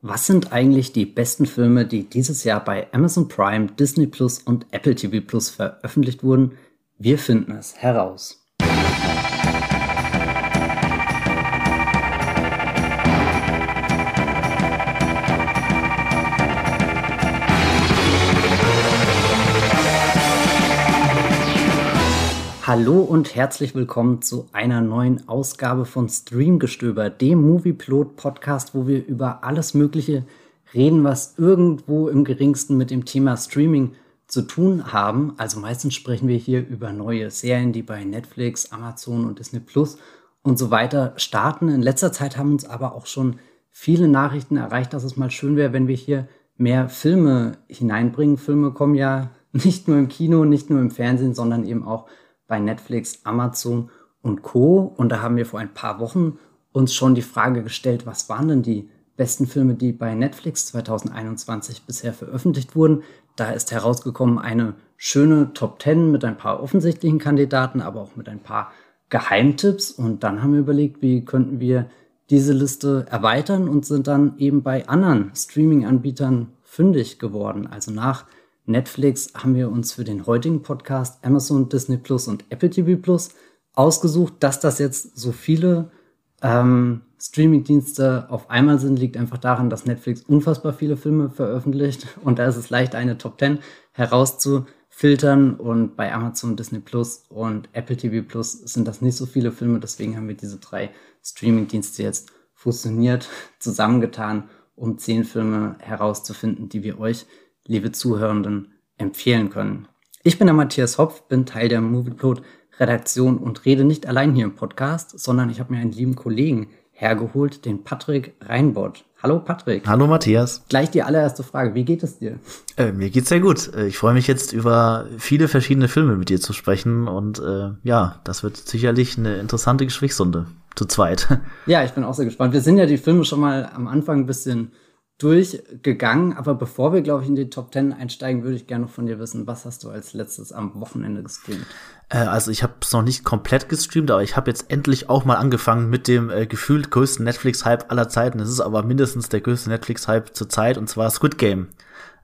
Was sind eigentlich die besten Filme, die dieses Jahr bei Amazon Prime, Disney Plus und Apple TV Plus veröffentlicht wurden? Wir finden es heraus. Hallo und herzlich willkommen zu einer neuen Ausgabe von Streamgestöber, dem Movieplot Podcast, wo wir über alles Mögliche reden, was irgendwo im geringsten mit dem Thema Streaming zu tun haben. Also meistens sprechen wir hier über neue Serien, die bei Netflix, Amazon und Disney Plus und so weiter starten. In letzter Zeit haben uns aber auch schon viele Nachrichten erreicht, dass es mal schön wäre, wenn wir hier mehr Filme hineinbringen. Filme kommen ja nicht nur im Kino, nicht nur im Fernsehen, sondern eben auch bei Netflix, Amazon und Co. Und da haben wir vor ein paar Wochen uns schon die Frage gestellt, was waren denn die besten Filme, die bei Netflix 2021 bisher veröffentlicht wurden. Da ist herausgekommen eine schöne Top 10 mit ein paar offensichtlichen Kandidaten, aber auch mit ein paar Geheimtipps. Und dann haben wir überlegt, wie könnten wir diese Liste erweitern und sind dann eben bei anderen Streaming-Anbietern fündig geworden. Also nach Netflix haben wir uns für den heutigen Podcast Amazon, Disney Plus und Apple TV Plus ausgesucht. Dass das jetzt so viele ähm, Streaming-Dienste auf einmal sind, liegt einfach daran, dass Netflix unfassbar viele Filme veröffentlicht. Und da ist es leicht, eine Top 10 herauszufiltern. Und bei Amazon, Disney Plus und Apple TV Plus sind das nicht so viele Filme, deswegen haben wir diese drei Streaming-Dienste jetzt fusioniert, zusammengetan, um zehn Filme herauszufinden, die wir euch liebe Zuhörenden, empfehlen können. Ich bin der Matthias Hopf, bin Teil der Movieplot Redaktion und rede nicht allein hier im Podcast, sondern ich habe mir einen lieben Kollegen hergeholt, den Patrick Reinbott. Hallo Patrick. Hallo Matthias. Gleich die allererste Frage, wie geht es dir? Äh, mir geht's sehr gut. Äh, ich freue mich jetzt über viele verschiedene Filme mit dir zu sprechen und äh, ja, das wird sicherlich eine interessante Gesprächsrunde zu zweit. Ja, ich bin auch sehr gespannt. Wir sind ja die Filme schon mal am Anfang ein bisschen durchgegangen. Aber bevor wir, glaube ich, in die Top Ten einsteigen, würde ich gerne von dir wissen, was hast du als letztes am Wochenende gestreamt? Äh, also ich habe es noch nicht komplett gestreamt, aber ich habe jetzt endlich auch mal angefangen mit dem äh, gefühlt größten Netflix-Hype aller Zeiten. Es ist aber mindestens der größte Netflix-Hype zur Zeit, und zwar Squid Game.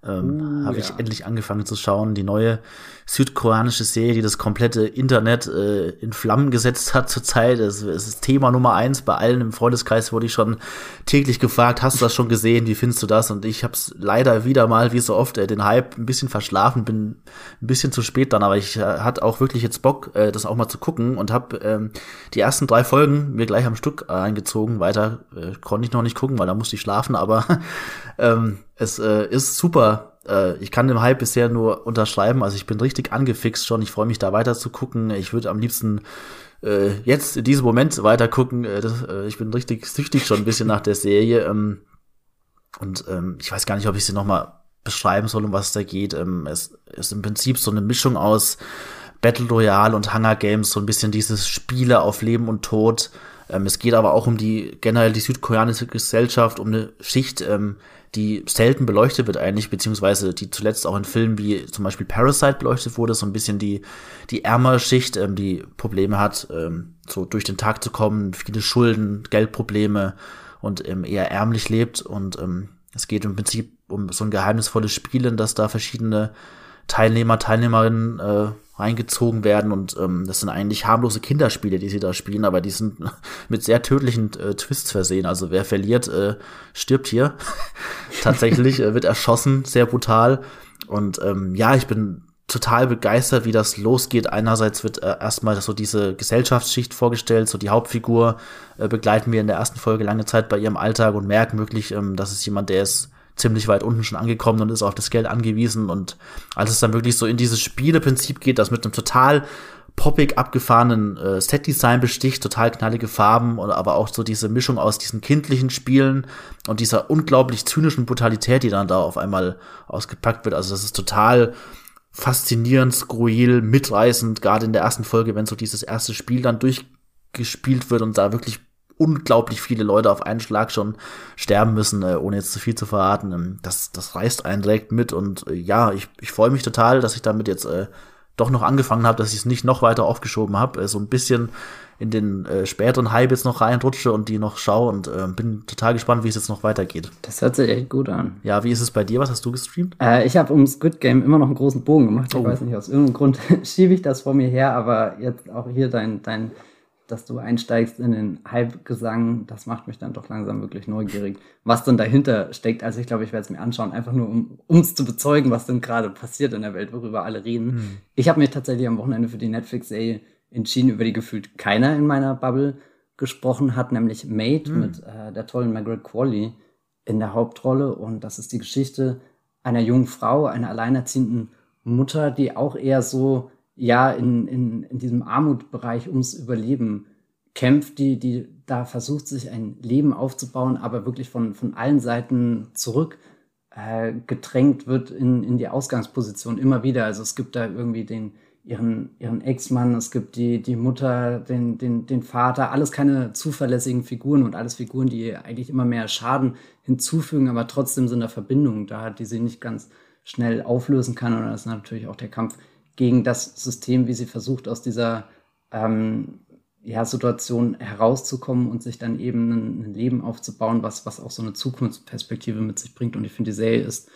Ähm, uh, habe ja. ich endlich angefangen zu schauen. Die neue südkoreanische Serie, die das komplette Internet äh, in Flammen gesetzt hat zurzeit. Es, es ist Thema Nummer eins. Bei allen im Freundeskreis wurde ich schon täglich gefragt, hast du das schon gesehen? Wie findest du das? Und ich habe es leider wieder mal, wie so oft, äh, den Hype ein bisschen verschlafen, bin ein bisschen zu spät dann, aber ich äh, hatte auch wirklich jetzt Bock, äh, das auch mal zu gucken und habe ähm, die ersten drei Folgen mir gleich am Stück eingezogen. Weiter äh, konnte ich noch nicht gucken, weil da musste ich schlafen, aber ähm, es äh, ist super äh, ich kann dem Hype bisher nur unterschreiben. Also ich bin richtig angefixt schon. Ich freue mich da weiter zu gucken. Ich würde am liebsten äh, jetzt in diesem Moment weiter gucken. Äh, äh, ich bin richtig süchtig schon ein bisschen nach der Serie. Ähm, und ähm, ich weiß gar nicht, ob ich sie noch mal beschreiben soll, um was es da geht. Ähm, es ist im Prinzip so eine Mischung aus Battle Royale und Hunger Games, so ein bisschen dieses Spiele auf Leben und Tod. Ähm, es geht aber auch um die generell die südkoreanische Gesellschaft, um eine Schicht, ähm, die selten beleuchtet wird eigentlich, beziehungsweise die zuletzt auch in Filmen wie zum Beispiel Parasite beleuchtet wurde, so ein bisschen die, die ärmere Schicht, ähm, die Probleme hat, ähm, so durch den Tag zu kommen, viele Schulden, Geldprobleme und ähm, eher ärmlich lebt. Und ähm, es geht im Prinzip um so ein geheimnisvolles Spielen, dass da verschiedene Teilnehmer, Teilnehmerinnen äh, reingezogen werden und ähm, das sind eigentlich harmlose Kinderspiele, die sie da spielen, aber die sind mit sehr tödlichen äh, Twists versehen. Also wer verliert, äh, stirbt hier. Tatsächlich äh, wird erschossen, sehr brutal. Und ähm, ja, ich bin total begeistert, wie das losgeht. Einerseits wird äh, erstmal so diese Gesellschaftsschicht vorgestellt, so die Hauptfigur äh, begleiten wir in der ersten Folge lange Zeit bei ihrem Alltag und merken wirklich, ähm, dass es jemand, der ist ziemlich weit unten schon angekommen und ist auf das Geld angewiesen. Und als es dann wirklich so in dieses Spieleprinzip geht, das mit einem total poppig abgefahrenen äh, Setdesign besticht, total knallige Farben und aber auch so diese Mischung aus diesen kindlichen Spielen und dieser unglaublich zynischen Brutalität, die dann da auf einmal ausgepackt wird. Also das ist total faszinierend, skurril, mitreißend, gerade in der ersten Folge, wenn so dieses erste Spiel dann durchgespielt wird und da wirklich unglaublich viele Leute auf einen Schlag schon sterben müssen, äh, ohne jetzt zu viel zu verraten. Ähm, das, das reißt einen direkt mit und äh, ja, ich, ich freue mich total, dass ich damit jetzt äh, doch noch angefangen habe, dass ich es nicht noch weiter aufgeschoben habe. Äh, so ein bisschen in den äh, späteren Hype jetzt noch reinrutsche und die noch schaue und äh, bin total gespannt, wie es jetzt noch weitergeht. Das hört sich echt gut an. Ja, wie ist es bei dir? Was hast du gestreamt? Äh, ich habe um Squid Game immer noch einen großen Bogen gemacht. Ich oh. weiß nicht, aus irgendeinem Grund schiebe ich das vor mir her, aber jetzt auch hier dein, dein dass du einsteigst in den Hype-Gesang, das macht mich dann doch langsam wirklich neugierig, was dann dahinter steckt. Also ich glaube, ich werde es mir anschauen, einfach nur um es zu bezeugen, was denn gerade passiert in der Welt, worüber alle reden. Hm. Ich habe mich tatsächlich am Wochenende für die Netflix-Serie entschieden, über die gefühlt keiner in meiner Bubble gesprochen hat, nämlich Made hm. mit äh, der tollen Margaret Qualley in der Hauptrolle. Und das ist die Geschichte einer jungen Frau, einer alleinerziehenden Mutter, die auch eher so ja in, in, in diesem Armutbereich ums Überleben kämpft, die, die da versucht, sich ein Leben aufzubauen, aber wirklich von, von allen Seiten zurück äh, gedrängt wird in, in die Ausgangsposition immer wieder. Also es gibt da irgendwie den, ihren, ihren Ex-Mann, es gibt die, die Mutter, den, den, den Vater, alles keine zuverlässigen Figuren und alles Figuren, die eigentlich immer mehr Schaden hinzufügen, aber trotzdem sind da Verbindungen da, die sie nicht ganz schnell auflösen kann. Und das ist natürlich auch der Kampf gegen das System, wie sie versucht, aus dieser ähm, ja, Situation herauszukommen und sich dann eben ein, Leben aufzubauen, was, was auch so eine Zukunftsperspektive mit sich bringt. Und ich finde, die Serie ist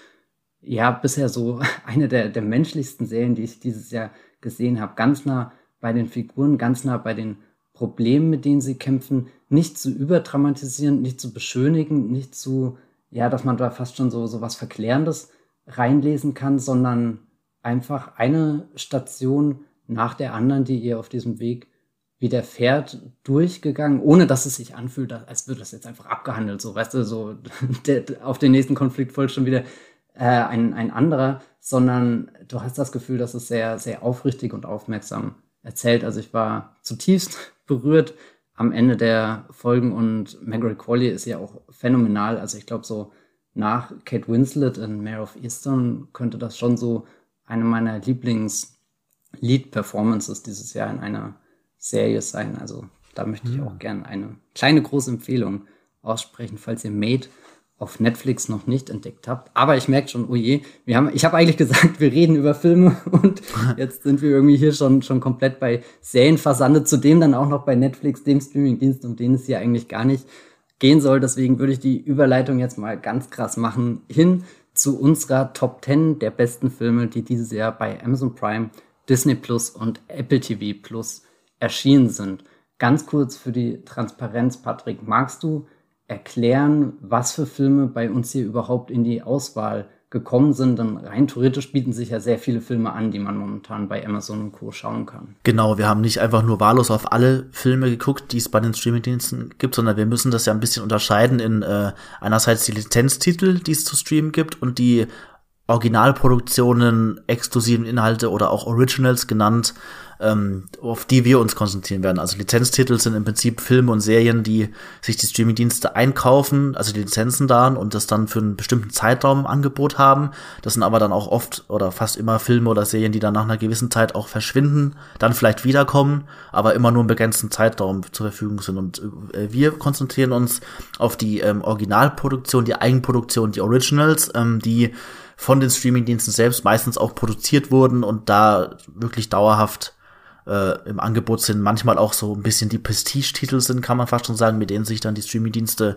ja bisher so eine der, der menschlichsten Serien, die ich dieses Jahr gesehen habe. Ganz nah bei den Figuren, ganz nah bei den Problemen, mit denen sie kämpfen, nicht zu überdramatisieren, nicht zu beschönigen, nicht zu, ja, dass man da fast schon so, so was Verklärendes reinlesen kann, sondern einfach eine Station nach der anderen, die ihr auf diesem Weg widerfährt, durchgegangen, ohne dass es sich anfühlt, als würde das jetzt einfach abgehandelt. So, weißt du, so der, auf den nächsten Konflikt folgt schon wieder äh, ein, ein anderer, sondern du hast das Gefühl, dass es sehr, sehr aufrichtig und aufmerksam erzählt. Also ich war zutiefst berührt am Ende der Folgen und Margaret Qualley ist ja auch phänomenal. Also ich glaube, so nach Kate Winslet in Mayor of Eastern könnte das schon so eine meiner Lieblings-Lead-Performances dieses Jahr in einer Serie sein. Also da möchte ich auch gerne eine kleine große Empfehlung aussprechen, falls ihr Made auf Netflix noch nicht entdeckt habt. Aber ich merke schon, oh je, wir haben, ich habe eigentlich gesagt, wir reden über Filme und jetzt sind wir irgendwie hier schon, schon komplett bei Serien versandet, zudem dann auch noch bei Netflix, dem Streamingdienst, um den es hier eigentlich gar nicht gehen soll. Deswegen würde ich die Überleitung jetzt mal ganz krass machen hin zu unserer Top 10 der besten Filme, die dieses Jahr bei Amazon Prime, Disney Plus und Apple TV Plus erschienen sind. Ganz kurz für die Transparenz, Patrick, magst du erklären, was für Filme bei uns hier überhaupt in die Auswahl gekommen sind, dann rein theoretisch bieten sich ja sehr viele Filme an, die man momentan bei Amazon und Co. schauen kann. Genau, wir haben nicht einfach nur wahllos auf alle Filme geguckt, die es bei den Streamingdiensten gibt, sondern wir müssen das ja ein bisschen unterscheiden in äh, einerseits die Lizenztitel, die es zu streamen gibt und die Originalproduktionen, exklusiven Inhalte oder auch Originals genannt, ähm, auf die wir uns konzentrieren werden. Also Lizenztitel sind im Prinzip Filme und Serien, die sich die Streamingdienste einkaufen, also die Lizenzen da und das dann für einen bestimmten Zeitraum im Angebot haben. Das sind aber dann auch oft oder fast immer Filme oder Serien, die dann nach einer gewissen Zeit auch verschwinden, dann vielleicht wiederkommen, aber immer nur einen begrenzten Zeitraum zur Verfügung sind. Und äh, wir konzentrieren uns auf die ähm, Originalproduktion, die Eigenproduktion, die Originals, ähm, die von den Streamingdiensten selbst meistens auch produziert wurden und da wirklich dauerhaft äh, im Angebot sind, manchmal auch so ein bisschen die Prestige-Titel sind, kann man fast schon sagen, mit denen sich dann die Streaming-Dienste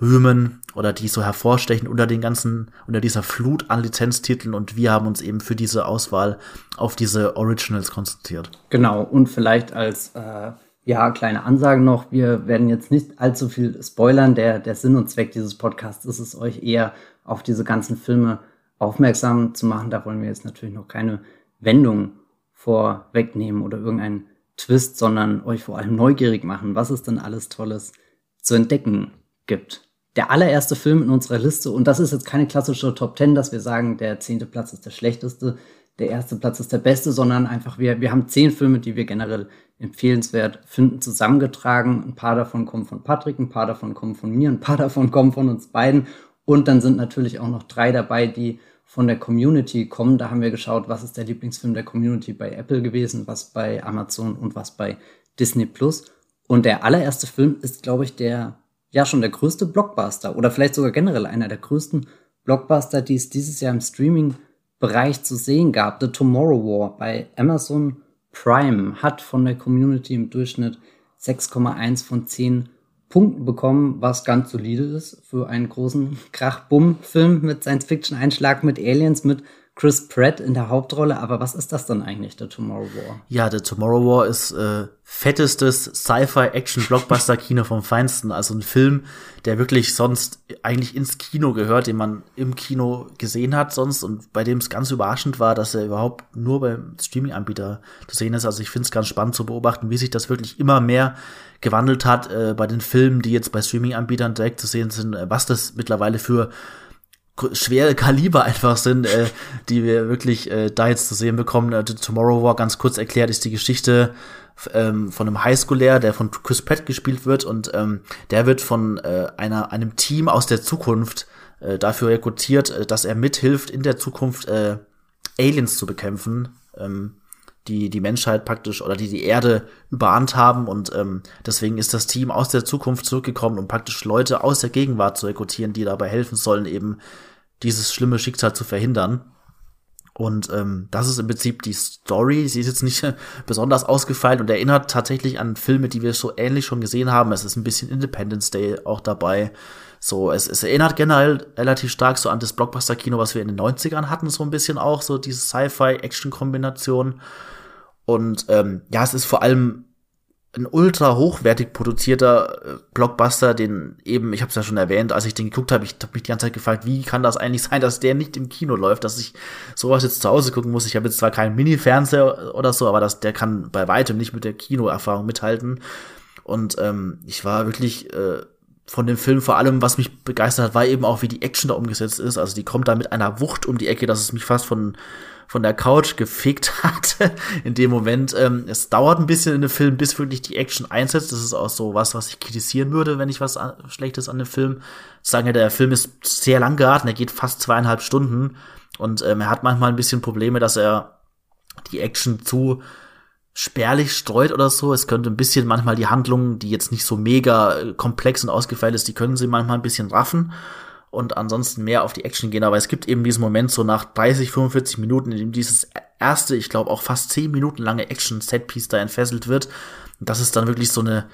rühmen oder die so hervorstechen unter den ganzen, unter dieser Flut an Lizenztiteln und wir haben uns eben für diese Auswahl auf diese Originals konzentriert. Genau, und vielleicht als äh, ja, kleine Ansage noch, wir werden jetzt nicht allzu viel spoilern. Der, der Sinn und Zweck dieses Podcasts ist es, euch eher auf diese ganzen Filme aufmerksam zu machen. Da wollen wir jetzt natürlich noch keine Wendung vorwegnehmen oder irgendeinen Twist, sondern euch vor allem neugierig machen, was es denn alles Tolles zu entdecken gibt. Der allererste Film in unserer Liste, und das ist jetzt keine klassische Top 10, dass wir sagen, der zehnte Platz ist der schlechteste, der erste Platz ist der beste, sondern einfach wir, wir haben zehn Filme, die wir generell empfehlenswert finden, zusammengetragen. Ein paar davon kommen von Patrick, ein paar davon kommen von mir, ein paar davon kommen von uns beiden. Und dann sind natürlich auch noch drei dabei, die von der Community kommen. Da haben wir geschaut, was ist der Lieblingsfilm der Community bei Apple gewesen, was bei Amazon und was bei Disney Plus. Und der allererste Film ist, glaube ich, der, ja, schon der größte Blockbuster oder vielleicht sogar generell einer der größten Blockbuster, die es dieses Jahr im Streaming Bereich zu sehen gab. The Tomorrow War bei Amazon Prime hat von der Community im Durchschnitt 6,1 von 10 Punkten bekommen, was ganz solide ist für einen großen Krach-Bumm-Film mit Science-Fiction-Einschlag, mit Aliens, mit Chris Pratt in der Hauptrolle, aber was ist das dann eigentlich, The Tomorrow War? Ja, The Tomorrow War ist äh, fettestes Sci-Fi-Action-Blockbuster-Kino vom Feinsten. Also ein Film, der wirklich sonst eigentlich ins Kino gehört, den man im Kino gesehen hat sonst und bei dem es ganz überraschend war, dass er überhaupt nur beim Streaming-Anbieter zu sehen ist. Also ich finde es ganz spannend zu beobachten, wie sich das wirklich immer mehr gewandelt hat äh, bei den Filmen, die jetzt bei Streaming-Anbietern direkt zu sehen sind, äh, was das mittlerweile für schwere Kaliber einfach sind, äh, die wir wirklich äh, da jetzt zu sehen bekommen. Äh, Tomorrow War, ganz kurz erklärt, ist die Geschichte ähm, von einem Highschooler, der von Chris Pratt gespielt wird und ähm, der wird von äh, einer, einem Team aus der Zukunft äh, dafür rekrutiert, äh, dass er mithilft, in der Zukunft äh, Aliens zu bekämpfen, ähm, die die Menschheit praktisch oder die die Erde überahnt haben und ähm, deswegen ist das Team aus der Zukunft zurückgekommen, um praktisch Leute aus der Gegenwart zu rekrutieren, die dabei helfen sollen, eben dieses schlimme Schicksal zu verhindern. Und ähm, das ist im Prinzip die Story. Sie ist jetzt nicht besonders ausgefeilt und erinnert tatsächlich an Filme, die wir so ähnlich schon gesehen haben. Es ist ein bisschen Independence Day auch dabei. So, es, es erinnert generell relativ stark so an das Blockbuster-Kino, was wir in den 90ern hatten, so ein bisschen auch, so diese Sci-Fi-Action-Kombination. Und ähm, ja, es ist vor allem ein ultra hochwertig produzierter äh, Blockbuster, den eben, ich habe es ja schon erwähnt, als ich den geguckt habe, ich habe mich die ganze Zeit gefragt, wie kann das eigentlich sein, dass der nicht im Kino läuft, dass ich sowas jetzt zu Hause gucken muss. Ich habe jetzt zwar keinen Mini-Fernseher oder so, aber das, der kann bei weitem nicht mit der Kinoerfahrung mithalten. Und ähm, ich war wirklich äh, von dem Film vor allem, was mich begeistert hat, war eben auch, wie die Action da umgesetzt ist. Also die kommt da mit einer Wucht um die Ecke, dass es mich fast von von der Couch gefickt hat in dem Moment. Ähm, es dauert ein bisschen in dem Film, bis wirklich die Action einsetzt. Das ist auch so was, was ich kritisieren würde, wenn ich was an, Schlechtes an dem Film sage. Der Film ist sehr lang geraten, er geht fast zweieinhalb Stunden und ähm, er hat manchmal ein bisschen Probleme, dass er die Action zu spärlich streut oder so. Es könnte ein bisschen manchmal die Handlung, die jetzt nicht so mega äh, komplex und ausgefeilt ist, die können sie manchmal ein bisschen raffen und ansonsten mehr auf die Action gehen. Aber es gibt eben diesen Moment so nach 30, 45 Minuten, in dem dieses erste, ich glaube auch fast 10 Minuten lange Action-Setpiece da entfesselt wird. Und das ist dann wirklich so eine,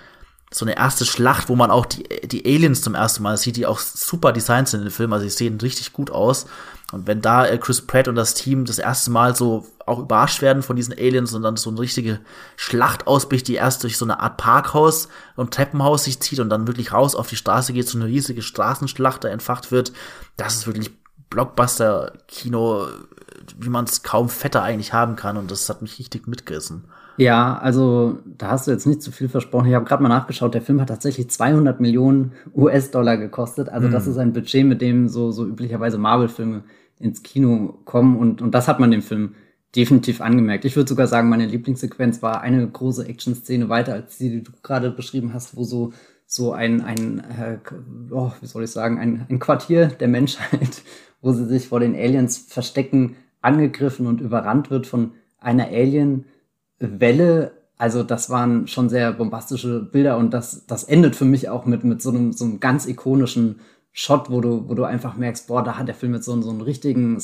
so eine erste Schlacht, wo man auch die, die Aliens zum ersten Mal sieht, die auch super Designs sind in dem Film. Also sie sehen richtig gut aus. Und wenn da äh, Chris Pratt und das Team das erste Mal so auch überrascht werden von diesen Aliens und dann so eine richtige Schlacht ausbricht, die erst durch so eine Art Parkhaus und Treppenhaus sich zieht und dann wirklich raus auf die Straße geht, so eine riesige Straßenschlacht da entfacht wird, das ist wirklich Blockbuster-Kino, wie man es kaum fetter eigentlich haben kann und das hat mich richtig mitgerissen. Ja, also da hast du jetzt nicht zu viel versprochen. Ich habe gerade mal nachgeschaut, der Film hat tatsächlich 200 Millionen US-Dollar gekostet. Also mm. das hm. ist ein Budget, mit dem so, so üblicherweise Marvel-Filme ins Kino kommen und, und das hat man dem Film definitiv angemerkt. Ich würde sogar sagen, meine Lieblingssequenz war eine große Action-Szene weiter als die, die du gerade beschrieben hast, wo so so ein, ein äh, oh, wie soll ich sagen, ein, ein Quartier der Menschheit, wo sie sich vor den Aliens verstecken, angegriffen und überrannt wird von einer Alien-Welle. Also das waren schon sehr bombastische Bilder und das, das endet für mich auch mit, mit so einem, so einem ganz ikonischen Shot, wo du, wo du einfach merkst, boah, da hat der Film jetzt so, so einen richtigen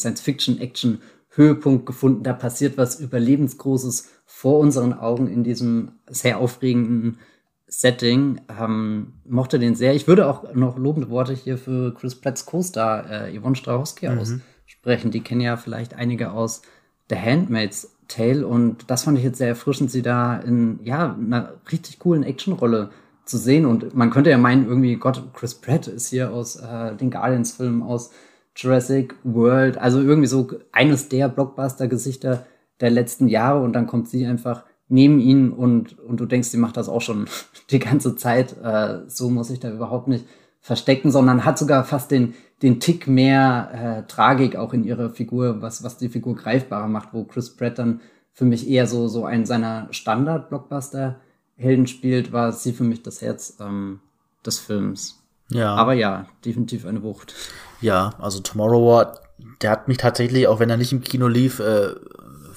Science-Fiction-Action-Höhepunkt gefunden. Da passiert was Überlebensgroßes vor unseren Augen in diesem sehr aufregenden Setting. Ähm, mochte den sehr. Ich würde auch noch lobende Worte hier für Chris Pratts Co-Star äh, Yvonne Strahowski mhm. aussprechen. Die kennen ja vielleicht einige aus The Handmaid's Tale und das fand ich jetzt sehr erfrischend, sie da in ja einer richtig coolen Actionrolle zu sehen. Und man könnte ja meinen, irgendwie, Gott, Chris Pratt ist hier aus äh, den Guardians-Filmen, aus Jurassic World, also irgendwie so eines der Blockbuster-Gesichter der letzten Jahre und dann kommt sie einfach neben ihn und, und du denkst, sie macht das auch schon die ganze Zeit. Äh, so muss ich da überhaupt nicht verstecken, sondern hat sogar fast den, den Tick mehr äh, Tragik auch in ihrer Figur, was, was die Figur greifbarer macht, wo Chris Pratt dann für mich eher so, so ein seiner Standard-Blockbuster Helden spielt, war sie für mich das Herz ähm, des Films. Ja. Aber ja, definitiv eine Wucht. Ja, also Tomorrow War, der hat mich tatsächlich, auch wenn er nicht im Kino lief, äh,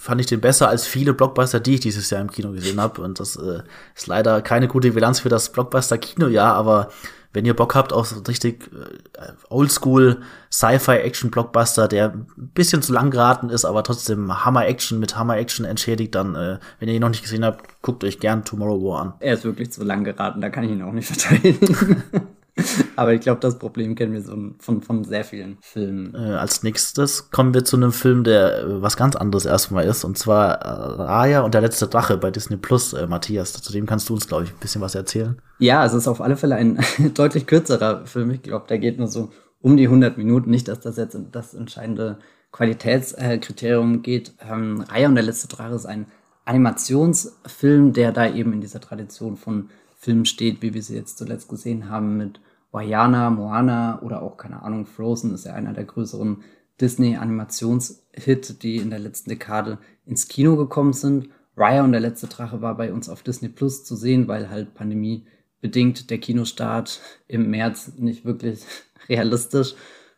fand ich den besser als viele Blockbuster, die ich dieses Jahr im Kino gesehen habe. Und das äh, ist leider keine gute Bilanz für das Blockbuster-Kinojahr, aber wenn ihr Bock habt auf so richtig äh, Oldschool Sci-Fi-Action-Blockbuster, der ein bisschen zu lang geraten ist, aber trotzdem Hammer-Action mit Hammer-Action entschädigt, dann, äh, wenn ihr ihn noch nicht gesehen habt, guckt euch gern Tomorrow War an. Er ist wirklich zu lang geraten, da kann ich ihn auch nicht verteidigen. Aber ich glaube, das Problem kennen wir so von, von sehr vielen Filmen. Äh, als nächstes kommen wir zu einem Film, der äh, was ganz anderes erstmal ist, und zwar äh, Raya und der letzte Drache bei Disney Plus, äh, Matthias. Zu dem kannst du uns, glaube ich, ein bisschen was erzählen. Ja, es ist auf alle Fälle ein deutlich kürzerer Film. Ich glaube, der geht nur so um die 100 Minuten. Nicht, dass das jetzt das entscheidende Qualitätskriterium geht. Ähm, Raya und der letzte Drache ist ein Animationsfilm, der da eben in dieser Tradition von Filmen steht, wie wir sie jetzt zuletzt gesehen haben mit Vajana, Moana oder auch, keine Ahnung, Frozen ist ja einer der größeren Disney-Animationshit, die in der letzten Dekade ins Kino gekommen sind. Raya und der letzte Drache war bei uns auf Disney Plus zu sehen, weil halt Pandemie bedingt der Kinostart im März nicht wirklich realistisch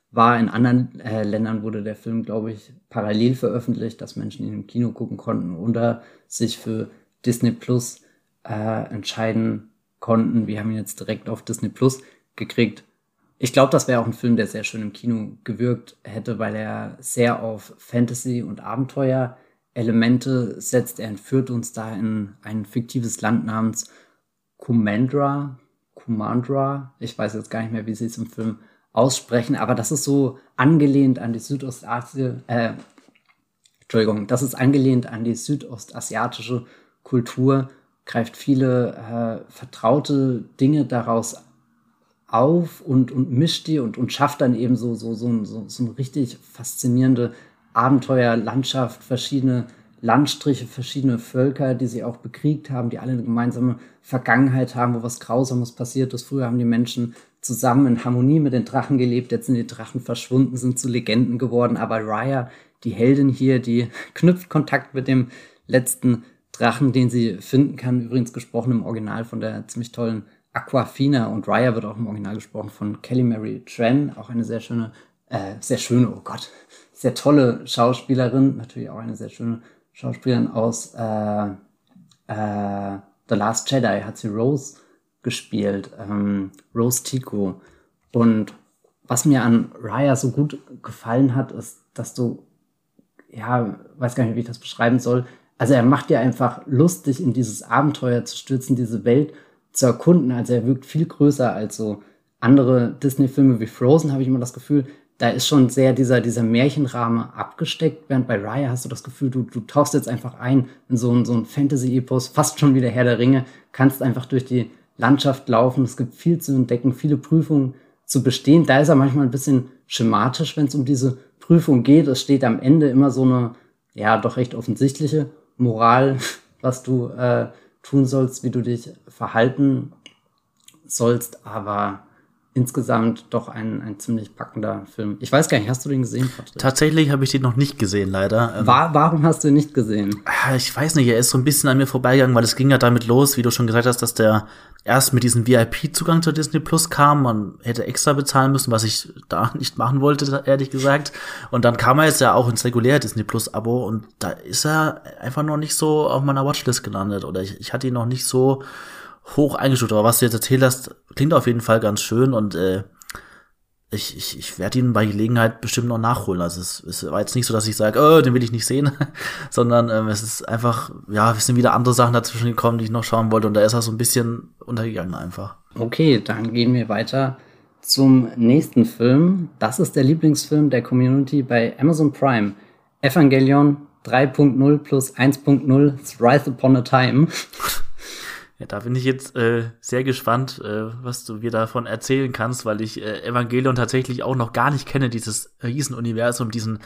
war. In anderen äh, Ländern wurde der Film, glaube ich, parallel veröffentlicht, dass Menschen ihn im Kino gucken konnten oder sich für Disney Plus äh, entscheiden konnten. Wir haben ihn jetzt direkt auf Disney Plus gekriegt. Ich glaube, das wäre auch ein Film, der sehr schön im Kino gewirkt hätte, weil er sehr auf Fantasy und Abenteuer-Elemente setzt. Er entführt uns da in ein fiktives Land namens Kumandra. Kumandra. Ich weiß jetzt gar nicht mehr, wie sie es im Film aussprechen, aber das ist so angelehnt an die Südostasien, äh, Entschuldigung, das ist angelehnt an die südostasiatische Kultur greift viele äh, vertraute Dinge daraus auf und, und mischt die und, und schafft dann eben so, so, so, so, so eine richtig faszinierende Abenteuerlandschaft, verschiedene Landstriche, verschiedene Völker, die sie auch bekriegt haben, die alle eine gemeinsame Vergangenheit haben, wo was Grausames passiert ist. Früher haben die Menschen zusammen in Harmonie mit den Drachen gelebt, jetzt sind die Drachen verschwunden, sind zu Legenden geworden. Aber Raya, die Heldin hier, die knüpft Kontakt mit dem letzten Drachen, den sie finden kann. Übrigens gesprochen im Original von der ziemlich tollen Aquafina und Raya wird auch im Original gesprochen von Kelly Mary Tran, auch eine sehr schöne, äh, sehr schöne, oh Gott, sehr tolle Schauspielerin, natürlich auch eine sehr schöne Schauspielerin aus äh, äh, The Last Jedi hat sie Rose gespielt, ähm, Rose Tico. Und was mir an Raya so gut gefallen hat, ist, dass du, ja, weiß gar nicht, wie ich das beschreiben soll, also er macht dir einfach Lust, dich in dieses Abenteuer zu stürzen, diese Welt zu erkunden. Also er wirkt viel größer als so andere Disney-Filme wie Frozen, habe ich immer das Gefühl. Da ist schon sehr dieser, dieser Märchenrahmen abgesteckt, während bei Raya hast du das Gefühl, du, du tauchst jetzt einfach ein in so ein, so ein Fantasy-Epos, fast schon wie der Herr der Ringe, kannst einfach durch die Landschaft laufen. Es gibt viel zu entdecken, viele Prüfungen zu bestehen. Da ist er manchmal ein bisschen schematisch, wenn es um diese Prüfung geht. Es steht am Ende immer so eine, ja, doch recht offensichtliche Moral, was du äh, tun sollst, wie du dich verhalten sollst, aber insgesamt doch ein, ein ziemlich packender Film. Ich weiß gar nicht, hast du den gesehen, Patrick? Tatsächlich habe ich den noch nicht gesehen, leider. Ähm, War, warum hast du ihn nicht gesehen? Ich weiß nicht, er ist so ein bisschen an mir vorbeigegangen, weil es ging ja damit los, wie du schon gesagt hast, dass der erst mit diesem VIP-Zugang zur Disney Plus kam. Man hätte extra bezahlen müssen, was ich da nicht machen wollte, ehrlich gesagt. Und dann kam er jetzt ja auch ins reguläre Disney Plus-Abo und da ist er einfach noch nicht so auf meiner Watchlist gelandet. Oder ich, ich hatte ihn noch nicht so hoch eingestuft. Aber was du jetzt erzählt hast, klingt auf jeden Fall ganz schön und äh, ich, ich, ich werde ihn bei Gelegenheit bestimmt noch nachholen. Also es, es war jetzt nicht so, dass ich sage, oh, den will ich nicht sehen, sondern ähm, es ist einfach, ja, es sind wieder andere Sachen dazwischen gekommen, die ich noch schauen wollte und da ist er so ein bisschen untergegangen einfach. Okay, dann gehen wir weiter zum nächsten Film. Das ist der Lieblingsfilm der Community bei Amazon Prime. Evangelion 3.0 plus 1.0 Thrice Upon a Time. Ja, da bin ich jetzt äh, sehr gespannt, äh, was du mir davon erzählen kannst, weil ich äh, Evangelion tatsächlich auch noch gar nicht kenne, dieses Riesenuniversum, diesen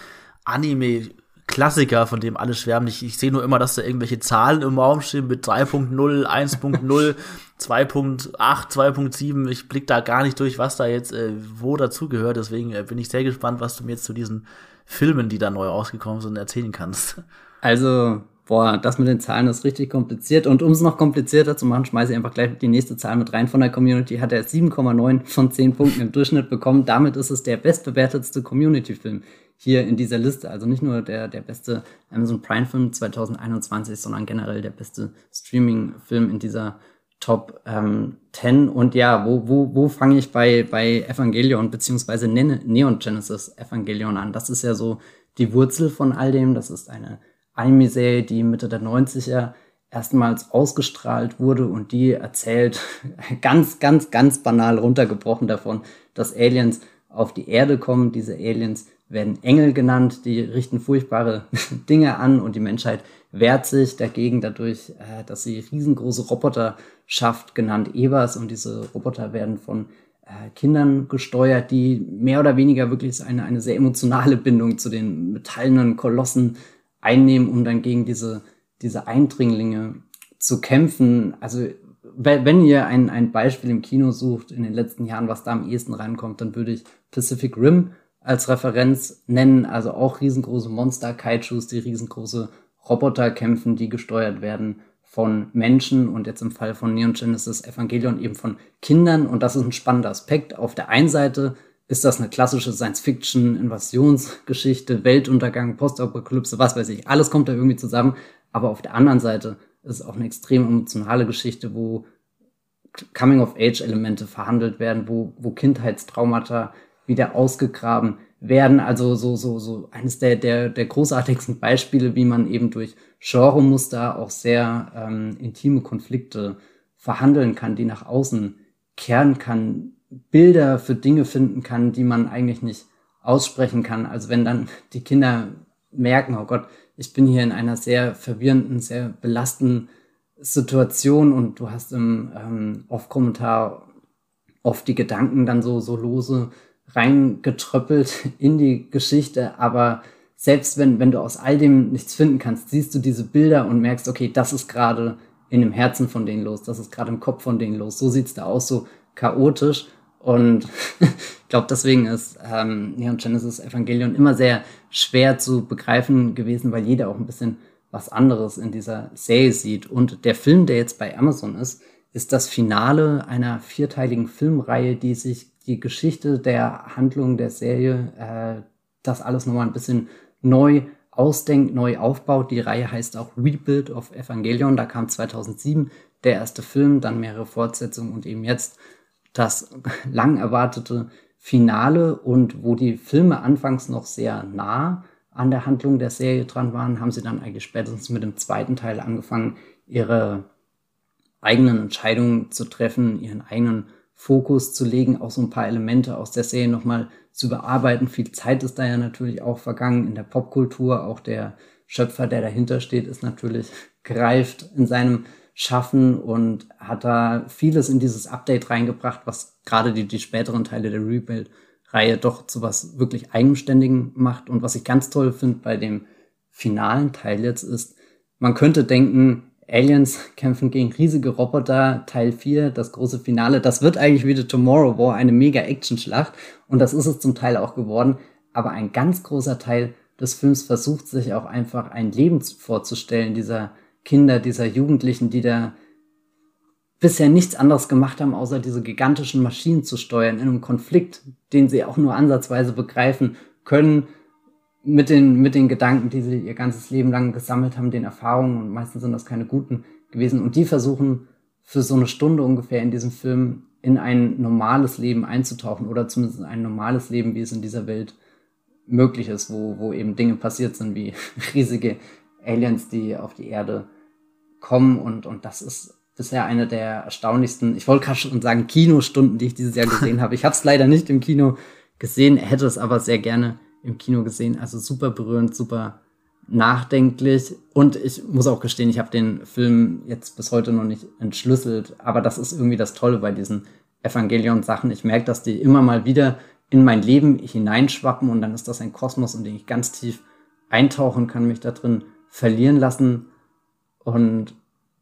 Anime Klassiker, von dem alle schwärmen. Ich, ich sehe nur immer, dass da irgendwelche Zahlen im Raum stehen mit 3.0, 1.0, 2.8, 2.7. Ich blick da gar nicht durch, was da jetzt äh, wo dazugehört. Deswegen äh, bin ich sehr gespannt, was du mir jetzt zu diesen Filmen, die da neu rausgekommen sind, erzählen kannst. Also, boah, das mit den Zahlen ist richtig kompliziert. Und um es noch komplizierter zu machen, schmeiße ich einfach gleich die nächste Zahl mit rein von der Community. Hat er 7,9 von 10 Punkten im Durchschnitt bekommen. Damit ist es der bestbewertetste Community-Film hier in dieser Liste. Also nicht nur der, der beste Amazon Prime-Film 2021, sondern generell der beste Streaming-Film in dieser Top ähm, 10. Und ja, wo, wo, wo fange ich bei, bei Evangelion beziehungsweise ne Neon Genesis Evangelion an? Das ist ja so die Wurzel von all dem. Das ist eine Anime-Serie, die Mitte der 90er erstmals ausgestrahlt wurde und die erzählt ganz, ganz, ganz banal runtergebrochen davon, dass Aliens auf die Erde kommen. Diese Aliens werden Engel genannt, die richten furchtbare Dinge an und die Menschheit wehrt sich dagegen dadurch, äh, dass sie riesengroße Roboter schafft, genannt Ebers. Und diese Roboter werden von äh, Kindern gesteuert, die mehr oder weniger wirklich eine, eine sehr emotionale Bindung zu den metallenen Kolossen einnehmen, um dann gegen diese, diese Eindringlinge zu kämpfen. Also wenn ihr ein, ein Beispiel im Kino sucht in den letzten Jahren, was da am ehesten reinkommt, dann würde ich Pacific Rim als Referenz nennen. Also auch riesengroße Monster, Kaijus, die riesengroße Roboter kämpfen, die gesteuert werden von Menschen und jetzt im Fall von Neon Genesis Evangelion eben von Kindern. Und das ist ein spannender Aspekt. Auf der einen Seite ist das eine klassische Science-Fiction, Invasionsgeschichte, Weltuntergang, Postapokalypse, was weiß ich. Alles kommt da irgendwie zusammen. Aber auf der anderen Seite ist es auch eine extrem emotionale Geschichte, wo Coming-of-Age-Elemente verhandelt werden, wo, wo Kindheitstraumata wieder ausgegraben werden. Also so, so, so eines der, der, der großartigsten Beispiele, wie man eben durch Genremuster auch sehr ähm, intime Konflikte verhandeln kann, die nach außen kehren kann, Bilder für Dinge finden kann, die man eigentlich nicht aussprechen kann. Also wenn dann die Kinder merken, oh Gott, ich bin hier in einer sehr verwirrenden, sehr belastenden Situation und du hast im ähm, Off-Kommentar oft die Gedanken dann so, so lose reingetröppelt in die Geschichte, aber selbst wenn, wenn du aus all dem nichts finden kannst, siehst du diese Bilder und merkst, okay, das ist gerade in dem Herzen von denen los, das ist gerade im Kopf von denen los, so sieht's da aus, so chaotisch. Und ich glaube, deswegen ist ähm, Neon Genesis Evangelion immer sehr schwer zu begreifen gewesen, weil jeder auch ein bisschen was anderes in dieser Serie sieht. Und der Film, der jetzt bei Amazon ist, ist das Finale einer vierteiligen Filmreihe, die sich die Geschichte der Handlung der Serie, äh, das alles nochmal ein bisschen neu ausdenkt, neu aufbaut. Die Reihe heißt auch Rebuild of Evangelion. Da kam 2007 der erste Film, dann mehrere Fortsetzungen und eben jetzt das lang erwartete Finale und wo die Filme anfangs noch sehr nah an der Handlung der Serie dran waren, haben sie dann eigentlich spätestens mit dem zweiten Teil angefangen, ihre eigenen Entscheidungen zu treffen, ihren eigenen Fokus zu legen, auch so ein paar Elemente aus der Serie nochmal zu bearbeiten. Viel Zeit ist da ja natürlich auch vergangen in der Popkultur. Auch der Schöpfer, der dahinter steht, ist natürlich greift in seinem Schaffen und hat da vieles in dieses Update reingebracht, was gerade die, die späteren Teile der Rebuild-Reihe doch zu was wirklich Eigenständigen macht. Und was ich ganz toll finde bei dem finalen Teil jetzt ist, man könnte denken, Aliens kämpfen gegen riesige Roboter, Teil 4, das große Finale. Das wird eigentlich wie The Tomorrow War eine mega Action-Schlacht. Und das ist es zum Teil auch geworden. Aber ein ganz großer Teil des Films versucht sich auch einfach ein Leben vorzustellen, dieser Kinder, dieser Jugendlichen, die da bisher nichts anderes gemacht haben, außer diese gigantischen Maschinen zu steuern in einem Konflikt, den sie auch nur ansatzweise begreifen können mit den, mit den Gedanken, die sie ihr ganzes Leben lang gesammelt haben, den Erfahrungen, und meistens sind das keine guten gewesen, und die versuchen für so eine Stunde ungefähr in diesem Film in ein normales Leben einzutauchen oder zumindest in ein normales Leben, wie es in dieser Welt möglich ist, wo, wo eben Dinge passiert sind, wie riesige Aliens, die auf die Erde kommen und, und das ist bisher eine der erstaunlichsten, ich wollte gerade schon sagen, Kinostunden, die ich dieses Jahr gesehen habe. Ich habe es leider nicht im Kino gesehen, hätte es aber sehr gerne im Kino gesehen. Also super berührend, super nachdenklich. Und ich muss auch gestehen, ich habe den Film jetzt bis heute noch nicht entschlüsselt. Aber das ist irgendwie das Tolle bei diesen Evangelion-Sachen. Ich merke, dass die immer mal wieder in mein Leben hineinschwappen und dann ist das ein Kosmos, in den ich ganz tief eintauchen kann, mich da drin verlieren lassen. Und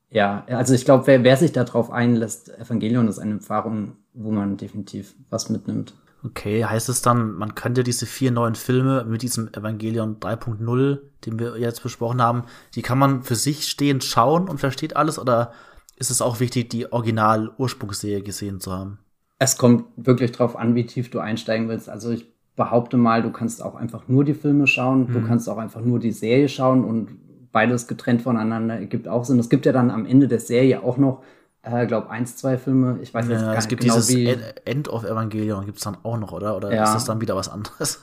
ja, also ich glaube, wer, wer sich darauf einlässt, Evangelion ist eine Erfahrung, wo man definitiv was mitnimmt. Okay, heißt es dann, man könnte diese vier neuen Filme mit diesem Evangelion 3.0, den wir jetzt besprochen haben, die kann man für sich stehend schauen und versteht alles oder ist es auch wichtig, die Original-Ursprungsserie gesehen zu haben? Es kommt wirklich drauf an, wie tief du einsteigen willst. Also ich behaupte mal, du kannst auch einfach nur die Filme schauen, mhm. du kannst auch einfach nur die Serie schauen und beides getrennt voneinander ergibt auch Sinn. Es gibt ja dann am Ende der Serie auch noch äh, glaube eins, zwei Filme. Ich weiß ja, jetzt gar es nicht gibt genau dieses wie. End of Evangelion gibt es dann auch noch, oder? Oder Ja. ist das dann wieder was anderes?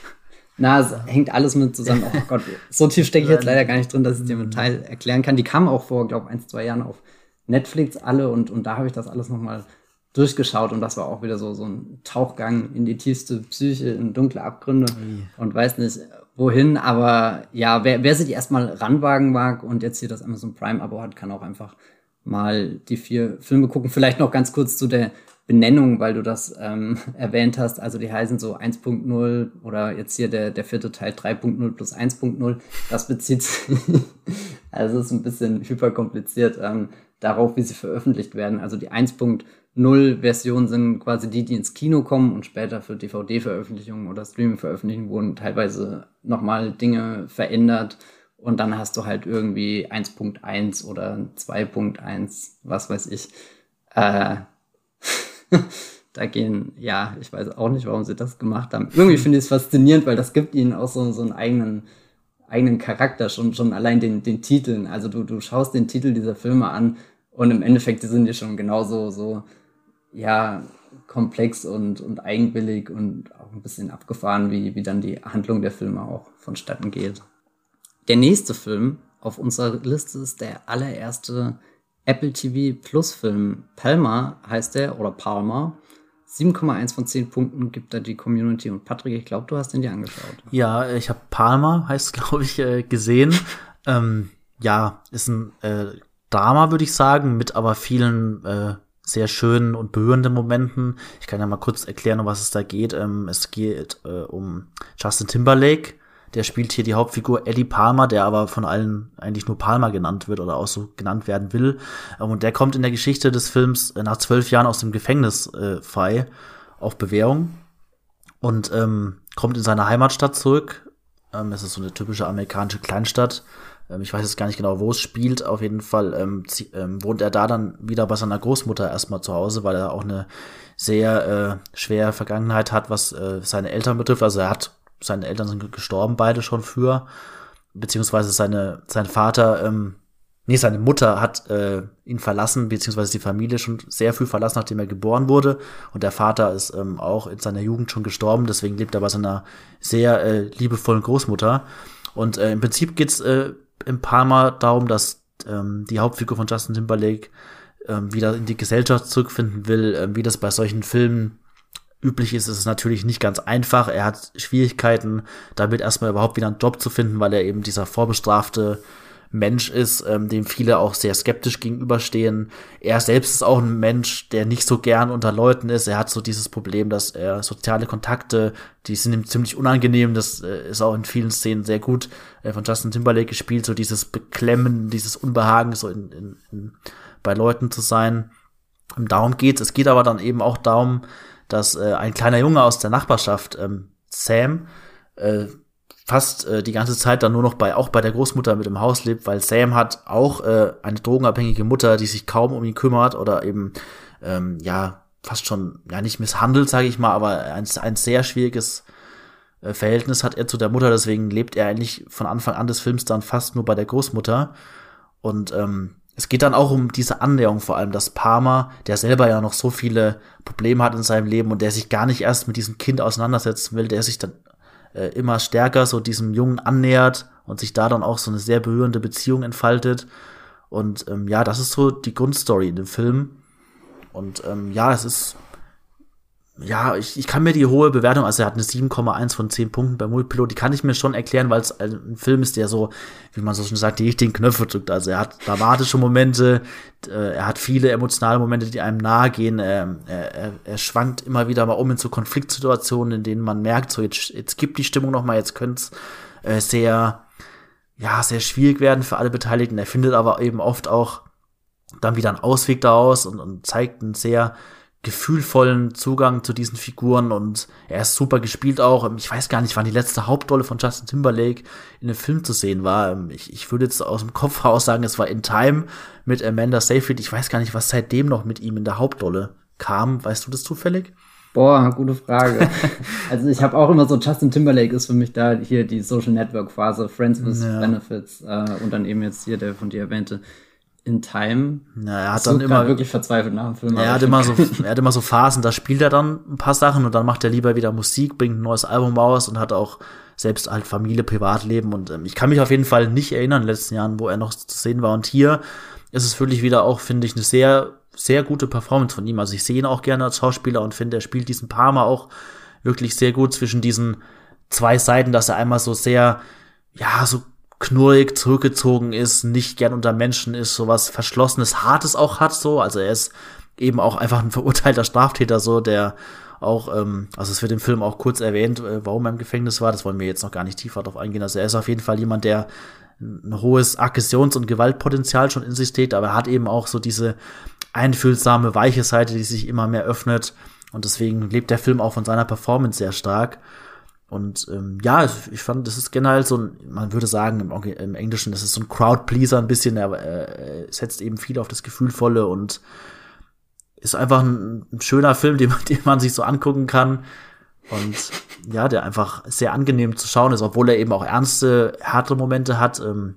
Na, es hängt alles mit zusammen. Oh Gott, so tief stecke ich jetzt leider gar nicht drin, dass ich dir im Detail erklären kann. Die kamen auch vor, glaube ein, zwei Jahren auf Netflix alle und, und da habe ich das alles nochmal durchgeschaut und das war auch wieder so, so ein Tauchgang in die tiefste Psyche, in dunkle Abgründe und weiß nicht wohin, aber ja, wer, wer sich erstmal ranwagen mag und jetzt hier das Amazon Prime-Abo hat, kann auch einfach mal die vier Filme gucken. Vielleicht noch ganz kurz zu der Benennung, weil du das ähm, erwähnt hast. Also die heißen so 1.0 oder jetzt hier der, der vierte Teil 3.0 plus 1.0. Das bezieht sich, also es ist ein bisschen hyperkompliziert, ähm, darauf, wie sie veröffentlicht werden. Also die 1.0 Versionen sind quasi die, die ins Kino kommen und später für DVD-Veröffentlichungen oder Streaming-Veröffentlichungen wurden teilweise nochmal Dinge verändert. Und dann hast du halt irgendwie 1.1 oder 2.1, was weiß ich. Äh, da gehen, ja, ich weiß auch nicht, warum sie das gemacht haben. Irgendwie finde ich es faszinierend, weil das gibt ihnen auch so, so einen eigenen, eigenen Charakter, schon, schon allein den, den Titeln. Also du, du schaust den Titel dieser Filme an und im Endeffekt die sind die schon genauso so, ja, komplex und, und eigenwillig und auch ein bisschen abgefahren, wie, wie dann die Handlung der Filme auch vonstatten geht. Der nächste Film auf unserer Liste ist der allererste Apple TV Plus Film. Palma heißt der, oder Palma. 7,1 von 10 Punkten gibt da die Community. Und Patrick, ich glaube, du hast den dir angeschaut. Ja, ich habe Palma, heißt glaube ich, äh, gesehen. ähm, ja, ist ein äh, Drama, würde ich sagen, mit aber vielen äh, sehr schönen und berührenden Momenten. Ich kann ja mal kurz erklären, um was es da geht. Ähm, es geht äh, um Justin Timberlake. Der spielt hier die Hauptfigur Eddie Palmer, der aber von allen eigentlich nur Palmer genannt wird oder auch so genannt werden will. Ähm, und der kommt in der Geschichte des Films äh, nach zwölf Jahren aus dem Gefängnis äh, frei auf Bewährung und ähm, kommt in seine Heimatstadt zurück. Ähm, es ist so eine typische amerikanische Kleinstadt. Ähm, ich weiß jetzt gar nicht genau, wo es spielt. Auf jeden Fall ähm, ähm, wohnt er da dann wieder bei seiner Großmutter erstmal zu Hause, weil er auch eine sehr äh, schwere Vergangenheit hat, was äh, seine Eltern betrifft. Also er hat seine Eltern sind gestorben beide schon früher, beziehungsweise seine sein Vater ähm, Nee, seine Mutter hat äh, ihn verlassen, beziehungsweise die Familie schon sehr früh verlassen, nachdem er geboren wurde. Und der Vater ist ähm, auch in seiner Jugend schon gestorben, deswegen lebt er bei seiner sehr äh, liebevollen Großmutter. Und äh, im Prinzip geht's äh, im Palma darum, dass ähm, die Hauptfigur von Justin Timberlake ähm, wieder in die Gesellschaft zurückfinden will, ähm, wie das bei solchen Filmen üblich ist, ist es natürlich nicht ganz einfach. Er hat Schwierigkeiten, damit erstmal überhaupt wieder einen Job zu finden, weil er eben dieser vorbestrafte Mensch ist, ähm, dem viele auch sehr skeptisch gegenüberstehen. Er selbst ist auch ein Mensch, der nicht so gern unter Leuten ist. Er hat so dieses Problem, dass er soziale Kontakte, die sind ihm ziemlich unangenehm. Das äh, ist auch in vielen Szenen sehr gut äh, von Justin Timberlake gespielt, so dieses Beklemmen, dieses Unbehagen, so in, in, in, bei Leuten zu sein. Und darum geht's. Es geht aber dann eben auch darum, dass äh, ein kleiner Junge aus der Nachbarschaft, ähm, Sam, äh, fast äh, die ganze Zeit dann nur noch bei auch bei der Großmutter mit im Haus lebt, weil Sam hat auch äh, eine drogenabhängige Mutter, die sich kaum um ihn kümmert oder eben ähm, ja fast schon ja nicht misshandelt, sage ich mal, aber ein, ein sehr schwieriges äh, Verhältnis hat er zu der Mutter, deswegen lebt er eigentlich von Anfang an des Films dann fast nur bei der Großmutter. Und ähm, es geht dann auch um diese Annäherung vor allem, dass Palmer, der selber ja noch so viele Probleme hat in seinem Leben und der sich gar nicht erst mit diesem Kind auseinandersetzen will, der sich dann äh, immer stärker so diesem Jungen annähert und sich da dann auch so eine sehr berührende Beziehung entfaltet. Und ähm, ja, das ist so die Grundstory in dem Film. Und ähm, ja, es ist ja, ich, ich kann mir die hohe Bewertung, also er hat eine 7,1 von 10 Punkten bei Multipilot, die kann ich mir schon erklären, weil es ein Film ist, der so, wie man so schon sagt, die richtigen Knöpfe drückt. Also er hat dramatische Momente, äh, er hat viele emotionale Momente, die einem nahe gehen. Ähm, er, er, er schwankt immer wieder mal um in so Konfliktsituationen, in denen man merkt, so jetzt, jetzt gibt die Stimmung noch mal, jetzt könnte es äh, sehr, ja, sehr schwierig werden für alle Beteiligten. Er findet aber eben oft auch dann wieder einen Ausweg daraus und, und zeigt einen sehr gefühlvollen Zugang zu diesen Figuren und er ist super gespielt auch. Ich weiß gar nicht, wann die letzte Hauptrolle von Justin Timberlake in einem Film zu sehen war. Ich, ich würde jetzt aus dem Kopf heraus sagen, es war In Time mit Amanda Seyfried. Ich weiß gar nicht, was seitdem noch mit ihm in der Hauptrolle kam. Weißt du das zufällig? Boah, gute Frage. also ich habe auch immer so, Justin Timberlake ist für mich da hier die Social Network Phase, Friends with Ja. Benefits äh, und dann eben jetzt hier der von dir erwähnte in Time. Ja, er hat dann immer wirklich verzweifelt nach dem Film. Er hat immer so, er hat immer so Phasen, da spielt er dann ein paar Sachen und dann macht er lieber wieder Musik, bringt ein neues Album raus und hat auch selbst halt Familie, Privatleben und ähm, ich kann mich auf jeden Fall nicht erinnern in den letzten Jahren, wo er noch zu sehen war und hier ist es wirklich wieder auch, finde ich, eine sehr, sehr gute Performance von ihm. Also ich sehe ihn auch gerne als Schauspieler und finde, er spielt diesen Parma auch wirklich sehr gut zwischen diesen zwei Seiten, dass er einmal so sehr, ja, so knurrig zurückgezogen ist, nicht gern unter Menschen ist, sowas Verschlossenes, Hartes auch hat, so. Also er ist eben auch einfach ein verurteilter Straftäter, so, der auch, ähm, also es wird im Film auch kurz erwähnt, äh, warum er im Gefängnis war, das wollen wir jetzt noch gar nicht tiefer drauf eingehen. Also er ist auf jeden Fall jemand, der ein hohes Aggressions- und Gewaltpotenzial schon in sich trägt, aber er hat eben auch so diese einfühlsame, weiche Seite, die sich immer mehr öffnet. Und deswegen lebt der Film auch von seiner Performance sehr stark. Und ähm, ja, ich fand, das ist generell so ein, man würde sagen, im, im Englischen, das ist so ein Crowdpleaser ein bisschen, er äh, setzt eben viel auf das Gefühlvolle und ist einfach ein, ein schöner Film, den, den man sich so angucken kann. Und ja, der einfach sehr angenehm zu schauen ist, obwohl er eben auch ernste, harte Momente hat. Ähm,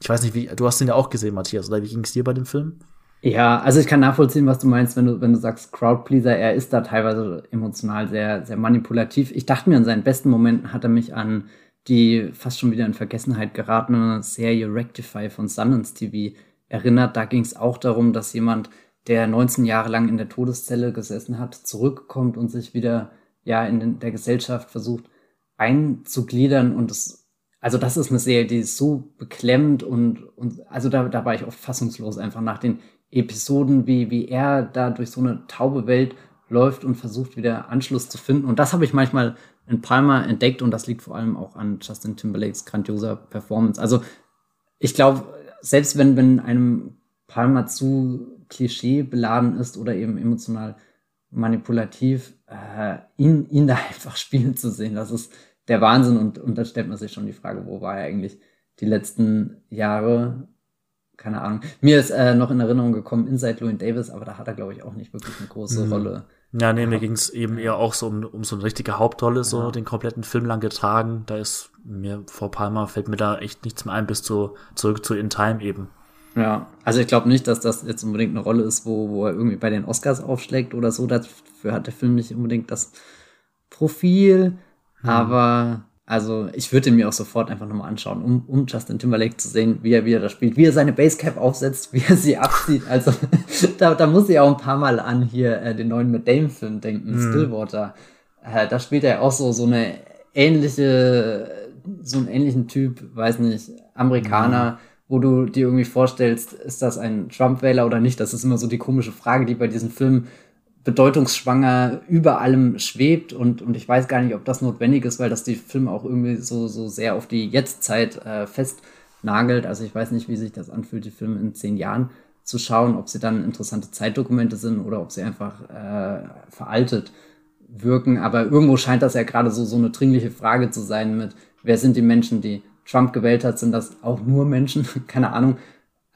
ich weiß nicht, wie, du hast den ja auch gesehen, Matthias, oder wie ging es dir bei dem Film? Ja, also ich kann nachvollziehen, was du meinst, wenn du, wenn du sagst Crowdpleaser. Er ist da teilweise emotional sehr, sehr manipulativ. Ich dachte mir, in seinen besten Momenten hat er mich an die fast schon wieder in Vergessenheit geratene Serie Rectify von Sundance TV erinnert. Da ging es auch darum, dass jemand, der 19 Jahre lang in der Todeszelle gesessen hat, zurückkommt und sich wieder ja in der Gesellschaft versucht einzugliedern und es also das ist eine Serie, die ist so beklemmt und, und also da, da war ich oft fassungslos einfach nach den Episoden, wie, wie er da durch so eine taube Welt läuft und versucht wieder Anschluss zu finden. Und das habe ich manchmal in Palma entdeckt und das liegt vor allem auch an Justin Timberlakes grandioser Performance. Also ich glaube, selbst wenn, wenn einem Palma zu Klischee beladen ist oder eben emotional manipulativ, äh, ihn, ihn da einfach spielen zu sehen, das ist der Wahnsinn. Und, und da stellt man sich schon die Frage, wo war er eigentlich die letzten Jahre? Keine Ahnung. Mir ist äh, noch in Erinnerung gekommen Inside Louis Davis, aber da hat er, glaube ich, auch nicht wirklich eine große mhm. Rolle. Ja, nee, mir ging es eben eher auch so um, um so eine richtige Hauptrolle, so ja. den kompletten Film lang getragen. Da ist mir vor Palma fällt mir da echt nichts mehr ein, bis zu, zurück zu In Time eben. Ja, also ich glaube nicht, dass das jetzt unbedingt eine Rolle ist, wo, wo er irgendwie bei den Oscars aufschlägt oder so. Dafür hat der Film nicht unbedingt das Profil. Hm. Aber also ich würde mir auch sofort einfach nochmal anschauen, um, um Justin Timberlake zu sehen, wie er wieder da spielt, wie er seine Basecap aufsetzt, wie er sie abzieht. Also da, da muss ich auch ein paar Mal an hier äh, den neuen Matt Damon-Film denken, hm. Stillwater. Äh, da spielt er auch so, so eine ähnliche, so einen ähnlichen Typ, weiß nicht, Amerikaner. Hm wo du dir irgendwie vorstellst, ist das ein Trump-Wähler oder nicht? Das ist immer so die komische Frage, die bei diesen Filmen bedeutungsschwanger über allem schwebt und, und ich weiß gar nicht, ob das notwendig ist, weil das die Filme auch irgendwie so, so sehr auf die Jetztzeit äh, festnagelt. Also ich weiß nicht, wie sich das anfühlt, die Filme in zehn Jahren zu schauen, ob sie dann interessante Zeitdokumente sind oder ob sie einfach äh, veraltet wirken. Aber irgendwo scheint das ja gerade so, so eine dringliche Frage zu sein mit, wer sind die Menschen, die Trump gewählt hat, sind das auch nur Menschen, keine Ahnung.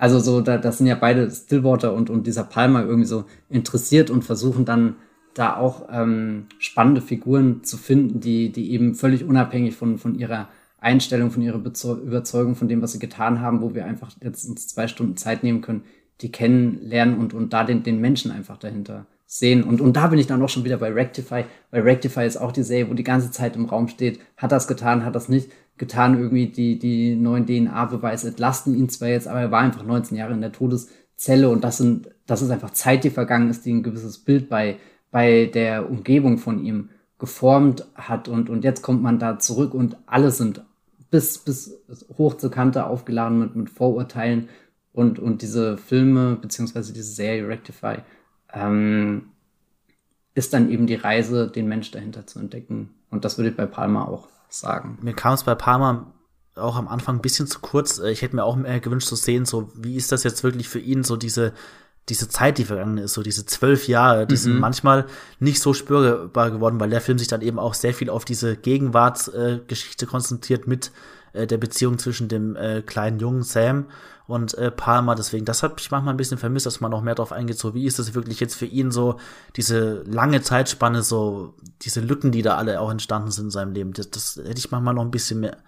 Also so, da, das sind ja beide Stillwater und, und dieser Palmer irgendwie so interessiert und versuchen dann da auch ähm, spannende Figuren zu finden, die, die eben völlig unabhängig von, von ihrer Einstellung, von ihrer Überzeugung, von dem, was sie getan haben, wo wir einfach jetzt uns zwei Stunden Zeit nehmen können, die kennenlernen und, und da den, den Menschen einfach dahinter sehen. Und, und da bin ich dann auch schon wieder bei Rectify, weil Rectify ist auch die Serie, wo die ganze Zeit im Raum steht, hat das getan, hat das nicht getan, irgendwie die, die neuen DNA-Beweise entlasten ihn zwar jetzt, aber er war einfach 19 Jahre in der Todeszelle und das sind, das ist einfach Zeit, die vergangen ist, die ein gewisses Bild bei, bei der Umgebung von ihm geformt hat und, und jetzt kommt man da zurück und alle sind bis, bis hoch zur Kante aufgeladen mit, mit Vorurteilen und, und diese Filme, beziehungsweise diese Serie Rectify, ähm, ist dann eben die Reise, den Mensch dahinter zu entdecken. Und das würde ich bei Palma auch sagen. Mir kam es bei Parma auch am Anfang ein bisschen zu kurz. Äh, ich hätte mir auch mehr gewünscht zu sehen, so wie ist das jetzt wirklich für ihn, so diese diese Zeit, die vergangen ist, so diese zwölf Jahre, die mhm. sind manchmal nicht so spürbar geworden, weil der Film sich dann eben auch sehr viel auf diese Gegenwartsgeschichte äh, konzentriert mit äh, der Beziehung zwischen dem äh, kleinen Jungen Sam und äh, Palmer. Deswegen, das habe ich manchmal ein bisschen vermisst, dass man noch mehr drauf eingeht, so wie ist das wirklich jetzt für ihn so, diese lange Zeitspanne, so diese Lücken, die da alle auch entstanden sind in seinem Leben. Das, das hätte ich manchmal noch ein bisschen mehr,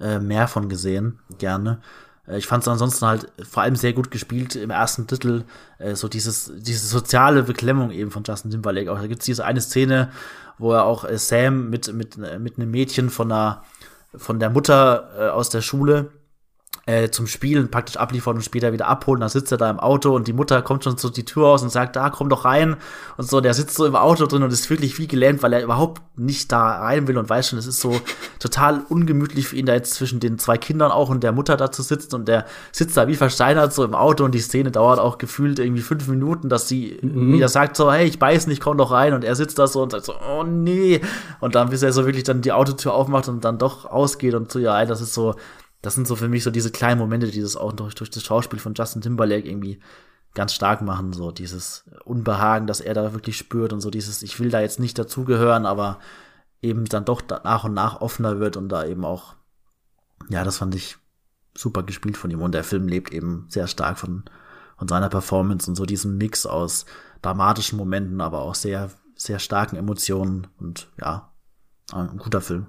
äh, mehr von gesehen, gerne. Äh, ich fand es ansonsten halt vor allem sehr gut gespielt im ersten Titel, äh, so dieses, diese soziale Beklemmung eben von Justin Timberlake. Auch da gibt's diese eine Szene, wo er auch äh, Sam mit, mit, mit einem Mädchen von einer, von der Mutter äh, aus der Schule äh, zum Spielen praktisch abliefern und später wieder abholen. Da sitzt er da im Auto und die Mutter kommt schon so die Tür aus und sagt, da komm doch rein. Und so, der sitzt so im Auto drin und ist wirklich wie gelähmt, weil er überhaupt nicht da rein will und weiß schon, es ist so total ungemütlich für ihn, da jetzt zwischen den zwei Kindern auch und der Mutter da zu sitzen und der sitzt da wie versteinert so im Auto und die Szene dauert auch gefühlt irgendwie fünf Minuten, dass sie mhm. wieder sagt so, hey, ich beiß nicht, komm doch rein und er sitzt da so und sagt so, oh nee. Und dann, bis er so wirklich dann die Autotür aufmacht und dann doch ausgeht und so, ja, das ist so, das sind so für mich so diese kleinen Momente, die das auch durch, durch das Schauspiel von Justin Timberlake irgendwie ganz stark machen, so dieses Unbehagen, dass er da wirklich spürt und so dieses, ich will da jetzt nicht dazugehören, aber eben dann doch nach und nach offener wird und da eben auch, ja, das fand ich super gespielt von ihm und der Film lebt eben sehr stark von, von seiner Performance und so diesem Mix aus dramatischen Momenten, aber auch sehr, sehr starken Emotionen und ja, ein guter Film.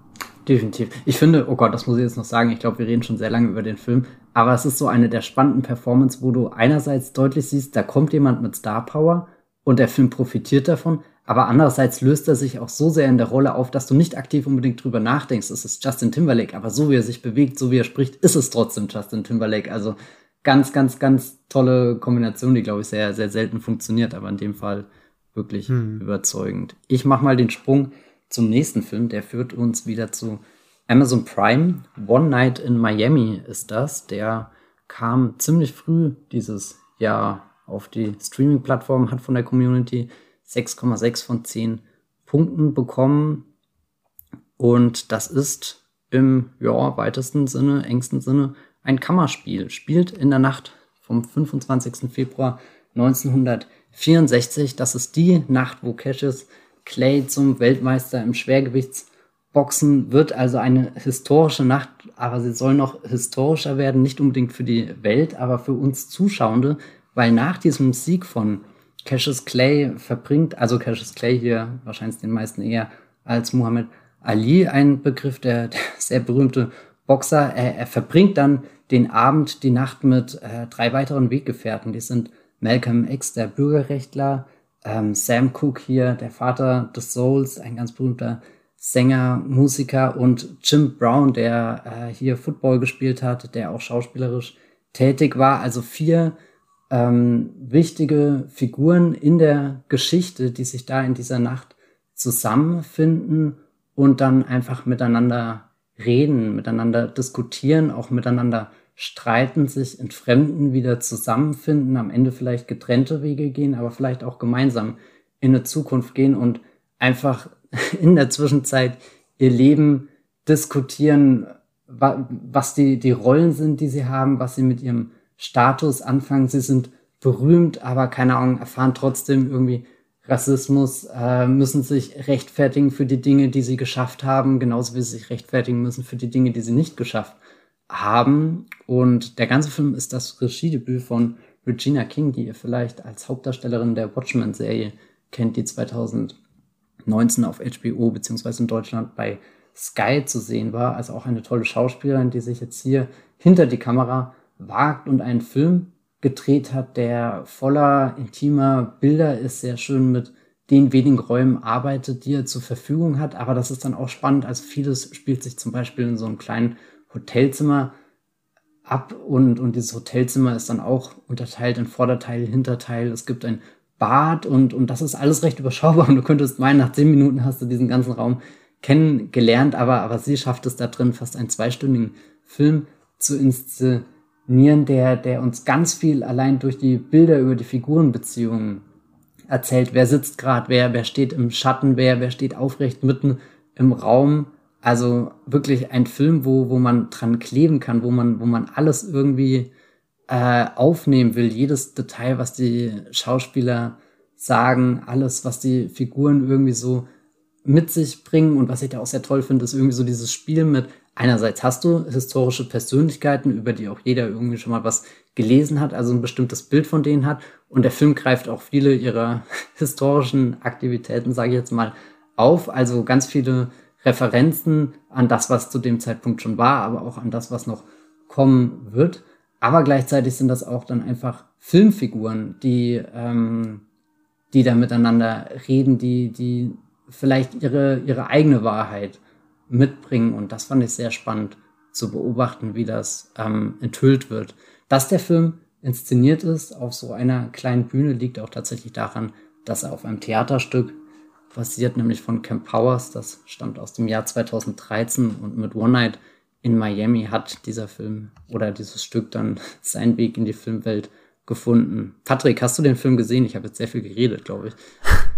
Definitiv. Ich finde, oh Gott, das muss ich jetzt noch sagen, ich glaube, wir reden schon sehr lange über den Film, aber es ist so eine der spannenden Performances, wo du einerseits deutlich siehst, da kommt jemand mit Star Power und der Film profitiert davon, aber andererseits löst er sich auch so sehr in der Rolle auf, dass du nicht aktiv unbedingt drüber nachdenkst, es ist Justin Timberlake, aber so wie er sich bewegt, so wie er spricht, ist es trotzdem Justin Timberlake. Also ganz, ganz, ganz tolle Kombination, die, glaube ich, sehr, sehr selten funktioniert, aber in dem Fall wirklich hm. überzeugend. Ich mache mal den Sprung zum nächsten Film. Der führt uns wieder zu Amazon Prime. One Night in Miami ist das. Der kam ziemlich früh dieses Jahr auf die Streaming-Plattform, hat von der Community 6,6 von 10 Punkten bekommen. Und das ist im ja, weitesten Sinne, engsten Sinne ein Kammerspiel. Spielt in der Nacht vom 25. Februar 1964. Das ist die Nacht, wo Cassius Clay zum Weltmeister im Schwergewichtsboxen wird also eine historische Nacht, aber sie soll noch historischer werden, nicht unbedingt für die Welt, aber für uns Zuschauende, weil nach diesem Sieg von Cassius Clay verbringt, also Cassius Clay hier wahrscheinlich den meisten eher als Muhammad Ali, ein Begriff, der, der sehr berühmte Boxer, er, er, verbringt dann den Abend, die Nacht mit äh, drei weiteren Weggefährten. Die sind Malcolm X, der Bürgerrechtler, ähm, Sam Cooke hier, der Vater des Souls, ein ganz berühmter Sänger, Musiker und Jim Brown, der äh, hier Football gespielt hat, der auch schauspielerisch tätig war. Also vier ähm, wichtige Figuren in der Geschichte, die sich da in dieser Nacht zusammenfinden und dann einfach miteinander reden, miteinander diskutieren, auch miteinander streiten, sich entfremden, wieder zusammenfinden, am Ende vielleicht getrennte Wege gehen, aber vielleicht auch gemeinsam in eine Zukunft gehen und einfach in der Zwischenzeit ihr Leben diskutieren, was die, die Rollen sind, die sie haben, was sie mit ihrem Status anfangen. Sie sind berühmt, aber keine Ahnung, erfahren trotzdem irgendwie Rassismus, äh, müssen sich rechtfertigen für die Dinge, die sie geschafft haben, genauso wie sie sich rechtfertigen müssen für die Dinge, die sie nicht geschafft haben. Und der ganze Film ist das Regiedebüt von Regina King, die ihr vielleicht als Hauptdarstellerin der Watchmen-Serie kennt, die 2019 auf HBO beziehungsweise in Deutschland bei Sky zu sehen war. Also auch eine tolle Schauspielerin, die sich jetzt hier hinter die Kamera wagt und einen Film gedreht hat, der voller intimer Bilder ist, sehr schön mit den wenigen Räumen arbeitet, die er zur Verfügung hat. Aber das ist dann auch spannend. Also vieles spielt sich zum Beispiel in so einem kleinen Hotelzimmer ab und, und dieses Hotelzimmer ist dann auch unterteilt in Vorderteil, Hinterteil. Es gibt ein Bad und, und das ist alles recht überschaubar und du könntest meinen, nach zehn Minuten hast du diesen ganzen Raum kennengelernt, aber, aber sie schafft es da drin, fast einen zweistündigen Film zu inszenieren, der, der uns ganz viel allein durch die Bilder über die Figurenbeziehungen erzählt. Wer sitzt gerade, wer, wer steht im Schatten, wer, wer steht aufrecht mitten im Raum also wirklich ein Film, wo, wo man dran kleben kann, wo man, wo man alles irgendwie äh, aufnehmen will, jedes Detail, was die Schauspieler sagen, alles, was die Figuren irgendwie so mit sich bringen und was ich da auch sehr toll finde, ist irgendwie so dieses Spiel mit, einerseits hast du historische Persönlichkeiten, über die auch jeder irgendwie schon mal was gelesen hat, also ein bestimmtes Bild von denen hat. Und der Film greift auch viele ihrer historischen Aktivitäten, sage ich jetzt mal, auf, also ganz viele Referenzen an das, was zu dem Zeitpunkt schon war, aber auch an das, was noch kommen wird. aber gleichzeitig sind das auch dann einfach Filmfiguren, die, ähm, die da miteinander reden, die, die vielleicht ihre, ihre eigene Wahrheit mitbringen. Und das fand ich sehr spannend zu beobachten, wie das ähm, enthüllt wird. Dass der Film inszeniert ist auf so einer kleinen Bühne, liegt auch tatsächlich daran, dass er auf einem Theaterstück basiert, nämlich von Camp Powers. Das stammt aus dem Jahr 2013 und mit One Night in Miami hat dieser Film oder dieses Stück dann seinen Weg in die Filmwelt gefunden. Patrick, hast du den Film gesehen? Ich habe jetzt sehr viel geredet, glaube ich.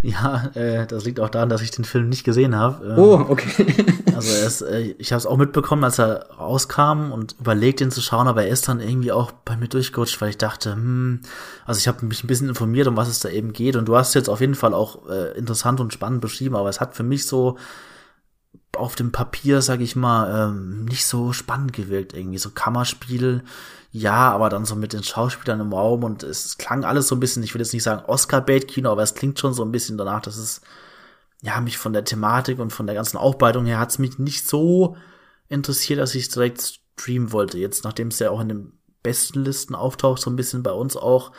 Ja, äh, das liegt auch daran, dass ich den Film nicht gesehen habe. Ähm, oh, okay. also ist, äh, ich habe es auch mitbekommen, als er rauskam und überlegt, ihn zu schauen, aber er ist dann irgendwie auch bei mir durchgerutscht, weil ich dachte, hm, also ich habe mich ein bisschen informiert, um was es da eben geht und du hast jetzt auf jeden Fall auch äh, interessant und spannend beschrieben, aber es hat für mich so auf dem Papier, sag ich mal, ähm, nicht so spannend gewirkt irgendwie. So Kammerspiel, ja, aber dann so mit den Schauspielern im Raum und es klang alles so ein bisschen, ich will jetzt nicht sagen Oscar-Bait-Kino, aber es klingt schon so ein bisschen danach, dass es, ja, mich von der Thematik und von der ganzen Aufbereitung her hat es mich nicht so interessiert, dass ich direkt streamen wollte. Jetzt, nachdem es ja auch in den besten Listen auftaucht, so ein bisschen bei uns auch,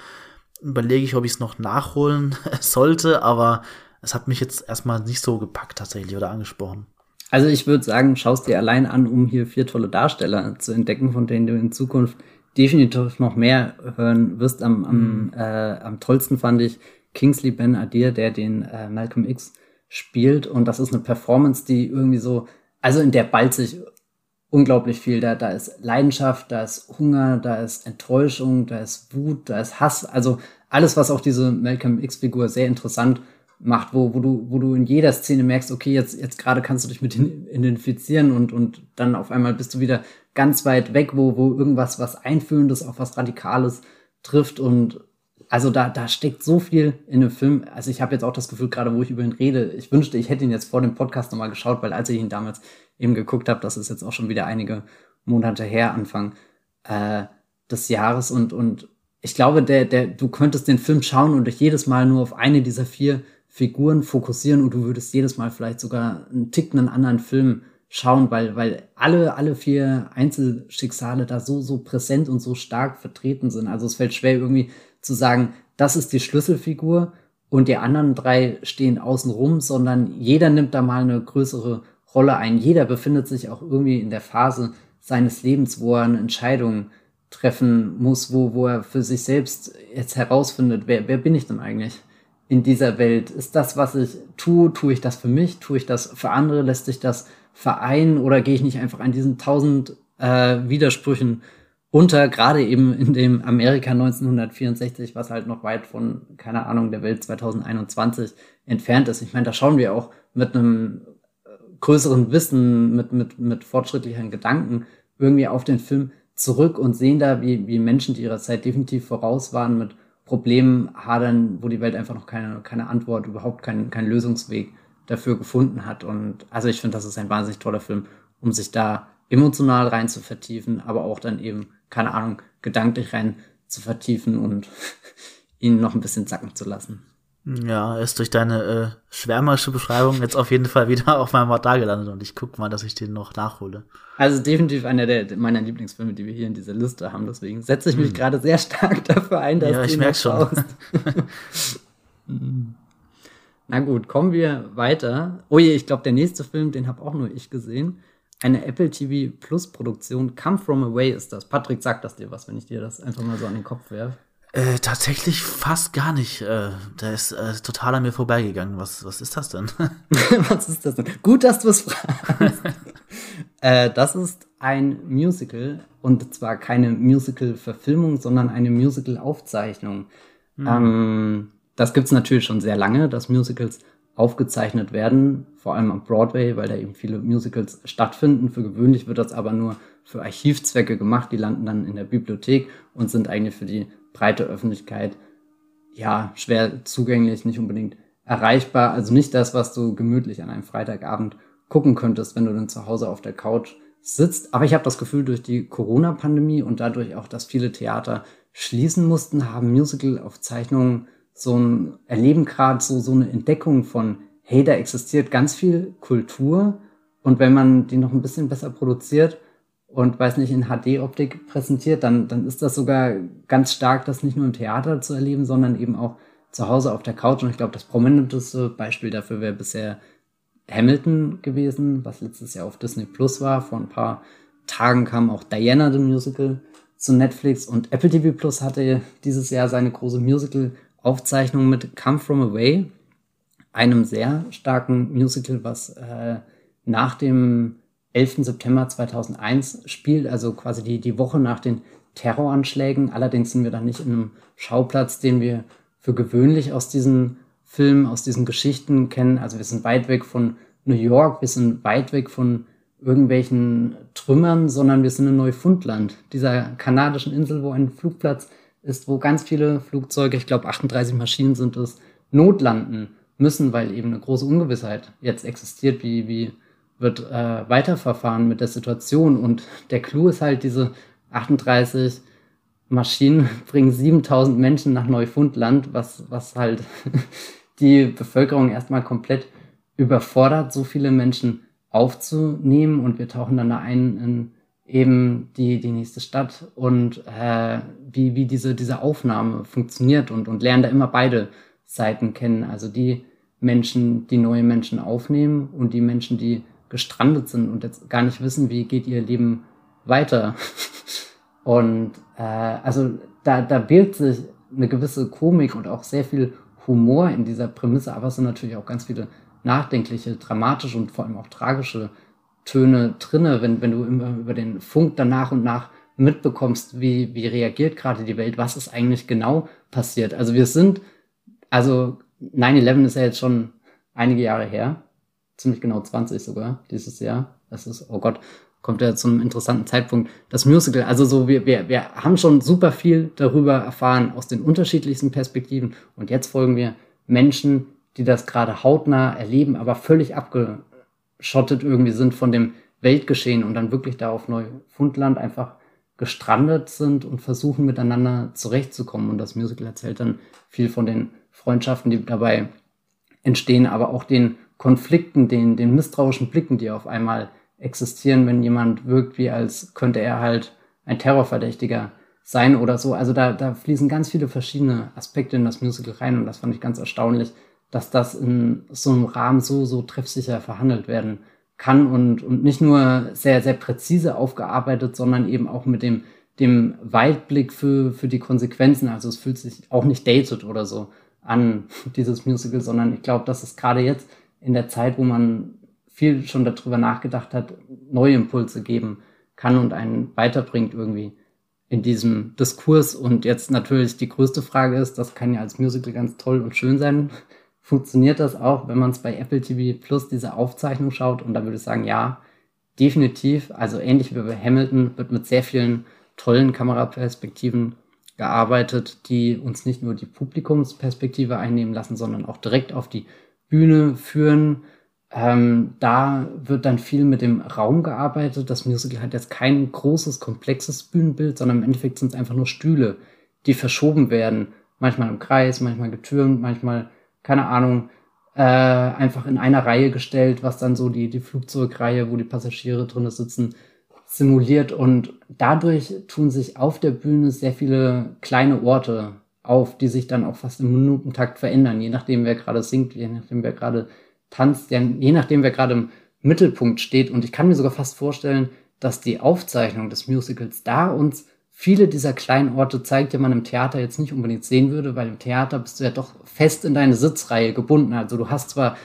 überlege ich, ob ich es noch nachholen sollte, aber es hat mich jetzt erstmal nicht so gepackt tatsächlich oder angesprochen. Also ich würde sagen, schaust dir allein an, um hier vier tolle Darsteller zu entdecken, von denen du in Zukunft definitiv noch mehr hören wirst. Am, am, mhm. äh, am tollsten fand ich Kingsley Ben Adir, der den äh, Malcolm X spielt. Und das ist eine Performance, die irgendwie so, also in der ballt sich unglaublich viel. Da, da ist Leidenschaft, da ist Hunger, da ist Enttäuschung, da ist Wut, da ist Hass. Also alles, was auch diese Malcolm X-Figur sehr interessant macht, wo, wo du, wo du in jeder Szene merkst, okay, jetzt, jetzt gerade kannst du dich mit identifizieren und, und dann auf einmal bist du wieder ganz weit weg, wo, wo irgendwas, was Einfühlendes, auch was Radikales trifft und also da, da steckt so viel in dem Film. Also ich habe jetzt auch das Gefühl, gerade wo ich über ihn rede, ich wünschte, ich hätte ihn jetzt vor dem Podcast nochmal geschaut, weil als ich ihn damals eben geguckt habe, das ist jetzt auch schon wieder einige Monate her, Anfang äh, des Jahres und, und ich glaube, der, der, du könntest den Film schauen und dich jedes Mal nur auf eine dieser vier Figuren fokussieren und du würdest jedes Mal vielleicht sogar einen Tick einen anderen Film schauen, weil, weil alle, alle vier Einzelschicksale da so, so präsent und so stark vertreten sind. Also es fällt schwer irgendwie zu sagen, das ist die Schlüsselfigur und die anderen drei stehen außen rum, sondern jeder nimmt da mal eine größere Rolle ein. Jeder befindet sich auch irgendwie in der Phase seines Lebens, wo er eine Entscheidung treffen muss, wo, wo er für sich selbst jetzt herausfindet, wer, wer bin ich denn eigentlich? In dieser Welt? Ist das, was ich tue, tue ich das für mich? Tue ich das für andere? Lässt sich das vereinen? Oder gehe ich nicht einfach an diesen tausend äh, Widersprüchen unter, gerade eben in dem Amerika 1964, was halt noch weit von, keine Ahnung, der Welt 2021 entfernt ist. Ich meine, da schauen wir auch mit einem äh, größeren Wissen, mit, mit, mit fortschrittlichen Gedanken irgendwie auf den Film zurück und sehen da, wie, wie Menschen, die ihrer Zeit definitiv voraus waren, mit Problemen hadern, wo die Welt einfach noch keine, keine Antwort, überhaupt keinen kein Lösungsweg dafür gefunden hat. Und also ich finde, das ist ein wahnsinnig toller Film, um sich da emotional rein zu vertiefen, aber auch dann eben, keine Ahnung, gedanklich rein zu vertiefen und ihn noch ein bisschen zacken zu lassen. Ja, ist durch deine äh, schwärmerische Beschreibung jetzt auf jeden Fall wieder auf meinem Radar gelandet und ich guck mal, dass ich den noch nachhole. Also definitiv einer der meiner Lieblingsfilme, die wir hier in dieser Liste haben. Deswegen setze ich mich hm. gerade sehr stark dafür ein, dass ja, ich merke schon. Na gut, kommen wir weiter. Oh je, ich glaube, der nächste Film, den habe auch nur ich gesehen. Eine Apple TV Plus Produktion, Come From Away ist das. Patrick, sagt das dir was, wenn ich dir das einfach mal so an den Kopf werfe? Äh, tatsächlich fast gar nicht. Äh, der ist äh, total an mir vorbeigegangen. Was, was ist das denn? was ist das denn? Gut, dass du es fragst. äh, das ist ein Musical und zwar keine Musical-Verfilmung, sondern eine Musical-Aufzeichnung. Mhm. Ähm, das gibt's natürlich schon sehr lange, dass Musicals aufgezeichnet werden, vor allem am Broadway, weil da eben viele Musicals stattfinden. Für gewöhnlich wird das aber nur für Archivzwecke gemacht. Die landen dann in der Bibliothek und sind eigentlich für die breite Öffentlichkeit ja schwer zugänglich, nicht unbedingt erreichbar. Also nicht das, was du gemütlich an einem Freitagabend gucken könntest, wenn du dann zu Hause auf der Couch sitzt. Aber ich habe das Gefühl, durch die Corona-Pandemie und dadurch auch, dass viele Theater schließen mussten, haben Musical-Aufzeichnungen so ein erleben gerade so so eine Entdeckung von hey, da existiert ganz viel Kultur und wenn man die noch ein bisschen besser produziert und weiß nicht, in HD-Optik präsentiert, dann, dann ist das sogar ganz stark, das nicht nur im Theater zu erleben, sondern eben auch zu Hause auf der Couch. Und ich glaube, das prominenteste Beispiel dafür wäre bisher Hamilton gewesen, was letztes Jahr auf Disney Plus war. Vor ein paar Tagen kam auch Diana the Musical zu Netflix und Apple TV Plus hatte dieses Jahr seine große Musical-Aufzeichnung mit Come From Away, einem sehr starken Musical, was äh, nach dem 11. September 2001 spielt, also quasi die, die Woche nach den Terroranschlägen. Allerdings sind wir da nicht in einem Schauplatz, den wir für gewöhnlich aus diesen Filmen, aus diesen Geschichten kennen. Also wir sind weit weg von New York, wir sind weit weg von irgendwelchen Trümmern, sondern wir sind in Neufundland, dieser kanadischen Insel, wo ein Flugplatz ist, wo ganz viele Flugzeuge, ich glaube 38 Maschinen sind es, notlanden müssen, weil eben eine große Ungewissheit jetzt existiert, wie, wie wird äh, weiterverfahren mit der Situation. Und der Clou ist halt, diese 38 Maschinen bringen 7000 Menschen nach Neufundland, was, was halt die Bevölkerung erstmal komplett überfordert, so viele Menschen aufzunehmen. Und wir tauchen dann da ein in eben die, die nächste Stadt und äh, wie, wie diese, diese Aufnahme funktioniert und, und lernen da immer beide Seiten kennen. Also die Menschen, die neue Menschen aufnehmen und die Menschen, die gestrandet sind und jetzt gar nicht wissen, wie geht ihr Leben weiter. und äh, also da, da bildet sich eine gewisse Komik und auch sehr viel Humor in dieser Prämisse, aber es sind natürlich auch ganz viele nachdenkliche, dramatische und vor allem auch tragische Töne drinne, wenn, wenn du immer über den Funk dann nach und nach mitbekommst, wie, wie reagiert gerade die Welt, was ist eigentlich genau passiert. Also wir sind, also 9-11 ist ja jetzt schon einige Jahre her, ziemlich genau 20 sogar dieses Jahr. Das ist, oh Gott, kommt ja zu einem interessanten Zeitpunkt. Das Musical, also so, wir, wir, wir haben schon super viel darüber erfahren aus den unterschiedlichsten Perspektiven und jetzt folgen wir Menschen, die das gerade hautnah erleben, aber völlig abgeschottet irgendwie sind von dem Weltgeschehen und dann wirklich da auf Neufundland einfach gestrandet sind und versuchen miteinander zurechtzukommen. Und das Musical erzählt dann viel von den Freundschaften, die dabei entstehen, aber auch den Konflikten, den, den misstrauischen Blicken, die auf einmal existieren, wenn jemand wirkt, wie als könnte er halt ein Terrorverdächtiger sein oder so. Also da, da fließen ganz viele verschiedene Aspekte in das Musical rein und das fand ich ganz erstaunlich, dass das in so einem Rahmen so, so treffsicher verhandelt werden kann und, und nicht nur sehr, sehr präzise aufgearbeitet, sondern eben auch mit dem, dem Weitblick für, für die Konsequenzen. Also es fühlt sich auch nicht dated oder so an, dieses Musical, sondern ich glaube, dass es gerade jetzt in der Zeit, wo man viel schon darüber nachgedacht hat, neue Impulse geben kann und einen weiterbringt irgendwie in diesem Diskurs. Und jetzt natürlich die größte Frage ist, das kann ja als Musical ganz toll und schön sein. Funktioniert das auch, wenn man es bei Apple TV Plus diese Aufzeichnung schaut? Und da würde ich sagen, ja, definitiv. Also ähnlich wie bei Hamilton wird mit sehr vielen tollen Kameraperspektiven gearbeitet, die uns nicht nur die Publikumsperspektive einnehmen lassen, sondern auch direkt auf die Bühne führen. Ähm, da wird dann viel mit dem Raum gearbeitet. Das Musical hat jetzt kein großes, komplexes Bühnenbild, sondern im Endeffekt sind es einfach nur Stühle, die verschoben werden. Manchmal im Kreis, manchmal getürmt, manchmal, keine Ahnung, äh, einfach in einer Reihe gestellt, was dann so die, die Flugzeugreihe, wo die Passagiere drin sitzen, simuliert. Und dadurch tun sich auf der Bühne sehr viele kleine Orte auf, die sich dann auch fast im Minutentakt verändern, je nachdem, wer gerade singt, je nachdem, wer gerade tanzt, je nachdem, wer gerade im Mittelpunkt steht. Und ich kann mir sogar fast vorstellen, dass die Aufzeichnung des Musicals da uns viele dieser kleinen Orte zeigt, die man im Theater jetzt nicht unbedingt sehen würde, weil im Theater bist du ja doch fest in deine Sitzreihe gebunden. Also du hast zwar,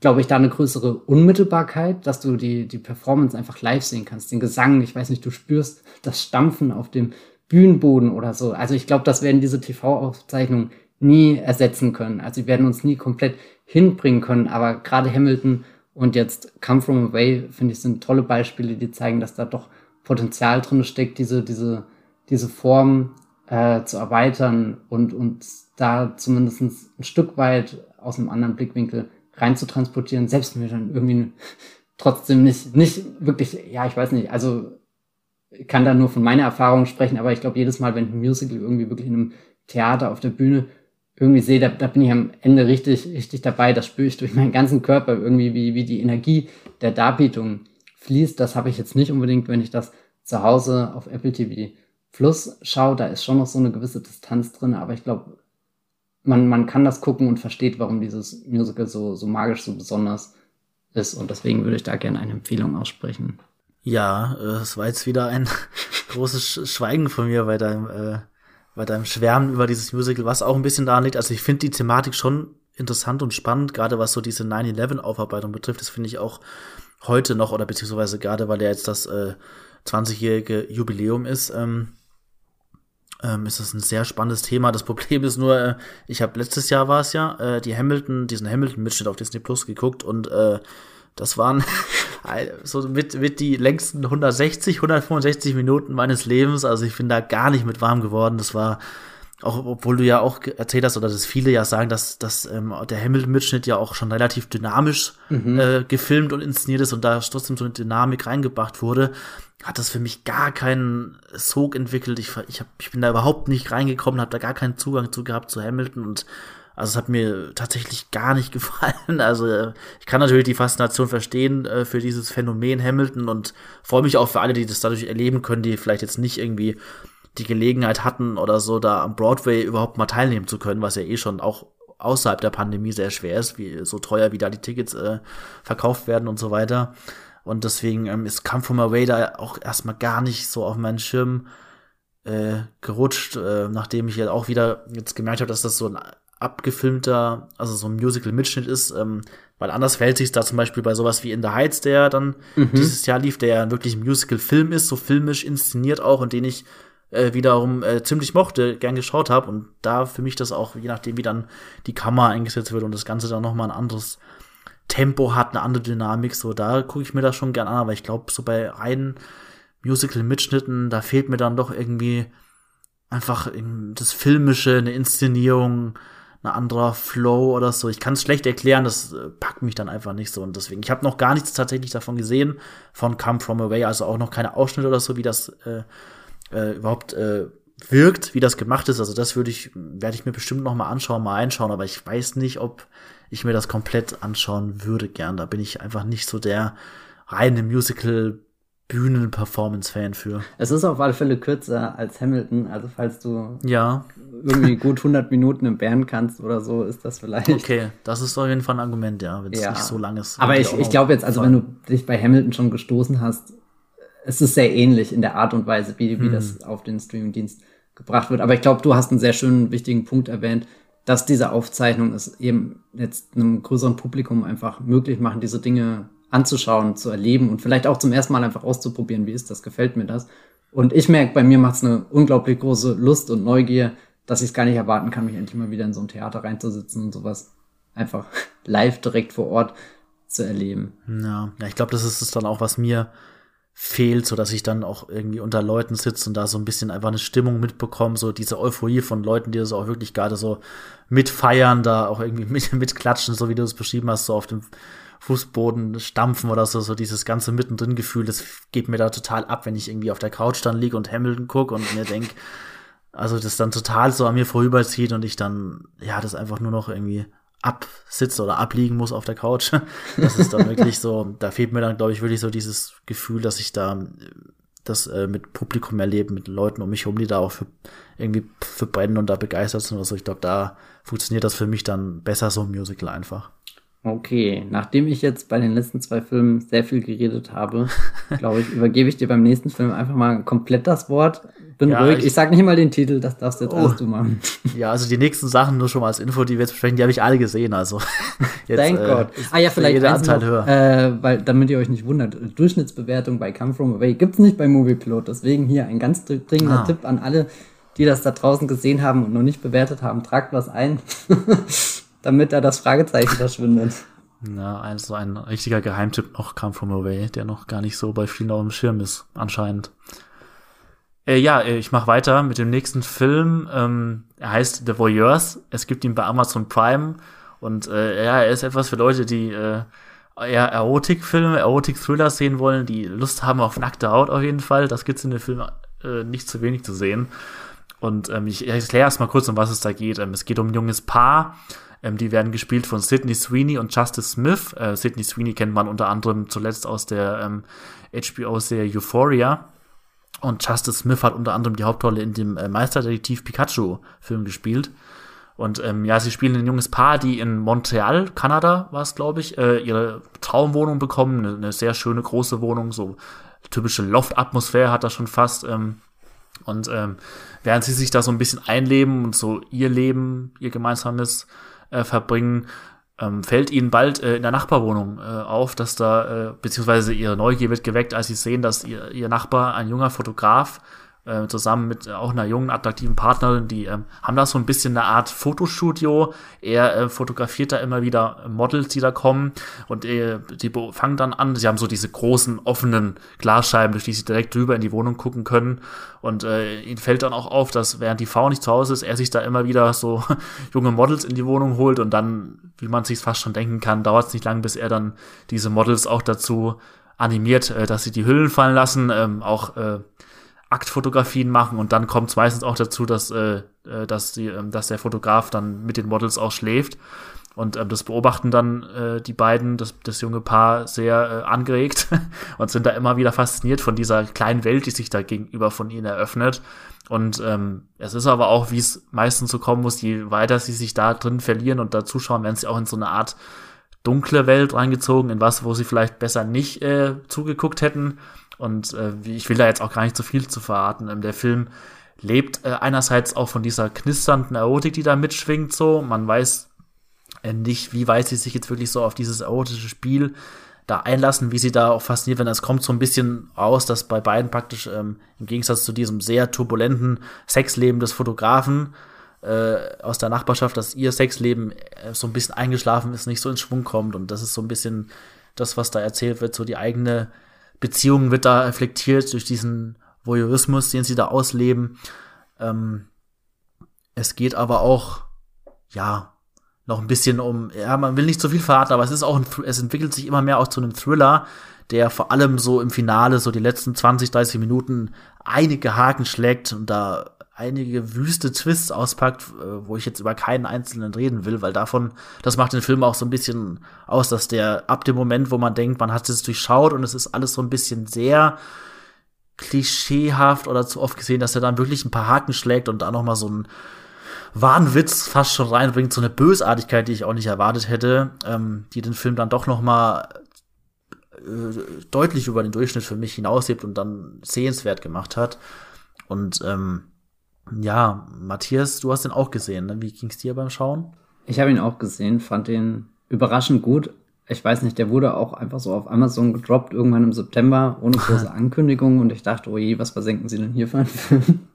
glaube ich, da eine größere Unmittelbarkeit, dass du die, die Performance einfach live sehen kannst, den Gesang, ich weiß nicht, du spürst das Stampfen auf dem Bühnenboden oder so. Also ich glaube, das werden diese TV-Aufzeichnungen nie ersetzen können. Also sie werden uns nie komplett hinbringen können. Aber gerade Hamilton und jetzt Come From Away, finde ich, sind tolle Beispiele, die zeigen, dass da doch Potenzial drin steckt, diese, diese, diese Form äh, zu erweitern und, und da zumindest ein Stück weit aus einem anderen Blickwinkel rein zu transportieren, selbst wenn wir dann irgendwie trotzdem nicht, nicht wirklich, ja, ich weiß nicht, also kann da nur von meiner Erfahrung sprechen, aber ich glaube, jedes Mal, wenn ein Musical irgendwie wirklich in einem Theater auf der Bühne irgendwie sehe, da, da bin ich am Ende richtig, richtig dabei. Das spüre ich durch meinen ganzen Körper irgendwie, wie, wie die Energie der Darbietung fließt. Das habe ich jetzt nicht unbedingt, wenn ich das zu Hause auf Apple TV Plus schaue, da ist schon noch so eine gewisse Distanz drin, aber ich glaube, man, man kann das gucken und versteht, warum dieses Musical so, so magisch, so besonders ist. Und deswegen würde ich da gerne eine Empfehlung aussprechen. Ja, äh, es war jetzt wieder ein großes Schweigen von mir bei deinem, äh, bei deinem Schwärmen über dieses Musical, was auch ein bisschen daran liegt. Also ich finde die Thematik schon interessant und spannend, gerade was so diese 9-11-Aufarbeitung betrifft. Das finde ich auch heute noch, oder beziehungsweise gerade, weil ja jetzt das äh, 20-jährige Jubiläum ist, ähm, ähm, ist das ein sehr spannendes Thema. Das Problem ist nur, äh, ich habe letztes Jahr war es ja, äh, die Hamilton, diesen Hamilton-Mitschnitt auf Disney Plus geguckt und äh, das waren so mit, mit die längsten 160, 165 Minuten meines Lebens. Also ich bin da gar nicht mit warm geworden. Das war auch obwohl du ja auch erzählt hast, oder dass viele ja sagen, dass, dass ähm, der Hamilton-Mitschnitt ja auch schon relativ dynamisch mhm. äh, gefilmt und inszeniert ist und da trotzdem so eine Dynamik reingebracht wurde, hat das für mich gar keinen Sog entwickelt. Ich, ich, hab, ich bin da überhaupt nicht reingekommen, habe da gar keinen Zugang zu gehabt zu Hamilton und also es hat mir tatsächlich gar nicht gefallen. Also äh, ich kann natürlich die Faszination verstehen äh, für dieses Phänomen Hamilton und freue mich auch für alle, die das dadurch erleben können, die vielleicht jetzt nicht irgendwie die Gelegenheit hatten oder so, da am Broadway überhaupt mal teilnehmen zu können, was ja eh schon auch außerhalb der Pandemie sehr schwer ist, wie so teuer wie da die Tickets äh, verkauft werden und so weiter. Und deswegen ähm, ist Come From Away da auch erstmal gar nicht so auf meinen Schirm äh, gerutscht, äh, nachdem ich ja auch wieder jetzt gemerkt habe, dass das so ein abgefilmter, also so ein Musical-Mitschnitt ist, ähm, weil anders fällt sich da zum Beispiel bei sowas wie In the Heights, der dann mhm. dieses Jahr lief, der ja wirklich ein Musical-Film ist, so filmisch inszeniert auch und den ich äh, wiederum äh, ziemlich mochte, gern geschaut habe und da für mich das auch, je nachdem wie dann die Kamera eingesetzt wird und das Ganze dann noch mal ein anderes Tempo hat, eine andere Dynamik, so da gucke ich mir das schon gern an, aber ich glaube so bei reinen Musical-Mitschnitten, da fehlt mir dann doch irgendwie einfach das Filmische, eine Inszenierung, ein anderer Flow oder so. Ich kann es schlecht erklären, das äh, packt mich dann einfach nicht so. Und deswegen, ich habe noch gar nichts tatsächlich davon gesehen, von Come From Away, also auch noch keine Ausschnitte oder so, wie das äh, äh, überhaupt äh, wirkt, wie das gemacht ist. Also das würde ich, werde ich mir bestimmt noch mal anschauen, mal einschauen, aber ich weiß nicht, ob ich mir das komplett anschauen würde gern. Da bin ich einfach nicht so der reine Musical Bühnen-Performance-Fan für. Es ist auf alle Fälle kürzer als Hamilton, also falls du ja. irgendwie gut 100 Minuten im Bären kannst oder so, ist das vielleicht. Okay, das ist auf jeden Fall ein Argument, ja, wenn es ja. nicht so lang ist. Aber ich, ich glaube jetzt, also wenn du dich bei Hamilton schon gestoßen hast, es ist sehr ähnlich in der Art und Weise, wie, wie hm. das auf den Streamingdienst gebracht wird. Aber ich glaube, du hast einen sehr schönen, wichtigen Punkt erwähnt, dass diese Aufzeichnung es eben jetzt einem größeren Publikum einfach möglich machen, diese Dinge anzuschauen, zu erleben und vielleicht auch zum ersten Mal einfach auszuprobieren, wie ist das, gefällt mir das. Und ich merke, bei mir macht es eine unglaublich große Lust und Neugier, dass ich es gar nicht erwarten kann, mich endlich mal wieder in so ein Theater reinzusitzen und sowas einfach live direkt vor Ort zu erleben. Ja, ja ich glaube, das ist es dann auch, was mir fehlt, so dass ich dann auch irgendwie unter Leuten sitze und da so ein bisschen einfach eine Stimmung mitbekomme, so diese Euphorie von Leuten, die das auch wirklich gerade so mitfeiern, da auch irgendwie mit, mitklatschen, so wie du es beschrieben hast, so auf dem Fußboden stampfen oder so, so dieses ganze mittendrin Gefühl, das geht mir da total ab, wenn ich irgendwie auf der Couch dann liege und Hamilton gucke und mir denk, also das dann total so an mir vorüberzieht und ich dann, ja, das einfach nur noch irgendwie absitze oder abliegen muss auf der Couch. Das ist dann wirklich so, da fehlt mir dann, glaube ich, wirklich so dieses Gefühl, dass ich da das äh, mit Publikum erlebe, mit Leuten um mich herum, die da auch für irgendwie für brennen und da begeistert sind oder so. Ich glaube, da funktioniert das für mich dann besser so ein Musical einfach. Okay, nachdem ich jetzt bei den letzten zwei Filmen sehr viel geredet habe, glaube ich, übergebe ich dir beim nächsten Film einfach mal komplett das Wort. Bin ja, ruhig. Ich, ich sag nicht mal den Titel, das darfst jetzt oh. alles du machen. Ja, also die nächsten Sachen nur schon mal als Info, die wir jetzt besprechen, die habe ich alle gesehen. Also jetzt, Thank äh, God. Ah ja, vielleicht jeder Anteil noch, höher. Äh, weil damit ihr euch nicht wundert, Durchschnittsbewertung bei Come From Away gibt's nicht bei Movieplot. Deswegen hier ein ganz dringender ah. Tipp an alle, die das da draußen gesehen haben und noch nicht bewertet haben. Tragt was ein. Damit da das Fragezeichen verschwindet. Na, ein, so ein richtiger Geheimtipp noch kam from away, der noch gar nicht so bei vielen auf dem Schirm ist, anscheinend. Äh, ja, äh, ich mache weiter mit dem nächsten Film. Ähm, er heißt The Voyeurs. Es gibt ihn bei Amazon Prime. Und äh, ja, er ist etwas für Leute, die äh, eher Erotikfilme, Erotik-Thriller sehen wollen, die Lust haben auf nackte Haut auf jeden Fall. Das gibt's in dem Film äh, nicht zu wenig zu sehen. Und ähm, ich, ich erkläre erst mal kurz, um was es da geht. Ähm, es geht um ein junges Paar, ähm, die werden gespielt von Sidney Sweeney und Justice Smith. Äh, Sidney Sweeney kennt man unter anderem zuletzt aus der ähm, HBO-Serie Euphoria. Und Justice Smith hat unter anderem die Hauptrolle in dem äh, Meisterdetektiv Pikachu-Film gespielt. Und ähm, ja, sie spielen ein junges Paar, die in Montreal, Kanada war es, glaube ich, äh, ihre Traumwohnung bekommen. Eine, eine, sehr schöne große Wohnung, so typische Loft-Atmosphäre hat das schon fast. Ähm, und ähm, während sie sich da so ein bisschen einleben und so ihr Leben, ihr gemeinsames äh, verbringen, ähm, fällt ihnen bald äh, in der Nachbarwohnung äh, auf, dass da, äh, beziehungsweise ihre Neugier wird geweckt, als sie sehen, dass ihr, ihr Nachbar, ein junger Fotograf, äh, zusammen mit äh, auch einer jungen, attraktiven Partnerin, die äh, haben da so ein bisschen eine Art Fotostudio. Er äh, fotografiert da immer wieder Models, die da kommen und äh, die fangen dann an, sie haben so diese großen, offenen Glasscheiben, durch die sie direkt drüber in die Wohnung gucken können. Und äh, ihnen fällt dann auch auf, dass während die Frau nicht zu Hause ist, er sich da immer wieder so junge Models in die Wohnung holt und dann, wie man sich fast schon denken kann, dauert es nicht lang, bis er dann diese Models auch dazu animiert, äh, dass sie die Hüllen fallen lassen, ähm, auch äh, Aktfotografien machen und dann kommt es meistens auch dazu, dass, äh, äh, dass, die, äh, dass der Fotograf dann mit den Models auch schläft. Und ähm, das beobachten dann äh, die beiden, das, das junge Paar, sehr äh, angeregt und sind da immer wieder fasziniert von dieser kleinen Welt, die sich da gegenüber von ihnen eröffnet. Und ähm, es ist aber auch, wie es meistens so kommen muss, je weiter sie sich da drin verlieren und da zuschauen, werden sie auch in so eine Art dunkle Welt reingezogen, in was, wo sie vielleicht besser nicht äh, zugeguckt hätten. Und äh, ich will da jetzt auch gar nicht so viel zu verraten. Ähm, der Film lebt äh, einerseits auch von dieser knisternden Erotik, die da mitschwingt, so. Man weiß äh, nicht, wie weit sie sich jetzt wirklich so auf dieses erotische Spiel da einlassen, wie sie da auch fasziniert werden. Es kommt so ein bisschen raus, dass bei beiden praktisch ähm, im Gegensatz zu diesem sehr turbulenten Sexleben des Fotografen äh, aus der Nachbarschaft, dass ihr Sexleben äh, so ein bisschen eingeschlafen ist, nicht so in Schwung kommt. Und das ist so ein bisschen das, was da erzählt wird, so die eigene Beziehung wird da reflektiert durch diesen Voyeurismus, den sie da ausleben. Ähm, es geht aber auch, ja, noch ein bisschen um, ja, man will nicht zu viel verraten, aber es ist auch ein, es entwickelt sich immer mehr auch zu einem Thriller, der vor allem so im Finale, so die letzten 20, 30 Minuten einige Haken schlägt und da einige wüste Twists auspackt, äh, wo ich jetzt über keinen einzelnen reden will, weil davon, das macht den Film auch so ein bisschen aus, dass der ab dem Moment, wo man denkt, man hat es durchschaut und es ist alles so ein bisschen sehr klischeehaft oder zu oft gesehen, dass er dann wirklich ein paar Haken schlägt und da noch mal so ein Wahnwitz fast schon reinbringt, so eine Bösartigkeit, die ich auch nicht erwartet hätte, ähm, die den Film dann doch noch mal äh, deutlich über den Durchschnitt für mich hinaushebt und dann sehenswert gemacht hat. Und ähm, ja, Matthias, du hast den auch gesehen. Ne? Wie ging's dir beim Schauen? Ich habe ihn auch gesehen, fand den überraschend gut. Ich weiß nicht, der wurde auch einfach so auf Amazon gedroppt, irgendwann im September, ohne große Ankündigung. Und ich dachte, oh je, was versenken sie denn hier für einen Film?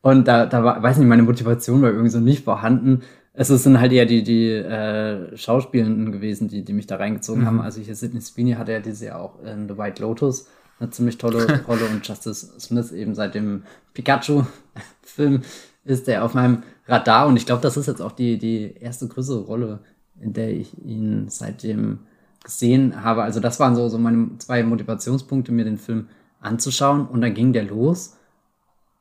Und da, da war, weiß nicht, meine Motivation war irgendwie so nicht vorhanden. Es sind halt eher die, die äh, Schauspielenden gewesen, die, die mich da reingezogen mhm. haben. Also hier Sidney Sweeney hatte ja dieses Jahr auch in The White Lotus eine ziemlich tolle Rolle und Justice Smith eben seit dem Pikachu-Film ist er auf meinem Radar und ich glaube, das ist jetzt auch die, die erste größere Rolle, in der ich ihn seitdem gesehen habe. Also das waren so, so meine zwei Motivationspunkte, mir den Film anzuschauen und dann ging der los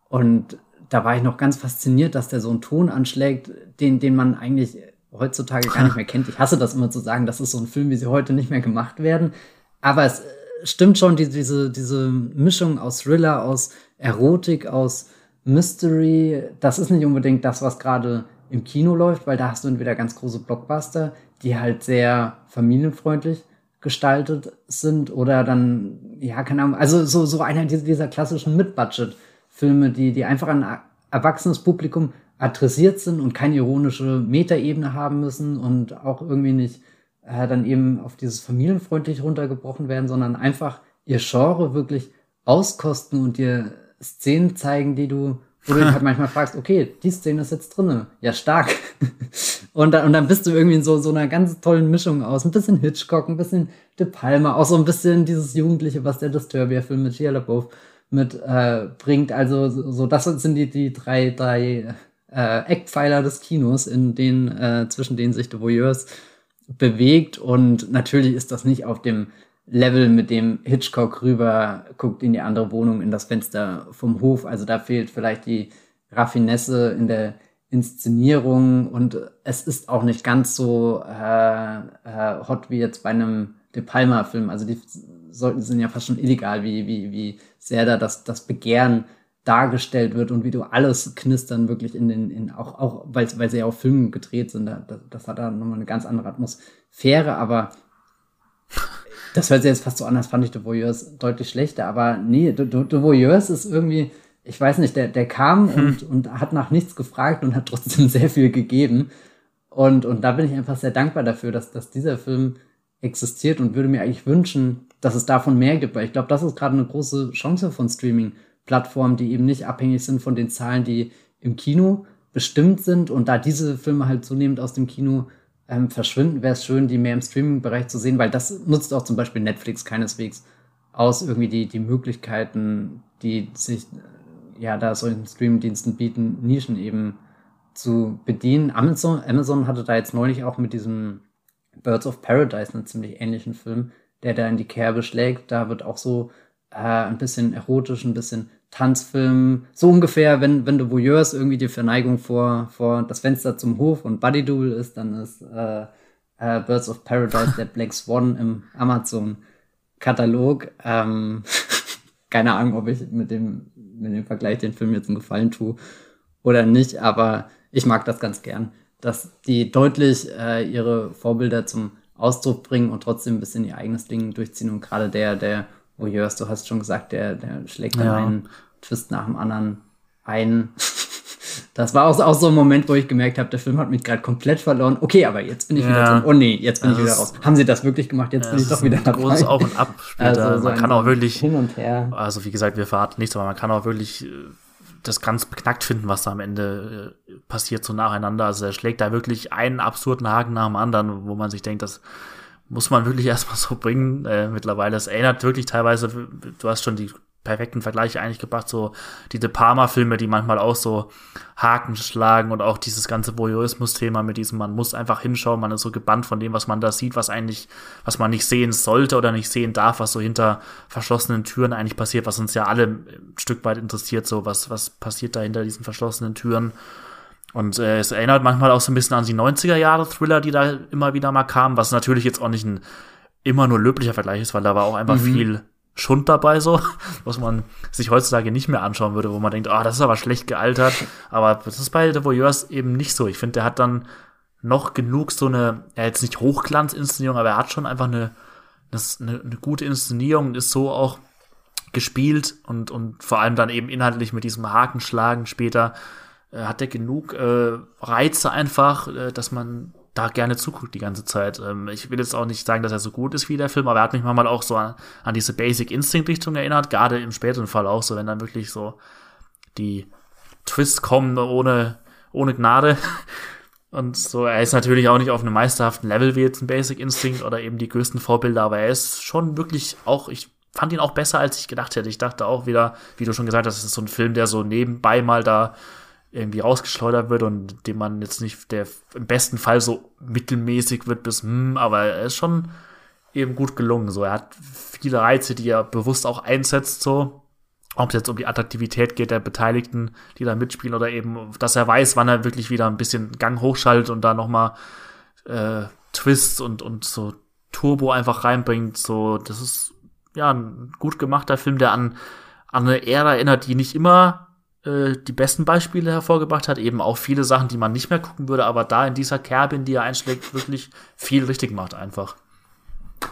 und da war ich noch ganz fasziniert, dass der so einen Ton anschlägt, den, den man eigentlich heutzutage gar nicht mehr kennt. Ich hasse das immer zu sagen, das ist so ein Film, wie sie heute nicht mehr gemacht werden. Aber es stimmt schon, die, diese, diese Mischung aus Thriller, aus Erotik, aus Mystery, das ist nicht unbedingt das, was gerade im Kino läuft, weil da hast du entweder ganz große Blockbuster, die halt sehr familienfreundlich gestaltet sind oder dann, ja, keine Ahnung, also so, so einer dieser klassischen Mid-Budget-Filme, die, die einfach ein erwachsenes Publikum adressiert sind und keine ironische Metaebene haben müssen und auch irgendwie nicht äh, dann eben auf dieses familienfreundlich runtergebrochen werden, sondern einfach ihr Genre wirklich auskosten und dir Szenen zeigen, die du, wo du dich halt manchmal fragst, okay, die Szene ist jetzt drinne, ja stark. und, dann, und dann bist du irgendwie in so, so einer ganz tollen Mischung aus, ein bisschen Hitchcock, ein bisschen De Palma, auch so ein bisschen dieses Jugendliche, was der Disturbia-Film mit Shia LaBeouf mit äh, bringt. Also so das sind die, die drei, drei äh, Eckpfeiler des Kinos, in denen, äh, zwischen denen sich The Voyeurs bewegt und natürlich ist das nicht auf dem Level, mit dem Hitchcock rüber guckt in die andere Wohnung, in das Fenster vom Hof. Also da fehlt vielleicht die Raffinesse in der Inszenierung und es ist auch nicht ganz so äh, äh, hot wie jetzt bei einem De Palma-Filmen. Also die sollten sind ja fast schon illegal, wie, wie, wie sehr da das, das Begehren dargestellt wird und wie du alles knistern wirklich in den, in auch, auch weil, weil sie ja auf Filmen gedreht sind. Da, das, das hat da nochmal eine ganz andere Atmosphäre, aber das hört sich jetzt fast so an, als fand ich The Voyeurs deutlich schlechter, aber nee, The, The Voyeurs ist irgendwie, ich weiß nicht, der, der kam hm. und, und hat nach nichts gefragt und hat trotzdem sehr viel gegeben. Und, und da bin ich einfach sehr dankbar dafür, dass, dass dieser Film existiert und würde mir eigentlich wünschen, dass es davon mehr gibt, weil ich glaube, das ist gerade eine große Chance von Streaming-Plattformen, die eben nicht abhängig sind von den Zahlen, die im Kino bestimmt sind. Und da diese Filme halt zunehmend aus dem Kino ähm, verschwinden, wäre es schön, die mehr im Streaming-Bereich zu sehen, weil das nutzt auch zum Beispiel Netflix keineswegs aus, irgendwie die, die Möglichkeiten, die sich ja da solchen Streaming-Diensten bieten, Nischen eben zu bedienen. Amazon, Amazon hatte da jetzt neulich auch mit diesem Birds of Paradise einen ziemlich ähnlichen Film, der da in die Kerbe schlägt. Da wird auch so äh, ein bisschen erotisch, ein bisschen Tanzfilm, so ungefähr, wenn, wenn du Voyeurs irgendwie die Verneigung vor, vor das Fenster zum Hof und Buddy Duel ist, dann ist äh, äh, Birds of Paradise der Black Swan im Amazon-Katalog. Ähm, keine Ahnung, ob ich mit dem, mit dem Vergleich den Film jetzt einen Gefallen tue oder nicht, aber ich mag das ganz gern, dass die deutlich äh, ihre Vorbilder zum Ausdruck bringen und trotzdem ein bisschen ihr eigenes Ding durchziehen. Und gerade der, der Voyeurs, du hast schon gesagt, der, der schlägt dann ja. einen Twist nach dem anderen ein. Das war auch, auch so ein Moment, wo ich gemerkt habe, der Film hat mich gerade komplett verloren. Okay, aber jetzt bin ich ja. wieder drin. Oh nee, jetzt bin das ich wieder raus. Haben sie das wirklich gemacht? Jetzt ja, bin ich doch wieder dabei. Großes Auf und Ab später. Also so man kann auch wirklich hin und her. Also wie gesagt, wir verraten nichts, aber man kann auch wirklich äh, das ganz beknackt finden, was da am Ende äh, passiert so nacheinander. Also er schlägt da wirklich einen absurden Haken nach dem anderen, wo man sich denkt, das muss man wirklich erstmal so bringen. Äh, mittlerweile, es erinnert wirklich teilweise, du hast schon die perfekten Vergleiche eigentlich gebracht, so die De Palma-Filme, die manchmal auch so Haken schlagen und auch dieses ganze Voyeurismus-Thema mit diesem, man muss einfach hinschauen, man ist so gebannt von dem, was man da sieht, was eigentlich, was man nicht sehen sollte oder nicht sehen darf, was so hinter verschlossenen Türen eigentlich passiert, was uns ja alle ein Stück weit interessiert, so was, was passiert da hinter diesen verschlossenen Türen. Und äh, es erinnert manchmal auch so ein bisschen an die 90er Jahre Thriller, die da immer wieder mal kamen, was natürlich jetzt auch nicht ein immer nur löblicher Vergleich ist, weil da war auch einfach mhm. viel Schund dabei, so, was man sich heutzutage nicht mehr anschauen würde, wo man denkt, ah, oh, das ist aber schlecht gealtert. Aber das ist bei The Voyeurs eben nicht so. Ich finde, der hat dann noch genug so eine, ja, jetzt nicht Hochglanzinszenierung, aber er hat schon einfach eine, eine, eine gute Inszenierung und ist so auch gespielt und, und vor allem dann eben inhaltlich mit diesem Hakenschlagen später hat er genug äh, Reize einfach, äh, dass man da gerne zuguckt die ganze Zeit. Ähm, ich will jetzt auch nicht sagen, dass er so gut ist wie der Film, aber er hat mich manchmal auch so an, an diese Basic Instinct Richtung erinnert, gerade im späteren Fall auch so, wenn dann wirklich so die Twists kommen ohne, ohne Gnade. Und so, er ist natürlich auch nicht auf einem meisterhaften Level wie jetzt ein Basic Instinct oder eben die größten Vorbilder, aber er ist schon wirklich auch, ich fand ihn auch besser, als ich gedacht hätte. Ich dachte auch wieder, wie du schon gesagt hast, es ist so ein Film, der so nebenbei mal da irgendwie rausgeschleudert wird und dem man jetzt nicht, der im besten Fall so mittelmäßig wird bis, hm, aber er ist schon eben gut gelungen. So, er hat viele Reize, die er bewusst auch einsetzt, so. Ob es jetzt um die Attraktivität geht der Beteiligten, die da mitspielen, oder eben, dass er weiß, wann er wirklich wieder ein bisschen Gang hochschaltet und da nochmal äh, Twists und, und so Turbo einfach reinbringt. So, das ist ja ein gut gemachter Film, der an, an eine Ära erinnert, die nicht immer äh, die besten Beispiele hervorgebracht hat, eben auch viele Sachen, die man nicht mehr gucken würde, aber da in dieser Kerbe, in die er einschlägt, wirklich viel richtig macht einfach.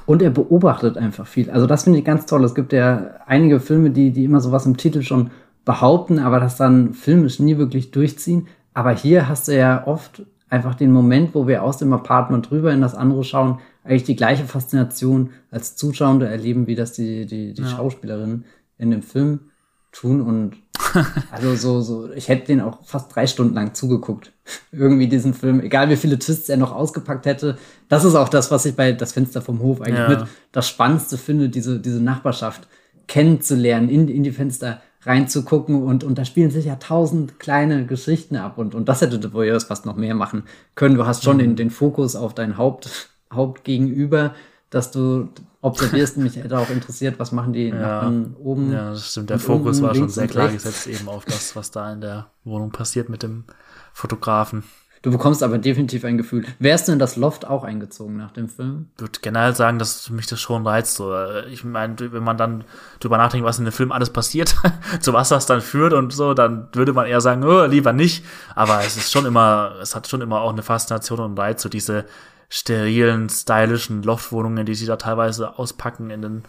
Und er beobachtet einfach viel. Also das finde ich ganz toll. Es gibt ja einige Filme, die, die immer sowas im Titel schon behaupten, aber das dann filmisch nie wirklich durchziehen. Aber hier hast du ja oft einfach den Moment, wo wir aus dem Apartment rüber in das andere schauen, eigentlich die gleiche Faszination als Zuschauer erleben, wie das die, die, die ja. Schauspielerin in dem Film tun und also so, so, ich hätte den auch fast drei Stunden lang zugeguckt. Irgendwie diesen Film, egal wie viele Twists er noch ausgepackt hätte. Das ist auch das, was ich bei Das Fenster vom Hof eigentlich ja. mit das Spannendste finde, diese, diese Nachbarschaft kennenzulernen, in, in die Fenster reinzugucken und, und da spielen sich ja tausend kleine Geschichten ab und, und das hätte The Voyeurs fast noch mehr machen können. Du hast schon mhm. den, den Fokus auf dein Haupt, Hauptgegenüber, dass du observierst. Mich hätte auch interessiert, was machen die ja, oben. Ja, das stimmt. Der Fokus war schon sehr klar gesetzt eben auf das, was da in der Wohnung passiert mit dem Fotografen. Du bekommst aber definitiv ein Gefühl. Wärst du in das Loft auch eingezogen nach dem Film? Ich würde generell sagen, dass mich das schon reizt. So. Ich meine, wenn man dann drüber nachdenkt, was in dem Film alles passiert, zu was das dann führt und so, dann würde man eher sagen, oh, lieber nicht. Aber es ist schon immer, es hat schon immer auch eine Faszination und Reiz, so diese sterilen, stylischen Loftwohnungen, die sie da teilweise auspacken in den,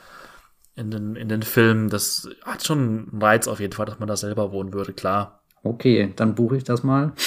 in den, in den Filmen. Das hat schon einen Reiz auf jeden Fall, dass man da selber wohnen würde, klar. Okay, dann buche ich das mal.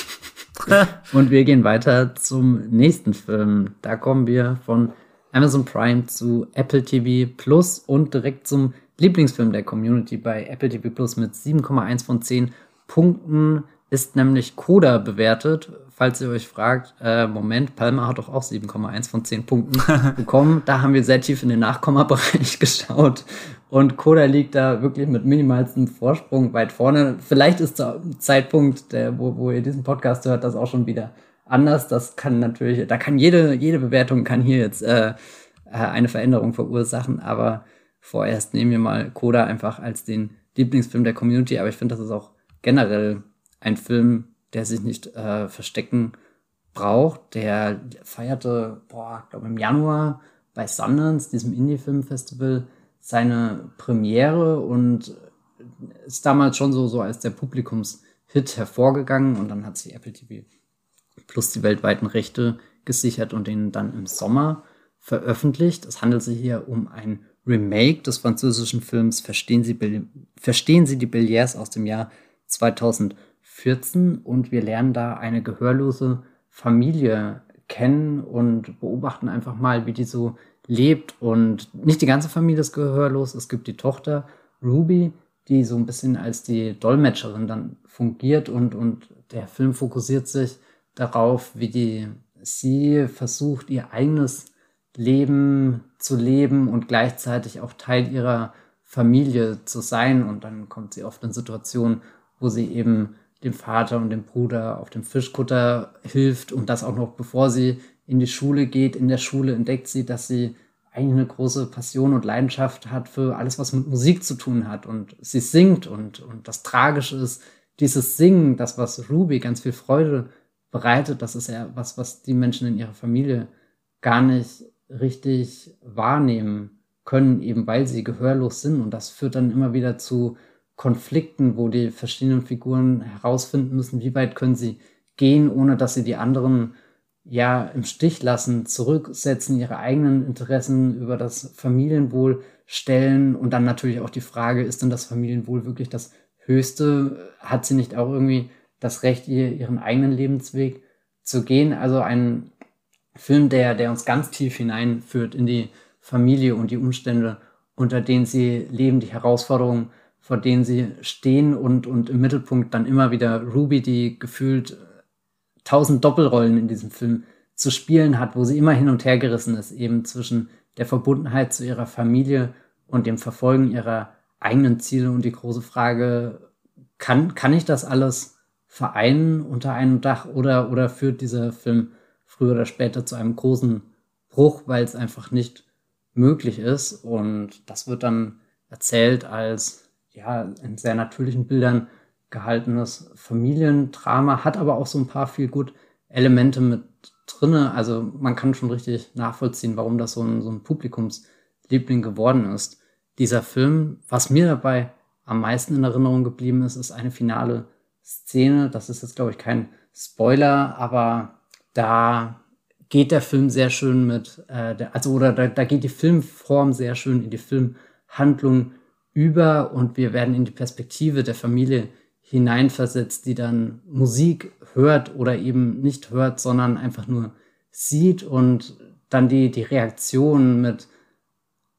und wir gehen weiter zum nächsten Film. Da kommen wir von Amazon Prime zu Apple TV Plus und direkt zum Lieblingsfilm der Community bei Apple TV Plus mit 7,1 von 10 Punkten ist nämlich Coda bewertet. Falls ihr euch fragt, äh, Moment, Palmer hat doch auch 7,1 von 10 Punkten bekommen. Da haben wir sehr tief in den Nachkommabereich geschaut und Koda liegt da wirklich mit minimalstem Vorsprung weit vorne. Vielleicht ist der Zeitpunkt, der, wo, wo ihr diesen Podcast hört, das auch schon wieder anders. Das kann natürlich, da kann jede, jede Bewertung kann hier jetzt äh, äh, eine Veränderung verursachen, aber vorerst nehmen wir mal Koda einfach als den Lieblingsfilm der Community. Aber ich finde, das ist auch generell ein Film, der sich nicht äh, verstecken braucht. Der feierte, boah, glaube im Januar bei Sundance, diesem Indie-Film-Festival, seine Premiere und ist damals schon so, so als der Publikumshit hervorgegangen und dann hat sich Apple TV plus die weltweiten Rechte gesichert und den dann im Sommer veröffentlicht. Es handelt sich hier um ein Remake des französischen Films Verstehen Sie, Verstehen Sie die Billets aus dem Jahr 2014 und wir lernen da eine gehörlose Familie kennen und beobachten einfach mal, wie die so lebt und nicht die ganze Familie ist gehörlos. Es gibt die Tochter Ruby, die so ein bisschen als die Dolmetscherin dann fungiert und, und der Film fokussiert sich darauf, wie die sie versucht, ihr eigenes Leben zu leben und gleichzeitig auch Teil ihrer Familie zu sein. Und dann kommt sie oft in Situationen, wo sie eben dem Vater und dem Bruder auf dem Fischkutter hilft und das auch noch bevor sie in die Schule geht. In der Schule entdeckt sie, dass sie eigentlich eine große Passion und Leidenschaft hat für alles, was mit Musik zu tun hat. Und sie singt und, und das Tragische ist, dieses Singen, das, was Ruby ganz viel Freude bereitet, das ist ja was, was die Menschen in ihrer Familie gar nicht richtig wahrnehmen können, eben weil sie gehörlos sind. Und das führt dann immer wieder zu Konflikten, wo die verschiedenen Figuren herausfinden müssen, wie weit können sie gehen, ohne dass sie die anderen ja im Stich lassen, zurücksetzen, ihre eigenen Interessen über das Familienwohl stellen und dann natürlich auch die Frage, ist denn das Familienwohl wirklich das Höchste? Hat sie nicht auch irgendwie das Recht, ihr, ihren eigenen Lebensweg zu gehen? Also ein Film, der, der uns ganz tief hineinführt in die Familie und die Umstände, unter denen sie leben, die Herausforderungen, vor denen sie stehen und, und im Mittelpunkt dann immer wieder Ruby, die gefühlt tausend Doppelrollen in diesem Film zu spielen hat, wo sie immer hin und her gerissen ist, eben zwischen der Verbundenheit zu ihrer Familie und dem Verfolgen ihrer eigenen Ziele. Und die große Frage, kann, kann ich das alles vereinen unter einem Dach oder, oder führt dieser Film früher oder später zu einem großen Bruch, weil es einfach nicht möglich ist? Und das wird dann erzählt als ja in sehr natürlichen Bildern gehaltenes Familiendrama, hat aber auch so ein paar viel gut Elemente mit drinne. Also man kann schon richtig nachvollziehen, warum das so ein, so ein Publikumsliebling geworden ist. Dieser Film, was mir dabei am meisten in Erinnerung geblieben ist, ist eine finale Szene. Das ist jetzt, glaube ich, kein Spoiler, aber da geht der Film sehr schön mit, äh, der, also oder da, da geht die Filmform sehr schön in die Filmhandlung über und wir werden in die Perspektive der Familie hineinversetzt, die dann Musik hört oder eben nicht hört, sondern einfach nur sieht und dann die, die Reaktion mit,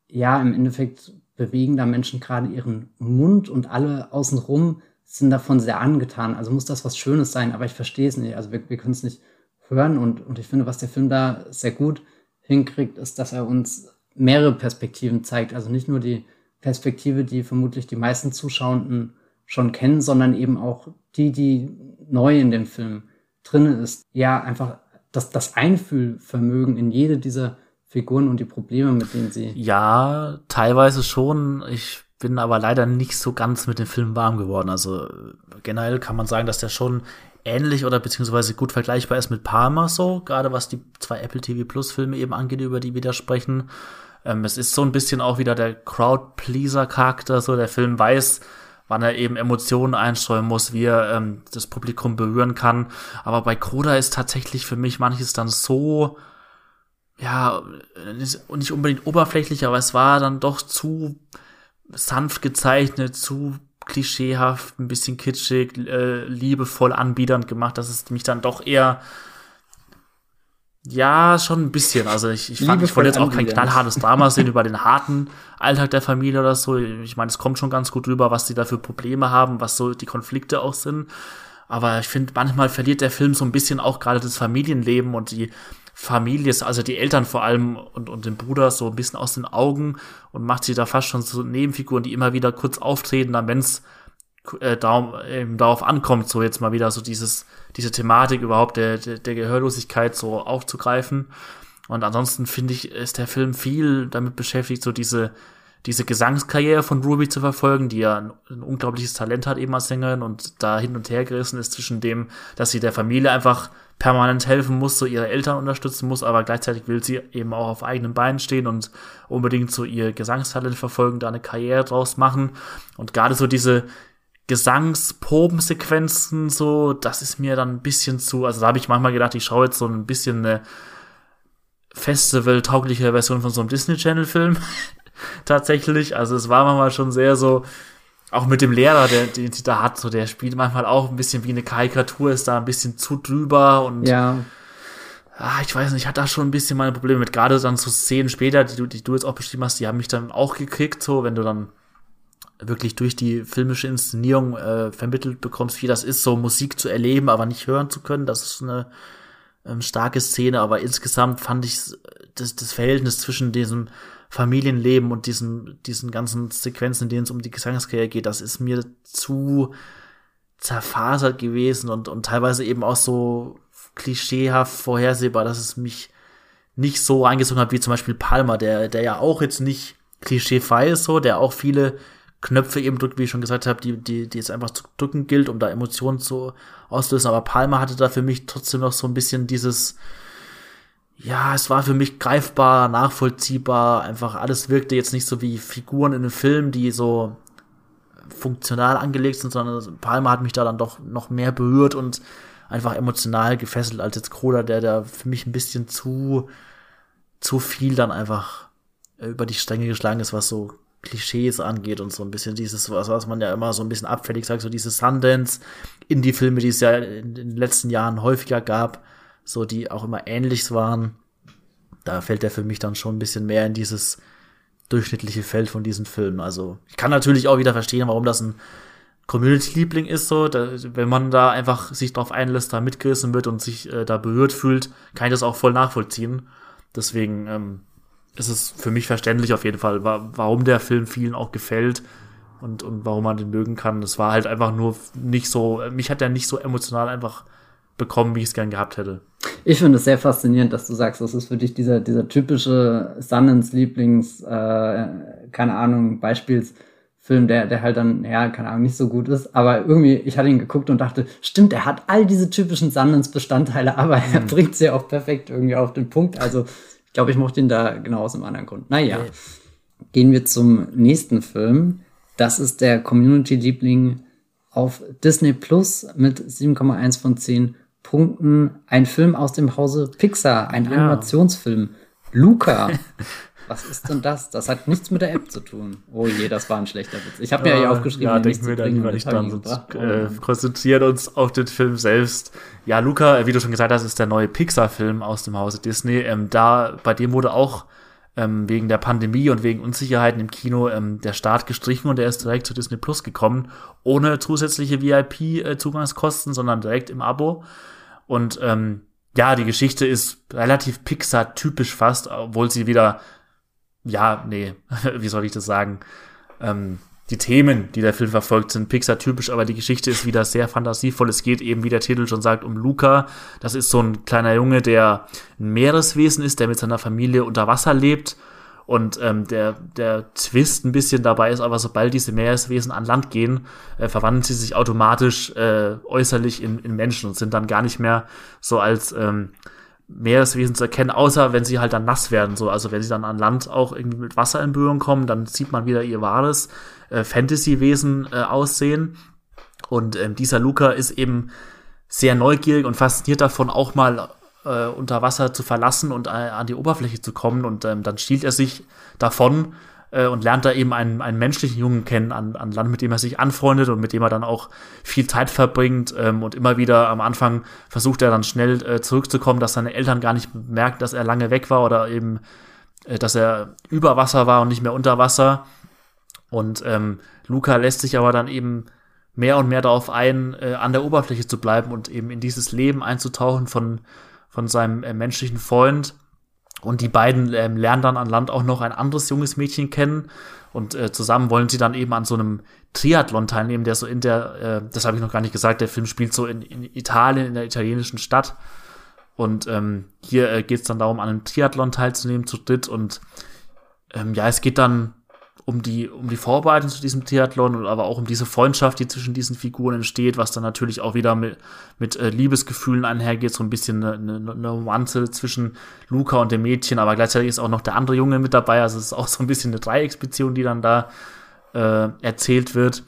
ja, im Endeffekt bewegen da Menschen gerade ihren Mund und alle außenrum sind davon sehr angetan. Also muss das was Schönes sein, aber ich verstehe es nicht. Also wir, wir können es nicht hören und, und ich finde, was der Film da sehr gut hinkriegt, ist, dass er uns mehrere Perspektiven zeigt. Also nicht nur die Perspektive, die vermutlich die meisten Zuschauenden schon kennen, sondern eben auch die, die neu in dem Film drin ist. Ja, einfach das, das Einfühlvermögen in jede dieser Figuren und die Probleme, mit denen sie. Ja, teilweise schon. Ich bin aber leider nicht so ganz mit dem Film warm geworden. Also generell kann man sagen, dass der schon ähnlich oder beziehungsweise gut vergleichbar ist mit Palmer so, gerade was die zwei Apple TV Plus Filme eben angeht, über die wir da sprechen. Ähm, es ist so ein bisschen auch wieder der Crowd-Pleaser-Charakter, so der Film weiß, wann er eben Emotionen einstreuen muss, wie er ähm, das Publikum berühren kann. Aber bei Koda ist tatsächlich für mich manches dann so, ja, nicht unbedingt oberflächlich, aber es war dann doch zu sanft gezeichnet, zu klischeehaft, ein bisschen kitschig, äh, liebevoll anbiedernd gemacht, dass es mich dann doch eher ja, schon ein bisschen. Also ich, ich, fand, ich wollte jetzt auch kein knallhartes Drama sehen über den harten Alltag der Familie oder so. Ich meine, es kommt schon ganz gut rüber, was die da für Probleme haben, was so die Konflikte auch sind. Aber ich finde, manchmal verliert der Film so ein bisschen auch gerade das Familienleben und die Familie, also die Eltern vor allem und, und den Bruder so ein bisschen aus den Augen und macht sie da fast schon so Nebenfiguren, die immer wieder kurz auftreten, dann wenn's äh, darum, eben darauf ankommt, so jetzt mal wieder so dieses, diese Thematik überhaupt der, der, der Gehörlosigkeit so aufzugreifen. Und ansonsten finde ich, ist der Film viel damit beschäftigt, so diese, diese Gesangskarriere von Ruby zu verfolgen, die ja ein, ein, unglaubliches Talent hat eben als Sängerin und da hin und her gerissen ist zwischen dem, dass sie der Familie einfach permanent helfen muss, so ihre Eltern unterstützen muss, aber gleichzeitig will sie eben auch auf eigenen Beinen stehen und unbedingt so ihr Gesangstalent verfolgen, da eine Karriere draus machen. Und gerade so diese, Gesangsprobensequenzen so, das ist mir dann ein bisschen zu, also da habe ich manchmal gedacht, ich schaue jetzt so ein bisschen eine Festival-taugliche Version von so einem Disney-Channel-Film. Tatsächlich. Also es war manchmal schon sehr so, auch mit dem Lehrer, der, den sie da hat, so der spielt manchmal auch ein bisschen wie eine Karikatur, ist da ein bisschen zu drüber und ja. Ah, ich weiß nicht, ich hatte da schon ein bisschen meine Probleme mit. Gerade dann so Szenen später, die du, die du jetzt auch beschrieben hast, die haben mich dann auch gekriegt, so, wenn du dann wirklich durch die filmische Inszenierung äh, vermittelt bekommst, wie das ist, so Musik zu erleben, aber nicht hören zu können. Das ist eine ähm, starke Szene, aber insgesamt fand ich das, das Verhältnis zwischen diesem Familienleben und diesen, diesen ganzen Sequenzen, in denen es um die Gesangskarriere geht, das ist mir zu zerfasert gewesen und, und teilweise eben auch so klischeehaft vorhersehbar, dass es mich nicht so eingezogen hat wie zum Beispiel Palmer, der, der ja auch jetzt nicht klischeefrei ist so, der auch viele Knöpfe eben drückt, wie ich schon gesagt habe, die, die, die es einfach zu drücken gilt, um da Emotionen zu auslösen. Aber Palmer hatte da für mich trotzdem noch so ein bisschen dieses, ja, es war für mich greifbar, nachvollziehbar, einfach alles wirkte jetzt nicht so wie Figuren in einem Film, die so funktional angelegt sind, sondern Palmer hat mich da dann doch noch mehr berührt und einfach emotional gefesselt als jetzt Kroder, der da für mich ein bisschen zu, zu viel dann einfach über die Stränge geschlagen ist, was so Klischees angeht und so ein bisschen dieses, was, was man ja immer so ein bisschen abfällig sagt, so diese Sundance Indie-Filme, die es ja in den letzten Jahren häufiger gab, so die auch immer ähnlich waren. Da fällt der für mich dann schon ein bisschen mehr in dieses durchschnittliche Feld von diesen Filmen. Also ich kann natürlich auch wieder verstehen, warum das ein Community-Liebling ist, so, da, wenn man da einfach sich drauf einlässt, da mitgerissen wird und sich äh, da berührt fühlt, kann ich das auch voll nachvollziehen. Deswegen ähm, es ist für mich verständlich auf jeden Fall, warum der Film vielen auch gefällt und, und warum man den mögen kann. Es war halt einfach nur nicht so, mich hat er nicht so emotional einfach bekommen, wie ich es gern gehabt hätte. Ich finde es sehr faszinierend, dass du sagst, das ist für dich dieser, dieser typische Sonnens Lieblings, äh, keine Ahnung, Beispielsfilm, der, der halt dann, ja, keine Ahnung, nicht so gut ist. Aber irgendwie, ich hatte ihn geguckt und dachte, stimmt, er hat all diese typischen Sundance-Bestandteile, aber er mhm. bringt sie auch perfekt irgendwie auf den Punkt. Also ich glaube, ich mochte ihn da genau aus einem anderen Grund. Naja, okay. gehen wir zum nächsten Film. Das ist der Community-Liebling auf Disney Plus mit 7,1 von 10 Punkten. Ein Film aus dem Hause Pixar, ein ja. Animationsfilm. Luca. Was ist denn das? Das hat nichts mit der App zu tun. Oh je, das war ein schlechter Witz. Ich habe mir ja hier aufgeschrieben, ja, denken wir da lieber nicht dran. Sonst, äh, konzentrieren uns auf den Film selbst. Ja, Luca, wie du schon gesagt hast, ist der neue Pixar-Film aus dem Hause Disney. Ähm, da, bei dem wurde auch ähm, wegen der Pandemie und wegen Unsicherheiten im Kino ähm, der Start gestrichen und er ist direkt zu Disney Plus gekommen, ohne zusätzliche VIP-Zugangskosten, sondern direkt im Abo. Und ähm, ja, die Geschichte ist relativ Pixar-typisch fast, obwohl sie wieder ja, nee, wie soll ich das sagen? Ähm, die Themen, die der Film verfolgt, sind Pixar-typisch, aber die Geschichte ist wieder sehr fantasievoll. Es geht eben, wie der Titel schon sagt, um Luca. Das ist so ein kleiner Junge, der ein Meereswesen ist, der mit seiner Familie unter Wasser lebt Und ähm, der, der Twist ein bisschen dabei ist, aber sobald diese Meereswesen an Land gehen, äh, verwandeln sie sich automatisch äh, äußerlich in, in Menschen und sind dann gar nicht mehr so als ähm, Meereswesen zu erkennen, außer wenn sie halt dann nass werden. So, also wenn sie dann an Land auch irgendwie mit Wasser in Berührung kommen, dann sieht man wieder ihr wahres äh, Fantasy-Wesen äh, aussehen. Und ähm, dieser Luca ist eben sehr neugierig und fasziniert davon, auch mal äh, unter Wasser zu verlassen und äh, an die Oberfläche zu kommen. Und ähm, dann stiehlt er sich davon äh, und lernt da eben einen, einen menschlichen Jungen kennen an, an Land, mit dem er sich anfreundet und mit dem er dann auch viel Zeit verbringt. Ähm, und immer wieder am Anfang versucht er dann schnell äh, zurückzukommen, dass seine Eltern gar nicht merken, dass er lange weg war oder eben, äh, dass er über Wasser war und nicht mehr unter Wasser. Und ähm, Luca lässt sich aber dann eben mehr und mehr darauf ein, äh, an der Oberfläche zu bleiben und eben in dieses Leben einzutauchen von, von seinem äh, menschlichen Freund. Und die beiden ähm, lernen dann an Land auch noch ein anderes junges Mädchen kennen. Und äh, zusammen wollen sie dann eben an so einem Triathlon teilnehmen, der so in der, äh, das habe ich noch gar nicht gesagt, der Film spielt so in, in Italien, in der italienischen Stadt. Und ähm, hier äh, geht es dann darum, an einem Triathlon teilzunehmen zu dritt. Und ähm, ja, es geht dann um die, um die Vorbereitung zu diesem Triathlon, aber auch um diese Freundschaft, die zwischen diesen Figuren entsteht, was dann natürlich auch wieder mit, mit äh, Liebesgefühlen einhergeht, so ein bisschen eine, eine, eine Romanze zwischen Luca und dem Mädchen, aber gleichzeitig ist auch noch der andere Junge mit dabei, also es ist auch so ein bisschen eine Dreiecksbeziehung, die dann da äh, erzählt wird.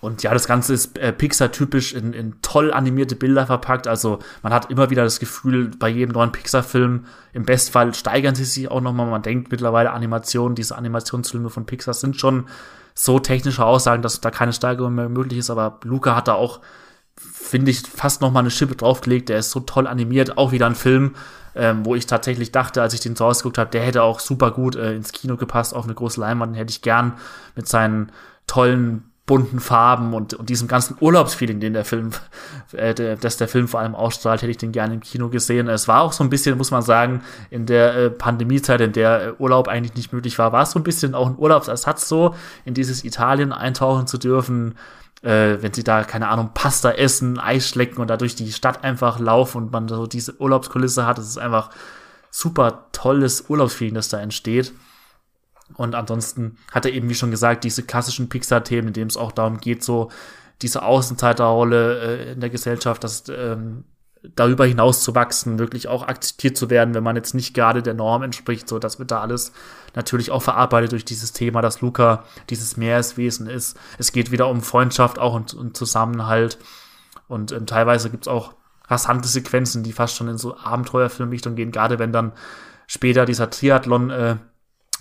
Und ja, das Ganze ist äh, Pixar-typisch in, in toll animierte Bilder verpackt. Also man hat immer wieder das Gefühl, bei jedem neuen Pixar-Film, im Bestfall steigern sie sich auch nochmal. Man denkt mittlerweile Animationen, diese Animationsfilme von Pixar sind schon so technische Aussagen, dass da keine Steigerung mehr möglich ist. Aber Luca hat da auch, finde ich, fast nochmal eine Schippe draufgelegt. Der ist so toll animiert. Auch wieder ein Film, ähm, wo ich tatsächlich dachte, als ich den zu Hause geguckt habe, der hätte auch super gut äh, ins Kino gepasst, auf eine große Leinwand. Den hätte ich gern mit seinen tollen bunten Farben und, und diesem ganzen Urlaubsfeeling, den der Film, äh, der, das der Film vor allem ausstrahlt, hätte ich den gerne im Kino gesehen. Es war auch so ein bisschen, muss man sagen, in der äh, Pandemiezeit, in der äh, Urlaub eigentlich nicht möglich war, war es so ein bisschen auch ein Urlaubsersatz so, in dieses Italien eintauchen zu dürfen, äh, wenn sie da, keine Ahnung, Pasta essen, Eis schlecken und da durch die Stadt einfach laufen und man so diese Urlaubskulisse hat. Es ist einfach super tolles Urlaubsfeeling, das da entsteht. Und ansonsten hat er eben, wie schon gesagt, diese klassischen Pixar-Themen, in denen es auch darum geht, so diese Außenseiterrolle äh, in der Gesellschaft, dass ähm, darüber hinaus zu wachsen, wirklich auch akzeptiert zu werden, wenn man jetzt nicht gerade der Norm entspricht. So, das wird da alles natürlich auch verarbeitet durch dieses Thema, dass Luca dieses Meereswesen ist. Es geht wieder um Freundschaft auch und, und Zusammenhalt. Und ähm, teilweise gibt's auch rasante Sequenzen, die fast schon in so Abenteuerfilmrichtung gehen, gerade wenn dann später dieser Triathlon äh,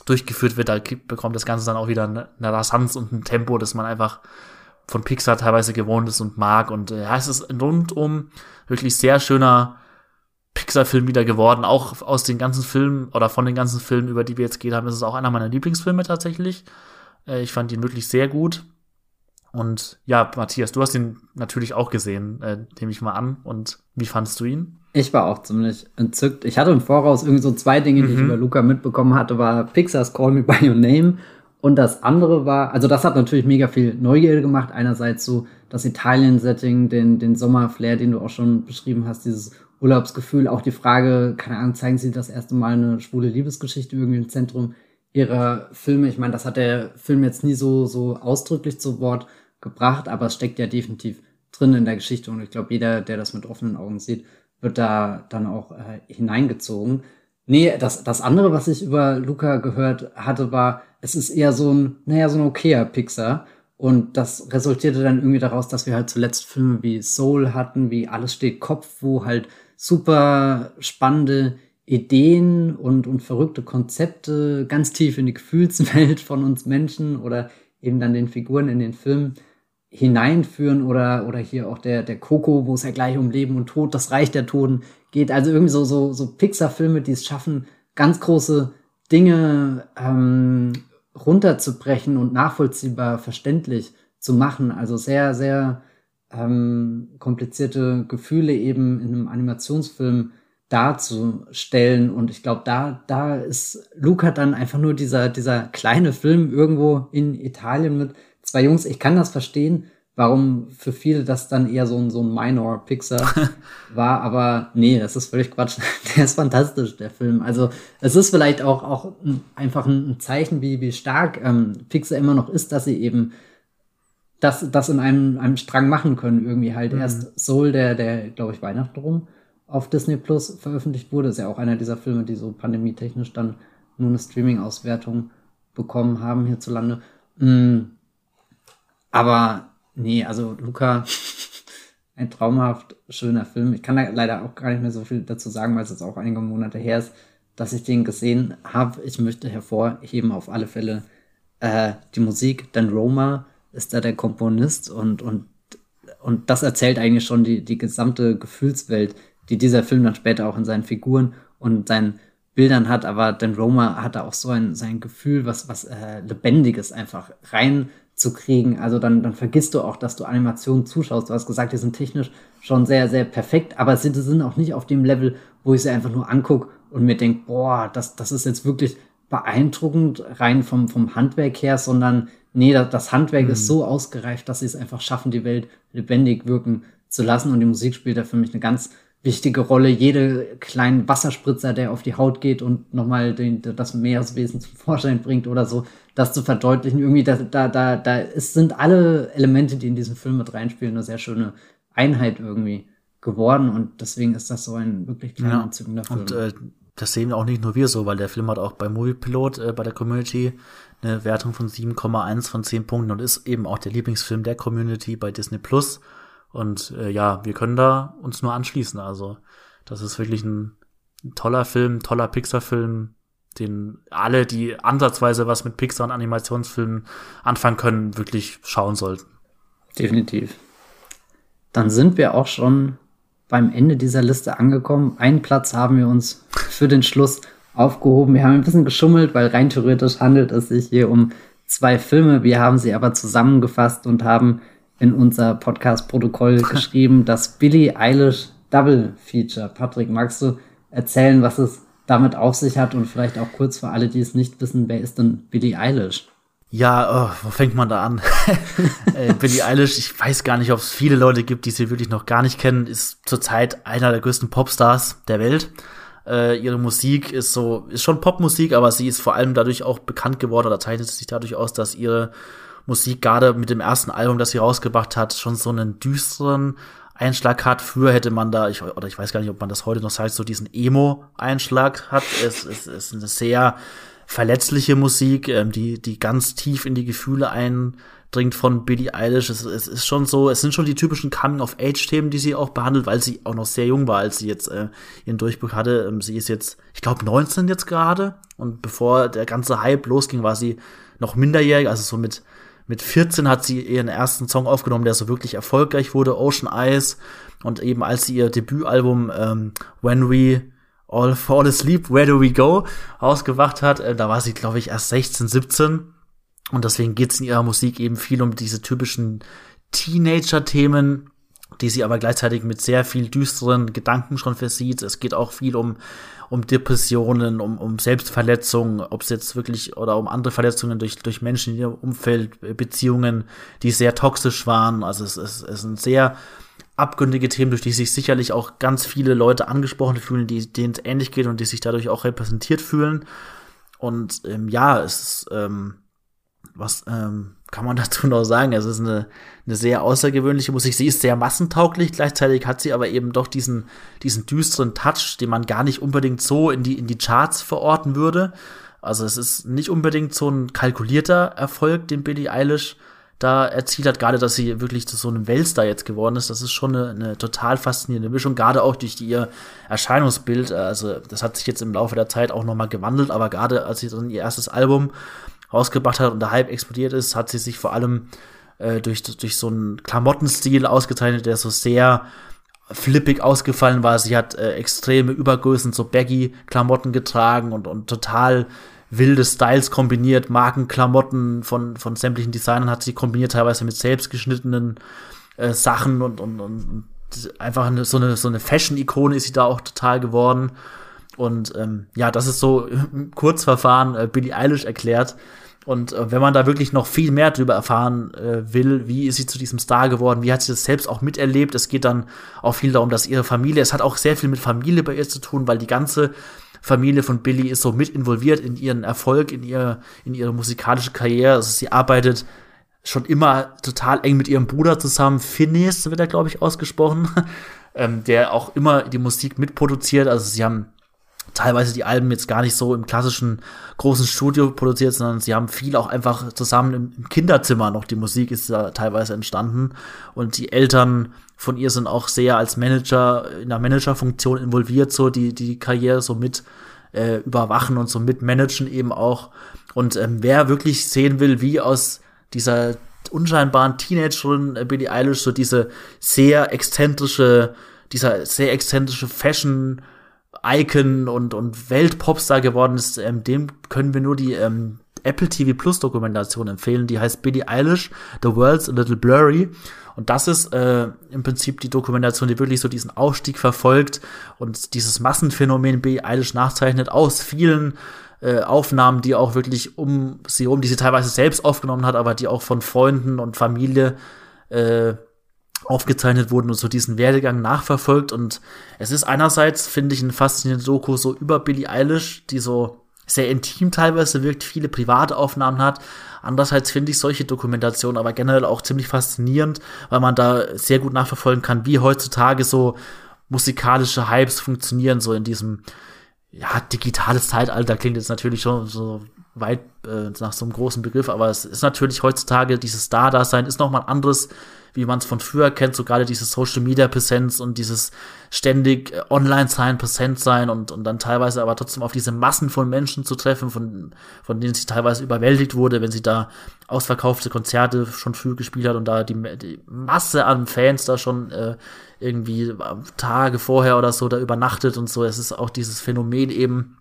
durchgeführt wird, da bekommt das Ganze dann auch wieder eine, Rasanz und ein Tempo, das man einfach von Pixar teilweise gewohnt ist und mag. Und äh, ja, es ist rundum wirklich sehr schöner Pixar-Film wieder geworden. Auch aus den ganzen Filmen oder von den ganzen Filmen, über die wir jetzt geht haben, ist es auch einer meiner Lieblingsfilme tatsächlich. Äh, ich fand ihn wirklich sehr gut. Und ja, Matthias, du hast ihn natürlich auch gesehen, äh, nehme ich mal an. Und wie fandest du ihn? Ich war auch ziemlich entzückt. Ich hatte im Voraus irgendwie so zwei Dinge, die mhm. ich über Luca mitbekommen hatte, war Pixar's Call Me By Your Name und das andere war, also das hat natürlich mega viel Neugierde gemacht. Einerseits so das Italien-Setting, den, den Sommerflair, den du auch schon beschrieben hast, dieses Urlaubsgefühl, auch die Frage, keine Ahnung, zeigen sie das erste Mal eine schwule Liebesgeschichte irgendwie im Zentrum ihrer Filme. Ich meine, das hat der Film jetzt nie so, so ausdrücklich zu Wort gebracht, aber es steckt ja definitiv drin in der Geschichte und ich glaube, jeder, der das mit offenen Augen sieht, wird da dann auch äh, hineingezogen. Nee, das, das andere, was ich über Luca gehört hatte, war, es ist eher so ein, naja, so ein okayer Pixar. Und das resultierte dann irgendwie daraus, dass wir halt zuletzt Filme wie Soul hatten, wie Alles steht Kopf, wo halt super spannende Ideen und, und verrückte Konzepte ganz tief in die Gefühlswelt von uns Menschen oder eben dann den Figuren in den Filmen hineinführen oder, oder hier auch der, der Coco, wo es ja gleich um Leben und Tod, das Reich der Toten geht. Also irgendwie so, so, so Pixar-Filme, die es schaffen, ganz große Dinge ähm, runterzubrechen und nachvollziehbar verständlich zu machen. Also sehr, sehr ähm, komplizierte Gefühle eben in einem Animationsfilm darzustellen. Und ich glaube, da, da ist Luca dann einfach nur dieser, dieser kleine Film irgendwo in Italien mit zwei Jungs, ich kann das verstehen, warum für viele das dann eher so ein, so ein Minor-Pixar war, aber nee, das ist völlig Quatsch. Der ist fantastisch, der Film. Also es ist vielleicht auch, auch einfach ein Zeichen, wie, wie stark ähm, Pixar immer noch ist, dass sie eben das, das in einem, einem Strang machen können. Irgendwie halt mhm. erst Soul, der, der, glaube ich, Weihnachten rum auf Disney Plus veröffentlicht wurde. Ist ja auch einer dieser Filme, die so pandemietechnisch dann nur eine Streaming-Auswertung bekommen haben hierzulande. Mhm. Aber nee, also Luca, ein traumhaft schöner Film. Ich kann da leider auch gar nicht mehr so viel dazu sagen, weil es jetzt auch einige Monate her ist, dass ich den gesehen habe. Ich möchte hervorheben auf alle Fälle äh, die Musik, denn Roma ist da der Komponist und, und, und das erzählt eigentlich schon die, die gesamte Gefühlswelt, die dieser Film dann später auch in seinen Figuren und seinen Bildern hat, aber Dan Roma hat da auch so ein, sein Gefühl, was, was äh, Lebendiges einfach reinzukriegen. Also dann, dann vergisst du auch, dass du Animationen zuschaust. Du hast gesagt, die sind technisch schon sehr, sehr perfekt, aber sie sind auch nicht auf dem Level, wo ich sie einfach nur angucke und mir denke, boah, das, das ist jetzt wirklich beeindruckend rein vom, vom Handwerk her, sondern nee, das, das Handwerk mhm. ist so ausgereift, dass sie es einfach schaffen, die Welt lebendig wirken zu lassen. Und die Musik spielt da für mich eine ganz wichtige Rolle. Jede kleinen Wasserspritzer, der auf die Haut geht und nochmal den, das Meereswesen zum Vorschein bringt oder so, das zu verdeutlichen. Irgendwie, da, da, da, da ist, sind alle Elemente, die in diesen Film mit reinspielen, eine sehr schöne Einheit irgendwie geworden. Und deswegen ist das so ein wirklich kleiner, ja. Film. Und äh, das sehen auch nicht nur wir so, weil der Film hat auch bei Moviepilot äh, bei der Community eine Wertung von 7,1 von 10 Punkten und ist eben auch der Lieblingsfilm der Community bei Disney Plus. Und äh, ja, wir können da uns nur anschließen. Also, das ist wirklich ein toller Film, toller Pixar-Film, den alle, die ansatzweise was mit Pixar und Animationsfilmen anfangen können, wirklich schauen sollten. Definitiv. Dann sind wir auch schon beim Ende dieser Liste angekommen. Einen Platz haben wir uns für den Schluss aufgehoben. Wir haben ein bisschen geschummelt, weil rein theoretisch handelt es sich hier um zwei Filme. Wir haben sie aber zusammengefasst und haben in unser Podcast-Protokoll geschrieben, das Billie Eilish Double Feature. Patrick, magst du erzählen, was es damit auf sich hat und vielleicht auch kurz für alle, die es nicht wissen, wer ist denn Billie Eilish? Ja, oh, wo fängt man da an? äh, Billie Eilish, ich weiß gar nicht, ob es viele Leute gibt, die sie wirklich noch gar nicht kennen, ist zurzeit einer der größten Popstars der Welt. Äh, ihre Musik ist so, ist schon Popmusik, aber sie ist vor allem dadurch auch bekannt geworden oder zeichnet sich dadurch aus, dass ihre Musik gerade mit dem ersten Album, das sie rausgebracht hat, schon so einen düsteren Einschlag hat. Früher hätte man da, ich, oder ich weiß gar nicht, ob man das heute noch sagt, so diesen Emo-Einschlag hat. Es, es, es ist eine sehr verletzliche Musik, ähm, die, die ganz tief in die Gefühle eindringt von Billie Eilish. Es, es ist schon so, es sind schon die typischen Coming-of-Age-Themen, die sie auch behandelt, weil sie auch noch sehr jung war, als sie jetzt äh, ihren Durchbruch hatte. Ähm, sie ist jetzt, ich glaube, 19 jetzt gerade. Und bevor der ganze Hype losging, war sie noch minderjährig, also so mit mit 14 hat sie ihren ersten Song aufgenommen, der so wirklich erfolgreich wurde, Ocean Eyes. Und eben als sie ihr Debütalbum ähm, When We All Fall Asleep, Where Do We Go ausgewacht hat, äh, da war sie, glaube ich, erst 16, 17. Und deswegen geht es in ihrer Musik eben viel um diese typischen Teenager-Themen, die sie aber gleichzeitig mit sehr viel düsteren Gedanken schon versieht. Es geht auch viel um um Depressionen, um, um Selbstverletzungen, ob es jetzt wirklich oder um andere Verletzungen durch, durch Menschen in ihrem Umfeld, äh, Beziehungen, die sehr toxisch waren. Also es, es, es sind sehr abgründige Themen, durch die sich sicherlich auch ganz viele Leute angesprochen fühlen, die, denen es ähnlich geht und die sich dadurch auch repräsentiert fühlen. Und ähm, ja, es ist, ähm, was ähm, kann man dazu noch sagen? Es ist eine, eine sehr außergewöhnliche Musik. Sie ist sehr massentauglich, gleichzeitig hat sie aber eben doch diesen, diesen düsteren Touch, den man gar nicht unbedingt so in die, in die Charts verorten würde. Also es ist nicht unbedingt so ein kalkulierter Erfolg, den Billie Eilish da erzielt hat, gerade dass sie wirklich zu so einem Weltstar jetzt geworden ist. Das ist schon eine, eine total faszinierende Mischung, gerade auch durch die, ihr Erscheinungsbild. Also das hat sich jetzt im Laufe der Zeit auch nochmal gewandelt, aber gerade als sie dann ihr erstes Album rausgebracht hat und der Hype explodiert ist, hat sie sich vor allem äh, durch, durch so einen Klamottenstil ausgezeichnet, der so sehr flippig ausgefallen war. Sie hat äh, extreme Übergrößen, so baggy Klamotten getragen und, und total wilde Styles kombiniert, Markenklamotten von, von sämtlichen Designern hat sie kombiniert, teilweise mit selbstgeschnittenen äh, Sachen und, und, und einfach eine, so eine, so eine Fashion-Ikone ist sie da auch total geworden. Und ähm, ja, das ist so im Kurzverfahren äh, Billie Eilish erklärt. Und äh, wenn man da wirklich noch viel mehr drüber erfahren äh, will, wie ist sie zu diesem Star geworden, wie hat sie das selbst auch miterlebt, es geht dann auch viel darum, dass ihre Familie, es hat auch sehr viel mit Familie bei ihr zu tun, weil die ganze Familie von Billy ist so mit involviert in ihren Erfolg, in, ihr, in ihre musikalische Karriere. Also sie arbeitet schon immer total eng mit ihrem Bruder zusammen. Phineas wird er, glaube ich, ausgesprochen, ähm, der auch immer die Musik mitproduziert. Also sie haben teilweise die Alben jetzt gar nicht so im klassischen großen Studio produziert, sondern sie haben viel auch einfach zusammen im, Kinderzimmer noch. Die Musik ist da teilweise entstanden und die Eltern von ihr sind auch sehr als Manager in der Managerfunktion involviert, so die die Karriere so mit äh, überwachen und so mit managen eben auch. Und ähm, wer wirklich sehen will, wie aus dieser unscheinbaren Teenagerin äh, Billie Eilish so diese sehr exzentrische, dieser sehr exzentrische Fashion Icon und, und Weltpopstar geworden ist, ähm, dem können wir nur die ähm, Apple TV Plus Dokumentation empfehlen. Die heißt Billie Eilish, The World's a Little Blurry. Und das ist äh, im Prinzip die Dokumentation, die wirklich so diesen Aufstieg verfolgt und dieses Massenphänomen Billie Eilish nachzeichnet aus vielen äh, Aufnahmen, die auch wirklich um sie um, die sie teilweise selbst aufgenommen hat, aber die auch von Freunden und Familie äh, aufgezeichnet wurden und so diesen Werdegang nachverfolgt. Und es ist einerseits, finde ich, ein faszinierende Doku so über Billie Eilish, die so sehr intim teilweise wirkt, viele private Aufnahmen hat. Andererseits finde ich solche Dokumentationen aber generell auch ziemlich faszinierend, weil man da sehr gut nachverfolgen kann, wie heutzutage so musikalische Hypes funktionieren, so in diesem ja, digitales Zeitalter klingt jetzt natürlich schon so weit äh, nach so einem großen Begriff, aber es ist natürlich heutzutage dieses Star-Dasein ist noch mal ein anderes wie man es von früher kennt, so gerade dieses Social Media Präsenz und dieses ständig äh, online sein, präsent sein und, und dann teilweise aber trotzdem auf diese Massen von Menschen zu treffen, von, von denen sie teilweise überwältigt wurde, wenn sie da ausverkaufte Konzerte schon früh gespielt hat und da die, die Masse an Fans da schon äh, irgendwie Tage vorher oder so da übernachtet und so. Es ist auch dieses Phänomen eben,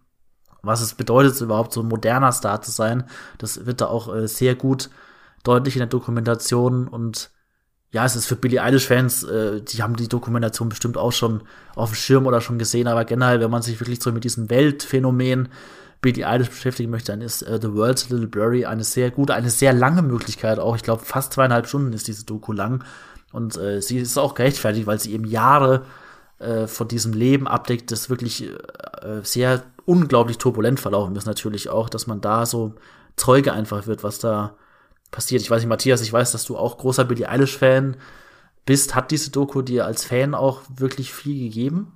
was es bedeutet, überhaupt so ein moderner Star zu sein. Das wird da auch äh, sehr gut deutlich in der Dokumentation und ja, es ist für Billie Eilish-Fans, äh, die haben die Dokumentation bestimmt auch schon auf dem Schirm oder schon gesehen, aber generell, wenn man sich wirklich so mit diesem Weltphänomen Billie Eilish beschäftigen möchte, dann ist äh, The World's Little Blurry eine sehr gute, eine sehr lange Möglichkeit auch. Ich glaube, fast zweieinhalb Stunden ist diese Doku lang. Und äh, sie ist auch gerechtfertigt, weil sie eben Jahre äh, von diesem Leben abdeckt, das wirklich äh, sehr unglaublich turbulent verlaufen ist natürlich auch, dass man da so Zeuge einfach wird, was da passiert. Ich weiß nicht, Matthias, ich weiß, dass du auch großer Billie Eilish-Fan bist. Hat diese Doku dir als Fan auch wirklich viel gegeben?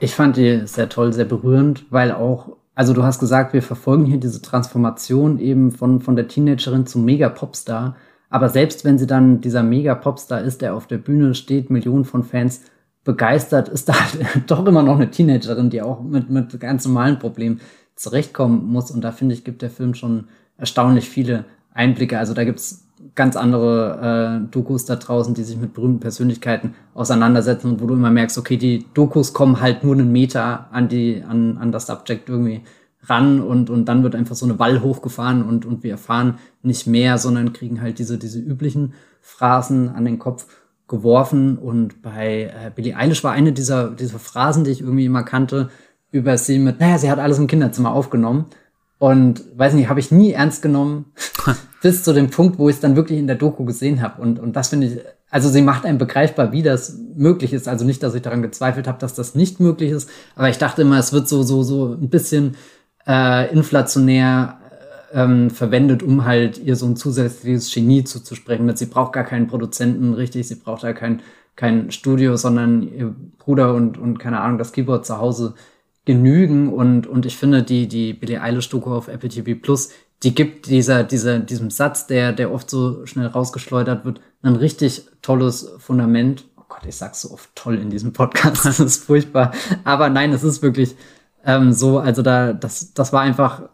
Ich fand die sehr toll, sehr berührend, weil auch, also du hast gesagt, wir verfolgen hier diese Transformation eben von, von der Teenagerin zum Mega-Popstar. Aber selbst wenn sie dann dieser Mega-Popstar ist, der auf der Bühne steht, Millionen von Fans begeistert, ist da halt doch immer noch eine Teenagerin, die auch mit, mit ganz normalen Problemen zurechtkommen muss. Und da finde ich, gibt der Film schon erstaunlich viele Einblicke. Also da gibt's ganz andere äh, Dokus da draußen, die sich mit berühmten Persönlichkeiten auseinandersetzen und wo du immer merkst, okay, die Dokus kommen halt nur einen Meter an die, an, an das Subject irgendwie ran und, und dann wird einfach so eine Wall hochgefahren und, und wir erfahren nicht mehr, sondern kriegen halt diese, diese üblichen Phrasen an den Kopf geworfen und bei äh, Billie Eilish war eine dieser, dieser Phrasen, die ich irgendwie immer kannte, über sie mit, naja, sie hat alles im Kinderzimmer aufgenommen und weiß nicht, habe ich nie ernst genommen, bis zu dem Punkt, wo ich es dann wirklich in der Doku gesehen habe. Und, und das finde ich, also sie macht einem begreifbar, wie das möglich ist. Also nicht, dass ich daran gezweifelt habe, dass das nicht möglich ist, aber ich dachte immer, es wird so, so, so ein bisschen äh, inflationär äh, ähm, verwendet, um halt ihr so ein zusätzliches Genie zuzusprechen. Mit sie braucht gar keinen Produzenten, richtig, sie braucht da kein, kein Studio, sondern ihr Bruder und, und keine Ahnung, das Keyboard zu Hause genügen und, und ich finde, die, die Billie Eilish-Doku auf Apple TV Plus, die gibt dieser, dieser, diesem Satz, der, der oft so schnell rausgeschleudert wird, ein richtig tolles Fundament. Oh Gott, ich sag's so oft toll in diesem Podcast, das ist furchtbar. Aber nein, es ist wirklich ähm, so, also da, das, das war einfach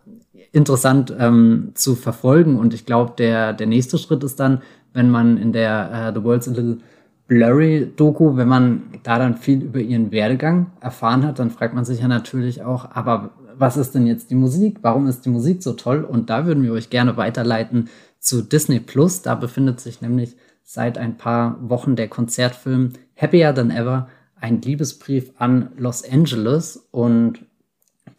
interessant ähm, zu verfolgen und ich glaube, der, der nächste Schritt ist dann, wenn man in der uh, The World's a Little Blurry-Doku, wenn man da dann viel über ihren Werdegang erfahren hat, dann fragt man sich ja natürlich auch, aber was ist denn jetzt die Musik? Warum ist die Musik so toll? Und da würden wir euch gerne weiterleiten zu Disney Plus. Da befindet sich nämlich seit ein paar Wochen der Konzertfilm Happier Than Ever, ein Liebesbrief an Los Angeles. Und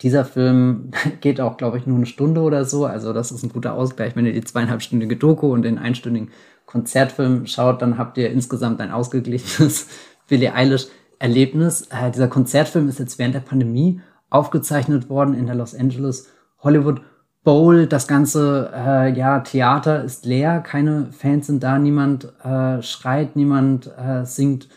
Dieser Film geht auch, glaube ich, nur eine Stunde oder so. Also das ist ein guter Ausgleich. Wenn ihr die zweieinhalbstündige Doku und den einstündigen Konzertfilm schaut, dann habt ihr insgesamt ein ausgeglichenes Billie Eilish Erlebnis. Äh, dieser Konzertfilm ist jetzt während der Pandemie aufgezeichnet worden in der Los Angeles Hollywood Bowl. Das ganze äh, ja, Theater ist leer, keine Fans sind da, niemand äh, schreit, niemand äh, singt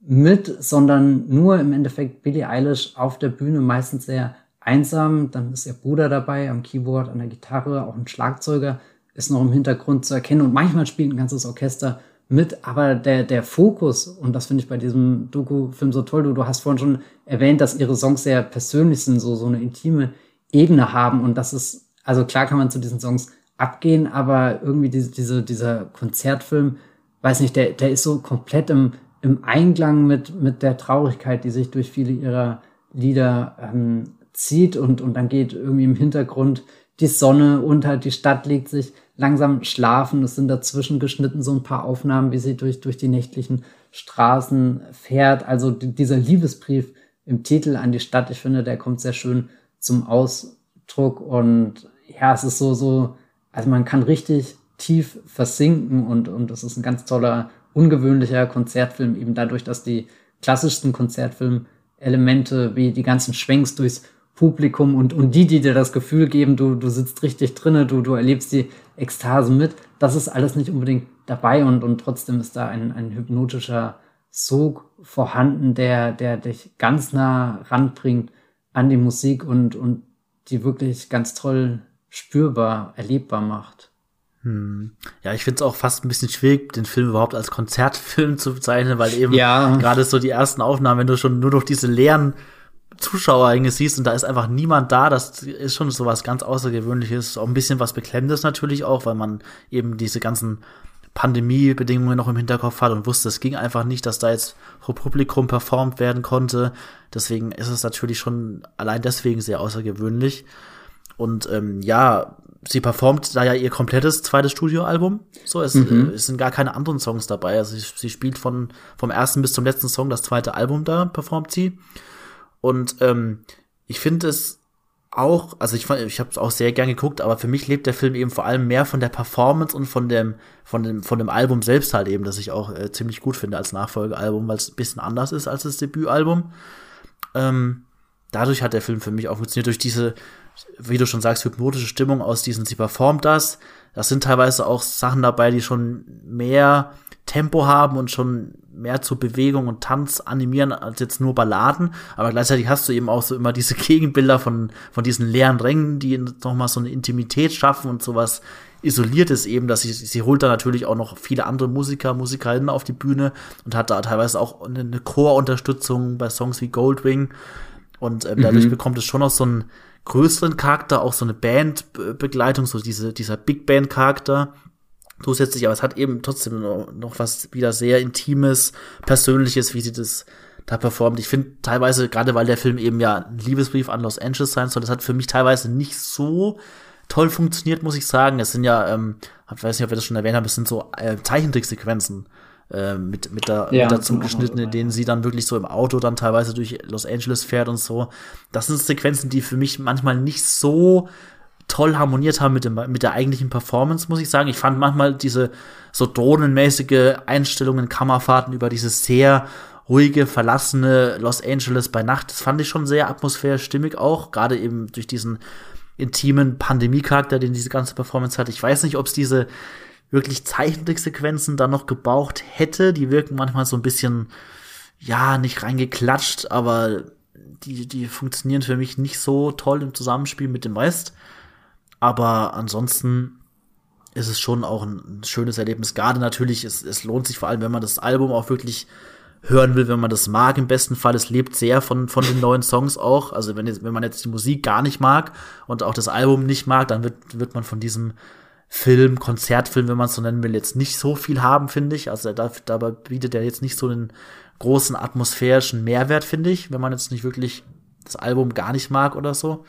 mit, sondern nur im Endeffekt Billie Eilish auf der Bühne, meistens sehr einsam. Dann ist ihr Bruder dabei am Keyboard, an der Gitarre, auch ein Schlagzeuger ist noch im Hintergrund zu erkennen. Und manchmal spielt ein ganzes Orchester mit, aber der, der Fokus, und das finde ich bei diesem Doku-Film so toll, du, du hast vorhin schon erwähnt, dass ihre Songs sehr persönlich sind, so, so eine intime Ebene haben. Und das ist, also klar kann man zu diesen Songs abgehen, aber irgendwie diese, diese, dieser Konzertfilm, weiß nicht, der, der ist so komplett im, im Einklang mit, mit der Traurigkeit, die sich durch viele ihrer Lieder ähm, zieht. Und, und dann geht irgendwie im Hintergrund die Sonne unter, die Stadt legt sich langsam schlafen. Es sind dazwischen geschnitten so ein paar Aufnahmen, wie sie durch, durch die nächtlichen Straßen fährt. Also dieser Liebesbrief im Titel an die Stadt, ich finde, der kommt sehr schön zum Ausdruck und ja, es ist so, so, also man kann richtig tief versinken und, und es ist ein ganz toller, ungewöhnlicher Konzertfilm, eben dadurch, dass die klassischsten Konzertfilm-Elemente wie die ganzen Schwenks durchs Publikum und, und die, die dir das Gefühl geben, du, du sitzt richtig drinne, du, du erlebst die Ekstase mit, das ist alles nicht unbedingt dabei und, und trotzdem ist da ein, ein hypnotischer Sog vorhanden, der, der dich ganz nah ranbringt an die Musik und, und die wirklich ganz toll spürbar, erlebbar macht. Hm. Ja, ich finde es auch fast ein bisschen schwierig, den Film überhaupt als Konzertfilm zu bezeichnen, weil eben ja. gerade so die ersten Aufnahmen, wenn du schon nur durch diese leeren Zuschauer eigentlich siehst und da ist einfach niemand da, das ist schon so was ganz Außergewöhnliches, auch ein bisschen was Beklemmendes natürlich auch, weil man eben diese ganzen Pandemiebedingungen noch im Hinterkopf hat und wusste, es ging einfach nicht, dass da jetzt vor Publikum performt werden konnte. Deswegen ist es natürlich schon allein deswegen sehr außergewöhnlich. Und ähm, ja, sie performt da ja ihr komplettes zweites Studioalbum. So, es, mhm. es sind gar keine anderen Songs dabei. Also sie, sie spielt von vom ersten bis zum letzten Song das zweite Album da, performt sie. Und ähm, ich finde es auch, also ich, fand, ich habe es auch sehr gern geguckt, aber für mich lebt der Film eben vor allem mehr von der Performance und von dem, von dem, von dem Album selbst halt eben, das ich auch äh, ziemlich gut finde als Nachfolgealbum, weil es ein bisschen anders ist als das Debütalbum. Ähm, dadurch hat der Film für mich auch funktioniert, durch diese, wie du schon sagst, hypnotische Stimmung aus diesen, sie performt das. Das sind teilweise auch Sachen dabei, die schon mehr Tempo haben und schon mehr zur Bewegung und Tanz animieren als jetzt nur Balladen. Aber gleichzeitig hast du eben auch so immer diese Gegenbilder von, von diesen leeren Rängen, die nochmal so eine Intimität schaffen und sowas isoliert ist eben, dass sie, sie holt da natürlich auch noch viele andere Musiker, Musikerinnen auf die Bühne und hat da teilweise auch eine, eine Chorunterstützung bei Songs wie Goldwing. Und ähm, dadurch mhm. bekommt es schon noch so einen größeren Charakter, auch so eine Bandbegleitung, so diese, dieser Big Band Charakter zusätzlich, aber es hat eben trotzdem noch, was wieder sehr Intimes, Persönliches, wie sie das da performt. Ich finde teilweise, gerade weil der Film eben ja ein Liebesbrief an Los Angeles sein soll, das hat für mich teilweise nicht so toll funktioniert, muss ich sagen. Es sind ja, ähm, ich weiß nicht, ob wir das schon erwähnt haben, es sind so äh, Zeichentricksequenzen äh, mit, mit, der, ja, mit dazu geschnitten, in denen sie dann wirklich so im Auto dann teilweise durch Los Angeles fährt und so. Das sind Sequenzen, die für mich manchmal nicht so toll harmoniert haben mit, dem, mit der eigentlichen Performance, muss ich sagen. Ich fand manchmal diese so drohnenmäßige Einstellungen, Kammerfahrten über dieses sehr ruhige, verlassene Los Angeles bei Nacht, das fand ich schon sehr atmosphärisch stimmig auch, gerade eben durch diesen intimen Pandemie-Charakter, den diese ganze Performance hat. Ich weiß nicht, ob es diese wirklich Zeichentricksequenzen da noch gebraucht hätte. Die wirken manchmal so ein bisschen, ja, nicht reingeklatscht, aber die, die funktionieren für mich nicht so toll im Zusammenspiel mit dem Rest. Aber ansonsten ist es schon auch ein schönes Erlebnis. Gerade natürlich, es, es lohnt sich vor allem, wenn man das Album auch wirklich hören will, wenn man das mag, im besten Fall. Es lebt sehr von, von den neuen Songs auch. Also wenn, jetzt, wenn man jetzt die Musik gar nicht mag und auch das Album nicht mag, dann wird, wird man von diesem Film, Konzertfilm, wenn man es so nennen will, jetzt nicht so viel haben, finde ich. Also da, dabei bietet er jetzt nicht so einen großen atmosphärischen Mehrwert, finde ich, wenn man jetzt nicht wirklich das Album gar nicht mag oder so.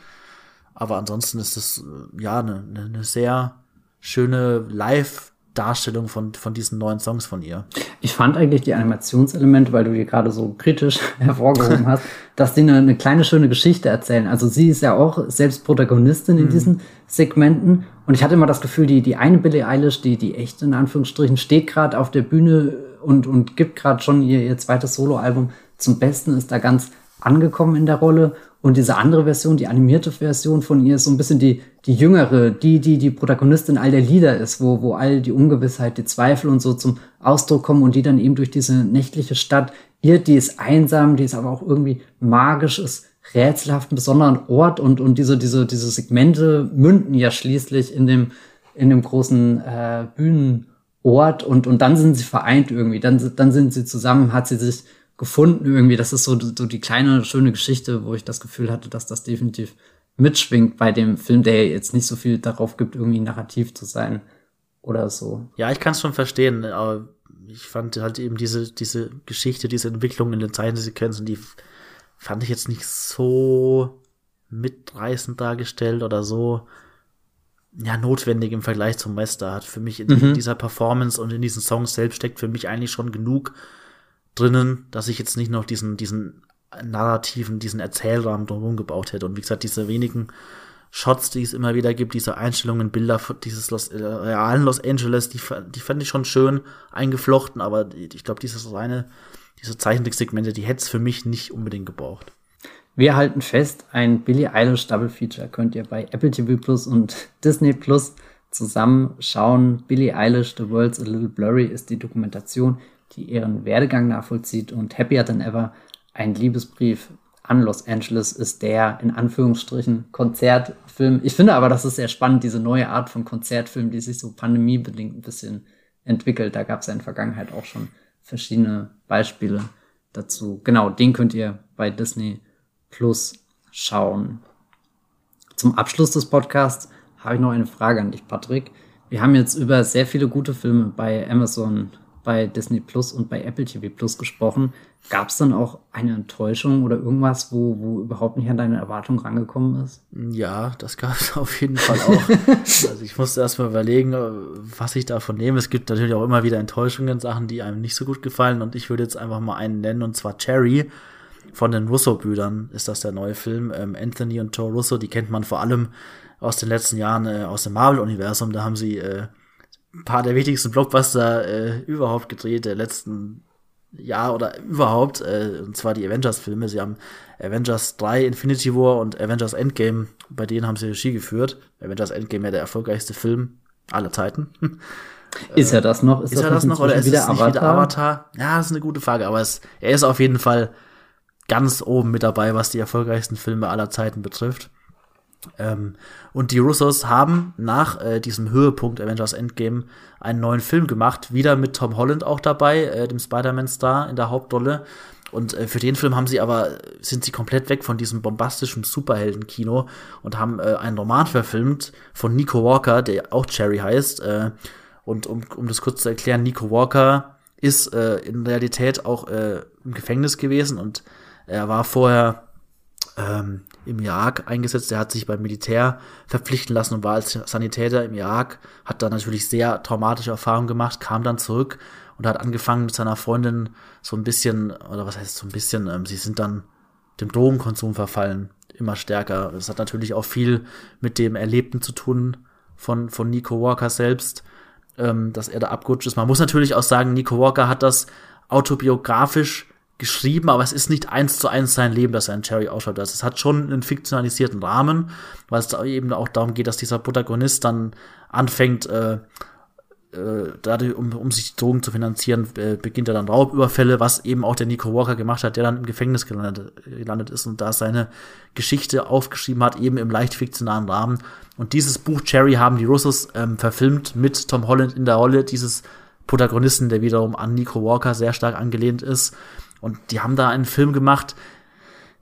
Aber ansonsten ist es äh, ja eine, eine, eine sehr schöne Live Darstellung von, von diesen neuen Songs von ihr. Ich fand eigentlich die Animationselemente, weil du die gerade so kritisch hervorgehoben hast, dass die eine, eine, kleine schöne Geschichte erzählen. Also sie ist ja auch selbst Protagonistin in mhm. diesen Segmenten. Und ich hatte immer das Gefühl, die, die eine Billie Eilish, die, die echt in Anführungsstrichen steht gerade auf der Bühne und, und gibt gerade schon ihr, ihr zweites Soloalbum zum Besten, ist da ganz angekommen in der Rolle. Und diese andere Version, die animierte Version von ihr, ist so ein bisschen die, die jüngere, die, die die Protagonistin all der Lieder ist, wo, wo all die Ungewissheit, die Zweifel und so zum Ausdruck kommen und die dann eben durch diese nächtliche Stadt irrt, die ist einsam, die ist aber auch irgendwie magisch, ist rätselhaft, ein besonderen Ort. Und, und diese, diese, diese Segmente münden ja schließlich in dem, in dem großen äh, Bühnenort. Und, und dann sind sie vereint irgendwie, dann, dann sind sie zusammen, hat sie sich gefunden irgendwie. Das ist so, so die kleine, schöne Geschichte, wo ich das Gefühl hatte, dass das definitiv mitschwingt bei dem Film, der jetzt nicht so viel darauf gibt, irgendwie narrativ zu sein oder so. Ja, ich kann es schon verstehen, aber ich fand halt eben diese, diese Geschichte, diese Entwicklung in den Zeichensequenzen, die fand ich jetzt nicht so mitreißend dargestellt oder so ja, notwendig im Vergleich zum Meister. Hat für mich in mhm. dieser Performance und in diesen Songs selbst steckt für mich eigentlich schon genug drinnen, dass ich jetzt nicht noch diesen, diesen narrativen, diesen Erzählrahmen drumherum gebaut hätte. Und wie gesagt, diese wenigen Shots, die es immer wieder gibt, diese Einstellungen, Bilder dieses Los, äh, realen Los Angeles, die, die fand ich schon schön eingeflochten, aber ich glaube, dieses reine, diese Zeichentricksegmente, die hätte es für mich nicht unbedingt gebraucht. Wir halten fest, ein Billie Eilish Double Feature könnt ihr bei Apple TV Plus und Disney Plus zusammen schauen. Billie Eilish, The World's a Little Blurry ist die Dokumentation die ihren Werdegang nachvollzieht und Happier Than Ever, ein Liebesbrief an Los Angeles, ist der in Anführungsstrichen Konzertfilm. Ich finde aber, das ist sehr spannend, diese neue Art von Konzertfilm, die sich so pandemiebedingt ein bisschen entwickelt. Da gab es ja in der Vergangenheit auch schon verschiedene Beispiele dazu. Genau, den könnt ihr bei Disney Plus schauen. Zum Abschluss des Podcasts habe ich noch eine Frage an dich, Patrick. Wir haben jetzt über sehr viele gute Filme bei Amazon bei Disney Plus und bei Apple TV Plus gesprochen. Gab es dann auch eine Enttäuschung oder irgendwas, wo, wo überhaupt nicht an deine Erwartung rangekommen ist? Ja, das gab es auf jeden Fall auch. also ich musste erst mal überlegen, was ich davon nehme. Es gibt natürlich auch immer wieder Enttäuschungen, Sachen, die einem nicht so gut gefallen. Und ich würde jetzt einfach mal einen nennen, und zwar Cherry. Von den Russo-Brüdern ist das der neue Film. Ähm, Anthony und Joe Russo, die kennt man vor allem aus den letzten Jahren äh, aus dem Marvel-Universum. Da haben sie äh, ein paar der wichtigsten Blockbuster äh, überhaupt gedreht der letzten Jahr oder überhaupt, äh, und zwar die Avengers-Filme. Sie haben Avengers 3 Infinity War und Avengers Endgame, bei denen haben sie Regie geführt. Avengers Endgame ja der erfolgreichste Film aller Zeiten. Ist er das noch? Ist, ist er das noch oder ist es Avatar? wieder Avatar? Ja, das ist eine gute Frage, aber es, er ist auf jeden Fall ganz oben mit dabei, was die erfolgreichsten Filme aller Zeiten betrifft. Ähm, und die Russos haben nach äh, diesem Höhepunkt Avengers Endgame einen neuen Film gemacht, wieder mit Tom Holland auch dabei, äh, dem Spider-Man-Star in der Hauptrolle. Und äh, für den Film haben sie aber, sind sie komplett weg von diesem bombastischen Superhelden-Kino und haben äh, einen Roman verfilmt von Nico Walker, der auch Cherry heißt. Äh, und um, um das kurz zu erklären, Nico Walker ist äh, in Realität auch im Gefängnis gewesen und er war vorher ähm, im Irak eingesetzt. Er hat sich beim Militär verpflichten lassen und war als Sanitäter im Irak, hat da natürlich sehr traumatische Erfahrungen gemacht, kam dann zurück und hat angefangen mit seiner Freundin so ein bisschen, oder was heißt so ein bisschen, ähm, sie sind dann dem Drogenkonsum verfallen, immer stärker. Das hat natürlich auch viel mit dem Erlebten zu tun von, von Nico Walker selbst, ähm, dass er da abgerutscht ist. Man muss natürlich auch sagen, Nico Walker hat das autobiografisch geschrieben, aber es ist nicht eins zu eins sein Leben, das ein Cherry ausschaut. Also es hat schon einen fiktionalisierten Rahmen, weil es eben auch darum geht, dass dieser Protagonist dann anfängt, äh, äh, dadurch, um, um sich Drogen zu finanzieren, äh, beginnt er dann Raubüberfälle, was eben auch der Nico Walker gemacht hat, der dann im Gefängnis gelandet, gelandet ist und da seine Geschichte aufgeschrieben hat, eben im leicht fiktionalen Rahmen. Und dieses Buch Cherry haben die Russos ähm, verfilmt mit Tom Holland in der Rolle dieses Protagonisten, der wiederum an Nico Walker sehr stark angelehnt ist. Und die haben da einen Film gemacht,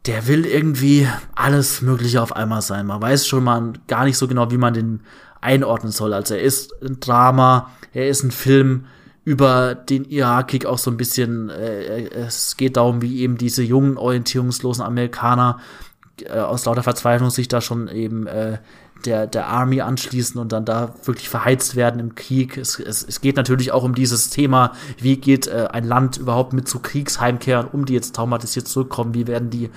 der will irgendwie alles Mögliche auf einmal sein. Man weiß schon mal gar nicht so genau, wie man den einordnen soll. Also er ist ein Drama, er ist ein Film über den Irakkrieg auch so ein bisschen. Äh, es geht darum, wie eben diese jungen orientierungslosen Amerikaner äh, aus lauter Verzweiflung sich da schon eben äh, der, der Army anschließen und dann da wirklich verheizt werden im Krieg. Es, es, es geht natürlich auch um dieses Thema, wie geht äh, ein Land überhaupt mit zu Kriegsheimkehrern um, die jetzt traumatisiert zurückkommen, wie werden die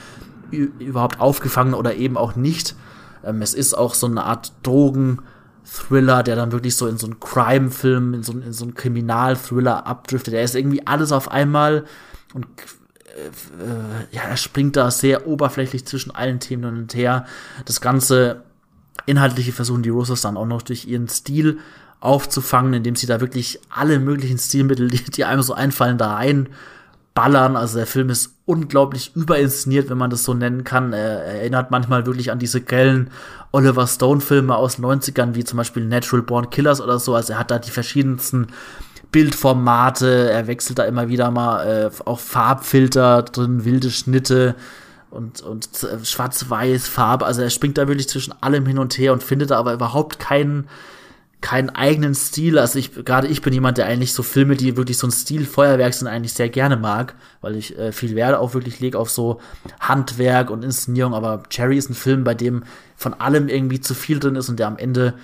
überhaupt aufgefangen oder eben auch nicht. Ähm, es ist auch so eine Art Drogen-Thriller, der dann wirklich so in so einen Crime-Film, in so, in so einen Kriminal-Thriller abdriftet. Er ist irgendwie alles auf einmal und äh, ja, er springt da sehr oberflächlich zwischen allen Themen hin und her. Das Ganze inhaltliche versuchen die Roses dann auch noch durch ihren Stil aufzufangen, indem sie da wirklich alle möglichen Stilmittel, die, die einem so einfallen, da reinballern. Also der Film ist unglaublich überinszeniert, wenn man das so nennen kann. Er erinnert manchmal wirklich an diese grellen Oliver Stone-Filme aus 90ern, wie zum Beispiel Natural Born Killers oder so. Also er hat da die verschiedensten Bildformate, er wechselt da immer wieder mal äh, auch Farbfilter drin, wilde Schnitte und, und schwarz-weiß Farbe. Also er springt da wirklich zwischen allem hin und her und findet da aber überhaupt keinen keinen eigenen Stil. Also ich, gerade ich bin jemand, der eigentlich so Filme, die wirklich so ein Stilfeuerwerk sind, eigentlich sehr gerne mag, weil ich äh, viel Wert auch wirklich lege auf so Handwerk und Inszenierung. Aber Cherry ist ein Film, bei dem von allem irgendwie zu viel drin ist und der am Ende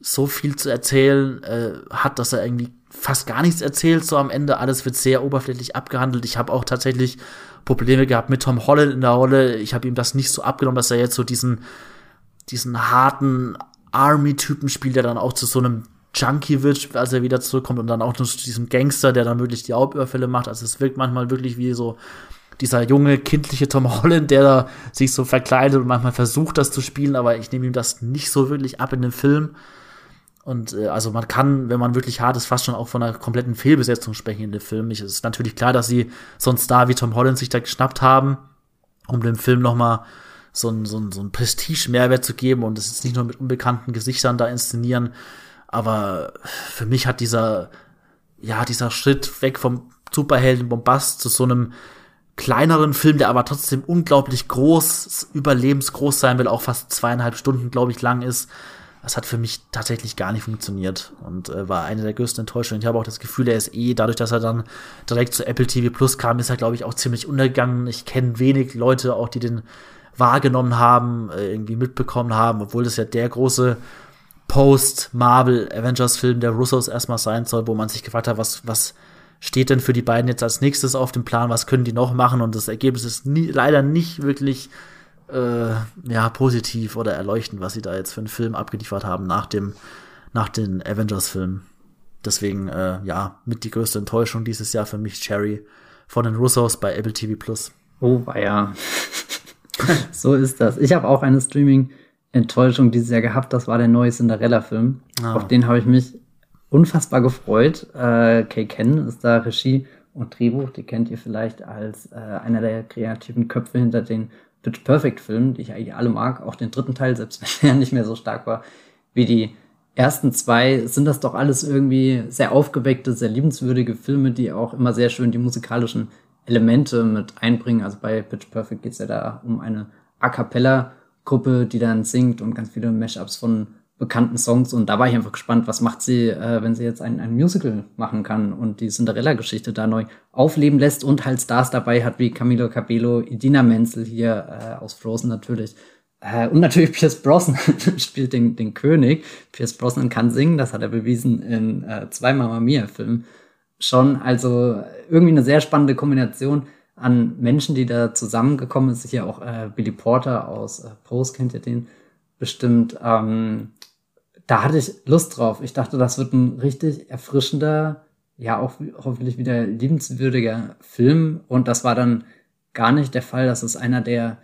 so viel zu erzählen äh, hat, dass er irgendwie fast gar nichts erzählt, so am Ende. Alles wird sehr oberflächlich abgehandelt. Ich habe auch tatsächlich Probleme gehabt mit Tom Holland in der Rolle. Ich habe ihm das nicht so abgenommen, dass er jetzt so diesen, diesen harten Army-Typen spielt, der dann auch zu so einem Junkie wird, als er wieder zurückkommt und dann auch zu diesem Gangster, der dann wirklich die Hauptüberfälle macht. Also es wirkt manchmal wirklich wie so dieser junge, kindliche Tom Holland, der da sich so verkleidet und manchmal versucht, das zu spielen, aber ich nehme ihm das nicht so wirklich ab in dem Film. Und äh, also man kann, wenn man wirklich hart ist, fast schon auch von einer kompletten Fehlbesetzung sprechen in dem Film. Es ist natürlich klar, dass sie so einen Star wie Tom Holland sich da geschnappt haben, um dem Film noch mal so einen so so ein Prestige-Mehrwert zu geben und es ist nicht nur mit unbekannten Gesichtern da inszenieren. Aber für mich hat dieser, ja, dieser Schritt weg vom Superhelden-Bombast zu so einem kleineren Film, der aber trotzdem unglaublich groß, überlebensgroß sein will, auch fast zweieinhalb Stunden, glaube ich, lang ist, das hat für mich tatsächlich gar nicht funktioniert und äh, war eine der größten Enttäuschungen. Ich habe auch das Gefühl, er ist eh, dadurch, dass er dann direkt zu Apple TV Plus kam, ist er, glaube ich, auch ziemlich untergegangen. Ich kenne wenig Leute auch, die den wahrgenommen haben, äh, irgendwie mitbekommen haben, obwohl das ja der große Post-Marvel-Avengers-Film der Russos erstmal sein soll, wo man sich gefragt hat, was, was steht denn für die beiden jetzt als nächstes auf dem Plan, was können die noch machen und das Ergebnis ist nie, leider nicht wirklich äh, ja, positiv oder erleuchtend, was sie da jetzt für einen Film abgeliefert haben nach dem, nach den Avengers-Filmen. Deswegen, äh, ja, mit die größte Enttäuschung dieses Jahr für mich Cherry von den Russos bei Apple TV Plus. Oh, ja. so ist das. Ich habe auch eine Streaming-Enttäuschung dieses Jahr gehabt. Das war der neue Cinderella-Film. Ah. Auf den habe ich mich unfassbar gefreut. Äh, Kay Ken ist da Regie und Drehbuch. Die kennt ihr vielleicht als äh, einer der kreativen Köpfe hinter den Pitch Perfect Film, die ich eigentlich alle mag, auch den dritten Teil, selbst wenn er nicht mehr so stark war wie die ersten zwei, sind das doch alles irgendwie sehr aufgeweckte, sehr liebenswürdige Filme, die auch immer sehr schön die musikalischen Elemente mit einbringen. Also bei Pitch Perfect geht es ja da um eine A cappella Gruppe, die dann singt und ganz viele Mashups von bekannten Songs und da war ich einfach gespannt, was macht sie, äh, wenn sie jetzt ein, ein Musical machen kann und die Cinderella-Geschichte da neu aufleben lässt und halt Stars dabei hat wie Camilo Cabello, Idina Menzel hier äh, aus Frozen natürlich äh, und natürlich Pierce Brosnan spielt den, den König. Pierce Brosnan kann singen, das hat er bewiesen in äh, zwei Mamma Mia-Filmen schon. Also irgendwie eine sehr spannende Kombination an Menschen, die da zusammengekommen ist. Hier auch äh, Billy Porter aus äh, Pose, kennt ihr den bestimmt. Ähm, da hatte ich Lust drauf. Ich dachte, das wird ein richtig erfrischender, ja auch hoffentlich wieder liebenswürdiger Film. Und das war dann gar nicht der Fall. Das ist einer der,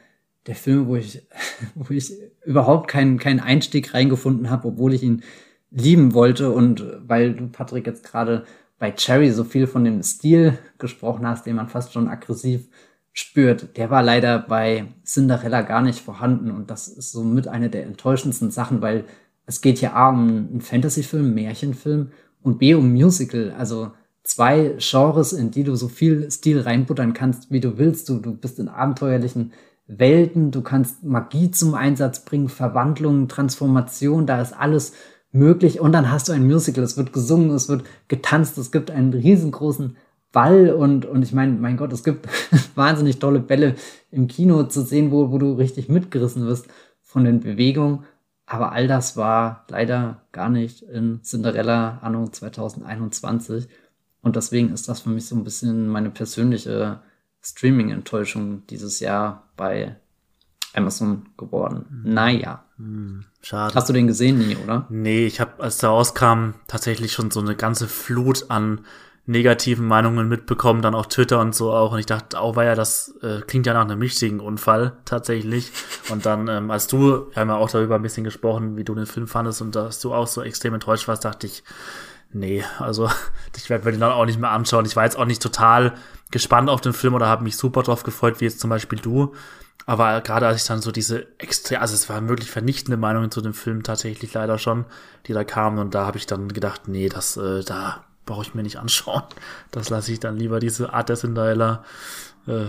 der Filme, wo ich, wo ich überhaupt keinen, keinen Einstieg reingefunden habe, obwohl ich ihn lieben wollte. Und weil du, Patrick, jetzt gerade bei Cherry so viel von dem Stil gesprochen hast, den man fast schon aggressiv spürt, der war leider bei Cinderella gar nicht vorhanden. Und das ist somit eine der enttäuschendsten Sachen, weil es geht hier A um einen Fantasyfilm, Märchenfilm und B um Musical. Also zwei Genres, in die du so viel Stil reinbuttern kannst, wie du willst. Du, du bist in abenteuerlichen Welten, du kannst Magie zum Einsatz bringen, Verwandlung, Transformation, da ist alles möglich. Und dann hast du ein Musical, es wird gesungen, es wird getanzt, es gibt einen riesengroßen Ball und, und ich meine, mein Gott, es gibt wahnsinnig tolle Bälle im Kino zu sehen, wo, wo du richtig mitgerissen wirst von den Bewegungen. Aber all das war leider gar nicht in Cinderella Anno 2021. Und deswegen ist das für mich so ein bisschen meine persönliche Streaming-Enttäuschung dieses Jahr bei Amazon geworden. Mhm. Naja. Mhm. Schade. Hast du den gesehen nie, oder? Nee, ich habe, als der rauskam, tatsächlich schon so eine ganze Flut an negativen Meinungen mitbekommen, dann auf Twitter und so auch. Und ich dachte, oh, ja, das äh, klingt ja nach einem richtigen Unfall tatsächlich. Und dann, ähm, als du, wir haben ja auch darüber ein bisschen gesprochen, wie du den Film fandest und dass du auch so extrem enttäuscht warst, dachte ich, nee, also ich werde mir den dann auch nicht mehr anschauen. Ich war jetzt auch nicht total gespannt auf den Film oder habe mich super drauf gefreut, wie jetzt zum Beispiel du. Aber gerade als ich dann so diese extrem, also es waren wirklich vernichtende Meinungen zu dem Film tatsächlich leider schon, die da kamen und da habe ich dann gedacht, nee, das, äh, da brauche ich mir nicht anschauen. Das lasse ich dann lieber, diese Art der Cinderella, äh,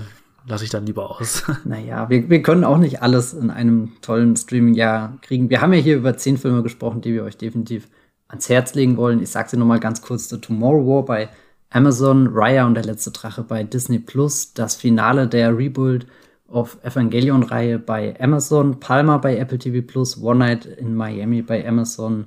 lasse ich dann lieber aus. Naja, wir, wir können auch nicht alles in einem tollen Streaming-Jahr kriegen. Wir haben ja hier über zehn Filme gesprochen, die wir euch definitiv ans Herz legen wollen. Ich sage sie nochmal ganz kurz. The Tomorrow War bei Amazon, Raya und der letzte Drache bei Disney Plus, das Finale der Rebuild of Evangelion-Reihe bei Amazon, Palma bei Apple TV Plus, One Night in Miami bei Amazon,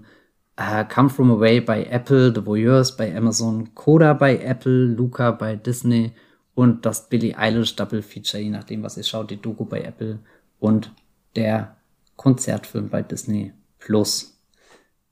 uh, Come From Away bei Apple, The Voyeurs bei Amazon, Coda bei Apple, Luca bei Disney und das Billie Eilish Double Feature, je nachdem, was ihr schaut, die Doku bei Apple und der Konzertfilm bei Disney Plus.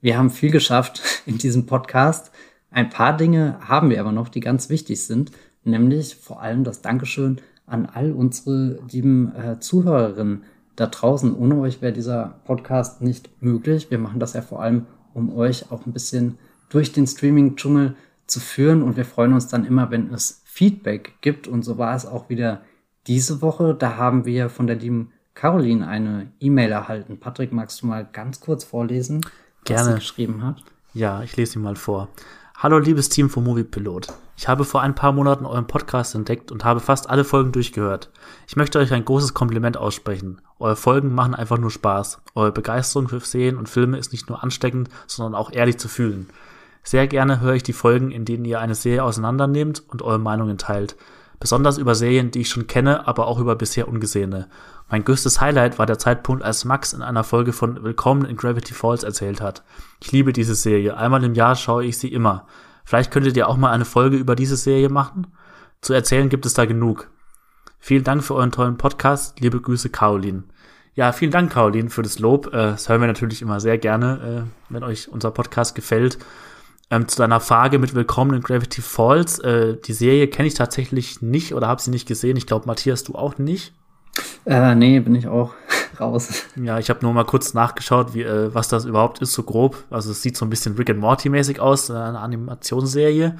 Wir haben viel geschafft in diesem Podcast. Ein paar Dinge haben wir aber noch, die ganz wichtig sind, nämlich vor allem das Dankeschön an all unsere lieben äh, Zuhörerinnen da draußen. Ohne euch wäre dieser Podcast nicht möglich. Wir machen das ja vor allem, um euch auch ein bisschen durch den Streaming-Dschungel zu führen und wir freuen uns dann immer, wenn es Feedback gibt und so war es auch wieder diese Woche. Da haben wir von der lieben Caroline eine E-Mail erhalten. Patrick, magst du mal ganz kurz vorlesen, was Gerne. sie geschrieben hat? Ja, ich lese sie mal vor. Hallo liebes Team vom Moviepilot. Ich habe vor ein paar Monaten euren Podcast entdeckt und habe fast alle Folgen durchgehört. Ich möchte euch ein großes Kompliment aussprechen. Eure Folgen machen einfach nur Spaß. Eure Begeisterung für Serien und Filme ist nicht nur ansteckend, sondern auch ehrlich zu fühlen. Sehr gerne höre ich die Folgen, in denen ihr eine Serie auseinandernehmt und eure Meinungen teilt. Besonders über Serien, die ich schon kenne, aber auch über bisher ungesehene. Mein größtes Highlight war der Zeitpunkt, als Max in einer Folge von Willkommen in Gravity Falls erzählt hat. Ich liebe diese Serie. Einmal im Jahr schaue ich sie immer. Vielleicht könntet ihr auch mal eine Folge über diese Serie machen? Zu erzählen gibt es da genug. Vielen Dank für euren tollen Podcast. Liebe Grüße, Caroline. Ja, vielen Dank, Caroline, für das Lob. Äh, das hören wir natürlich immer sehr gerne, äh, wenn euch unser Podcast gefällt. Ähm, zu deiner Frage mit Willkommen in Gravity Falls. Äh, die Serie kenne ich tatsächlich nicht oder habe sie nicht gesehen. Ich glaube, Matthias, du auch nicht. Äh, nee, bin ich auch raus. Ja, ich habe nur mal kurz nachgeschaut, wie, äh, was das überhaupt ist, so grob. Also es sieht so ein bisschen Rick and Morty mäßig aus, eine Animationsserie.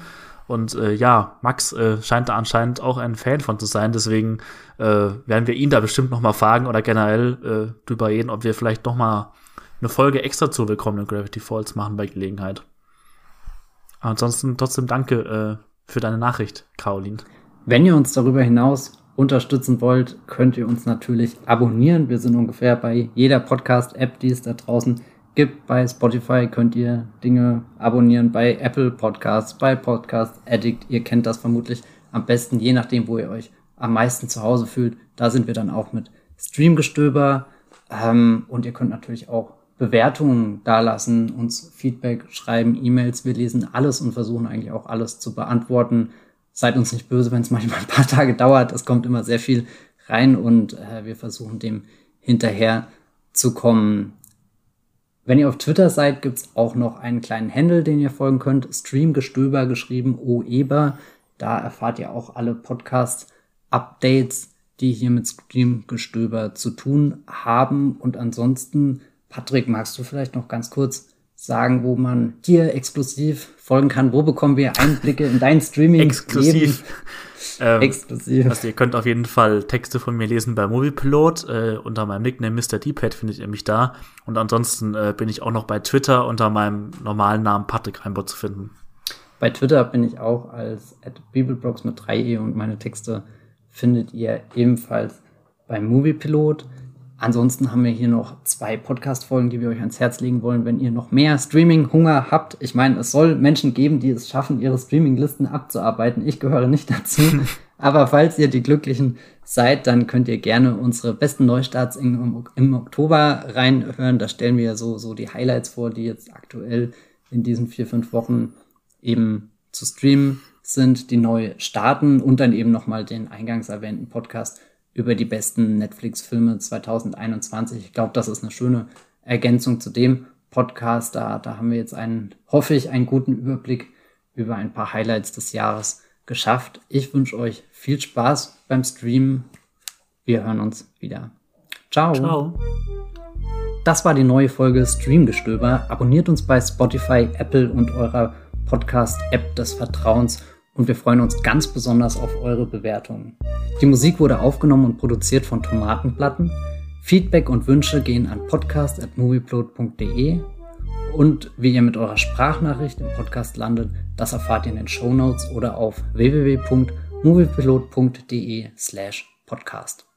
Und äh, ja, Max äh, scheint da anscheinend auch ein Fan von zu sein. Deswegen äh, werden wir ihn da bestimmt noch mal fragen oder generell äh, drüber reden, ob wir vielleicht noch mal eine Folge extra zu Willkommen in Gravity Falls machen bei Gelegenheit. ansonsten trotzdem danke äh, für deine Nachricht, Caroline. Wenn ihr uns darüber hinaus unterstützen wollt, könnt ihr uns natürlich abonnieren. Wir sind ungefähr bei jeder Podcast-App, die es da draußen gibt. Bei Spotify könnt ihr Dinge abonnieren, bei Apple Podcasts, bei Podcast Addict. Ihr kennt das vermutlich am besten, je nachdem, wo ihr euch am meisten zu Hause fühlt. Da sind wir dann auch mit Streamgestöber. Ähm, und ihr könnt natürlich auch Bewertungen dalassen, uns Feedback schreiben, E-Mails. Wir lesen alles und versuchen eigentlich auch alles zu beantworten seid uns nicht böse, wenn es manchmal ein paar Tage dauert. Es kommt immer sehr viel rein und äh, wir versuchen dem hinterher zu kommen. Wenn ihr auf Twitter seid, gibt's auch noch einen kleinen Handle, den ihr folgen könnt. Streamgestöber geschrieben, OEBER. Da erfahrt ihr auch alle Podcast-Updates, die hier mit Streamgestöber zu tun haben. Und ansonsten, Patrick, magst du vielleicht noch ganz kurz sagen, wo man dir exklusiv folgen kann. Wo bekommen wir Einblicke in dein Streaming? Exklusiv. Ähm, Exklusiv. Also ihr könnt auf jeden Fall Texte von mir lesen bei Moviepilot. Äh, unter meinem Nickname Mr. D-Pad findet ihr mich da. Und ansonsten äh, bin ich auch noch bei Twitter unter meinem normalen Namen Patrick Reinbott zu finden. Bei Twitter bin ich auch als at Bibelblogs mit 3e und meine Texte findet ihr ebenfalls bei Moviepilot. Ansonsten haben wir hier noch zwei Podcast-Folgen, die wir euch ans Herz legen wollen, wenn ihr noch mehr Streaming-Hunger habt. Ich meine, es soll Menschen geben, die es schaffen, ihre Streaming-Listen abzuarbeiten. Ich gehöre nicht dazu. Aber falls ihr die Glücklichen seid, dann könnt ihr gerne unsere besten Neustarts im, im Oktober reinhören. Da stellen wir so, so die Highlights vor, die jetzt aktuell in diesen vier, fünf Wochen eben zu streamen sind, die neu starten und dann eben nochmal den eingangs erwähnten Podcast über die besten Netflix-Filme 2021. Ich glaube, das ist eine schöne Ergänzung zu dem Podcast. Da, da haben wir jetzt einen, hoffe ich, einen guten Überblick über ein paar Highlights des Jahres geschafft. Ich wünsche euch viel Spaß beim Streamen. Wir hören uns wieder. Ciao. Ciao. Das war die neue Folge Streamgestöber. Abonniert uns bei Spotify, Apple und eurer Podcast-App des Vertrauens und wir freuen uns ganz besonders auf eure Bewertungen. Die Musik wurde aufgenommen und produziert von Tomatenplatten. Feedback und Wünsche gehen an podcast.movieplot.de und wie ihr mit eurer Sprachnachricht im Podcast landet, das erfahrt ihr in den Show Notes oder auf www.moviepilot.de slash podcast.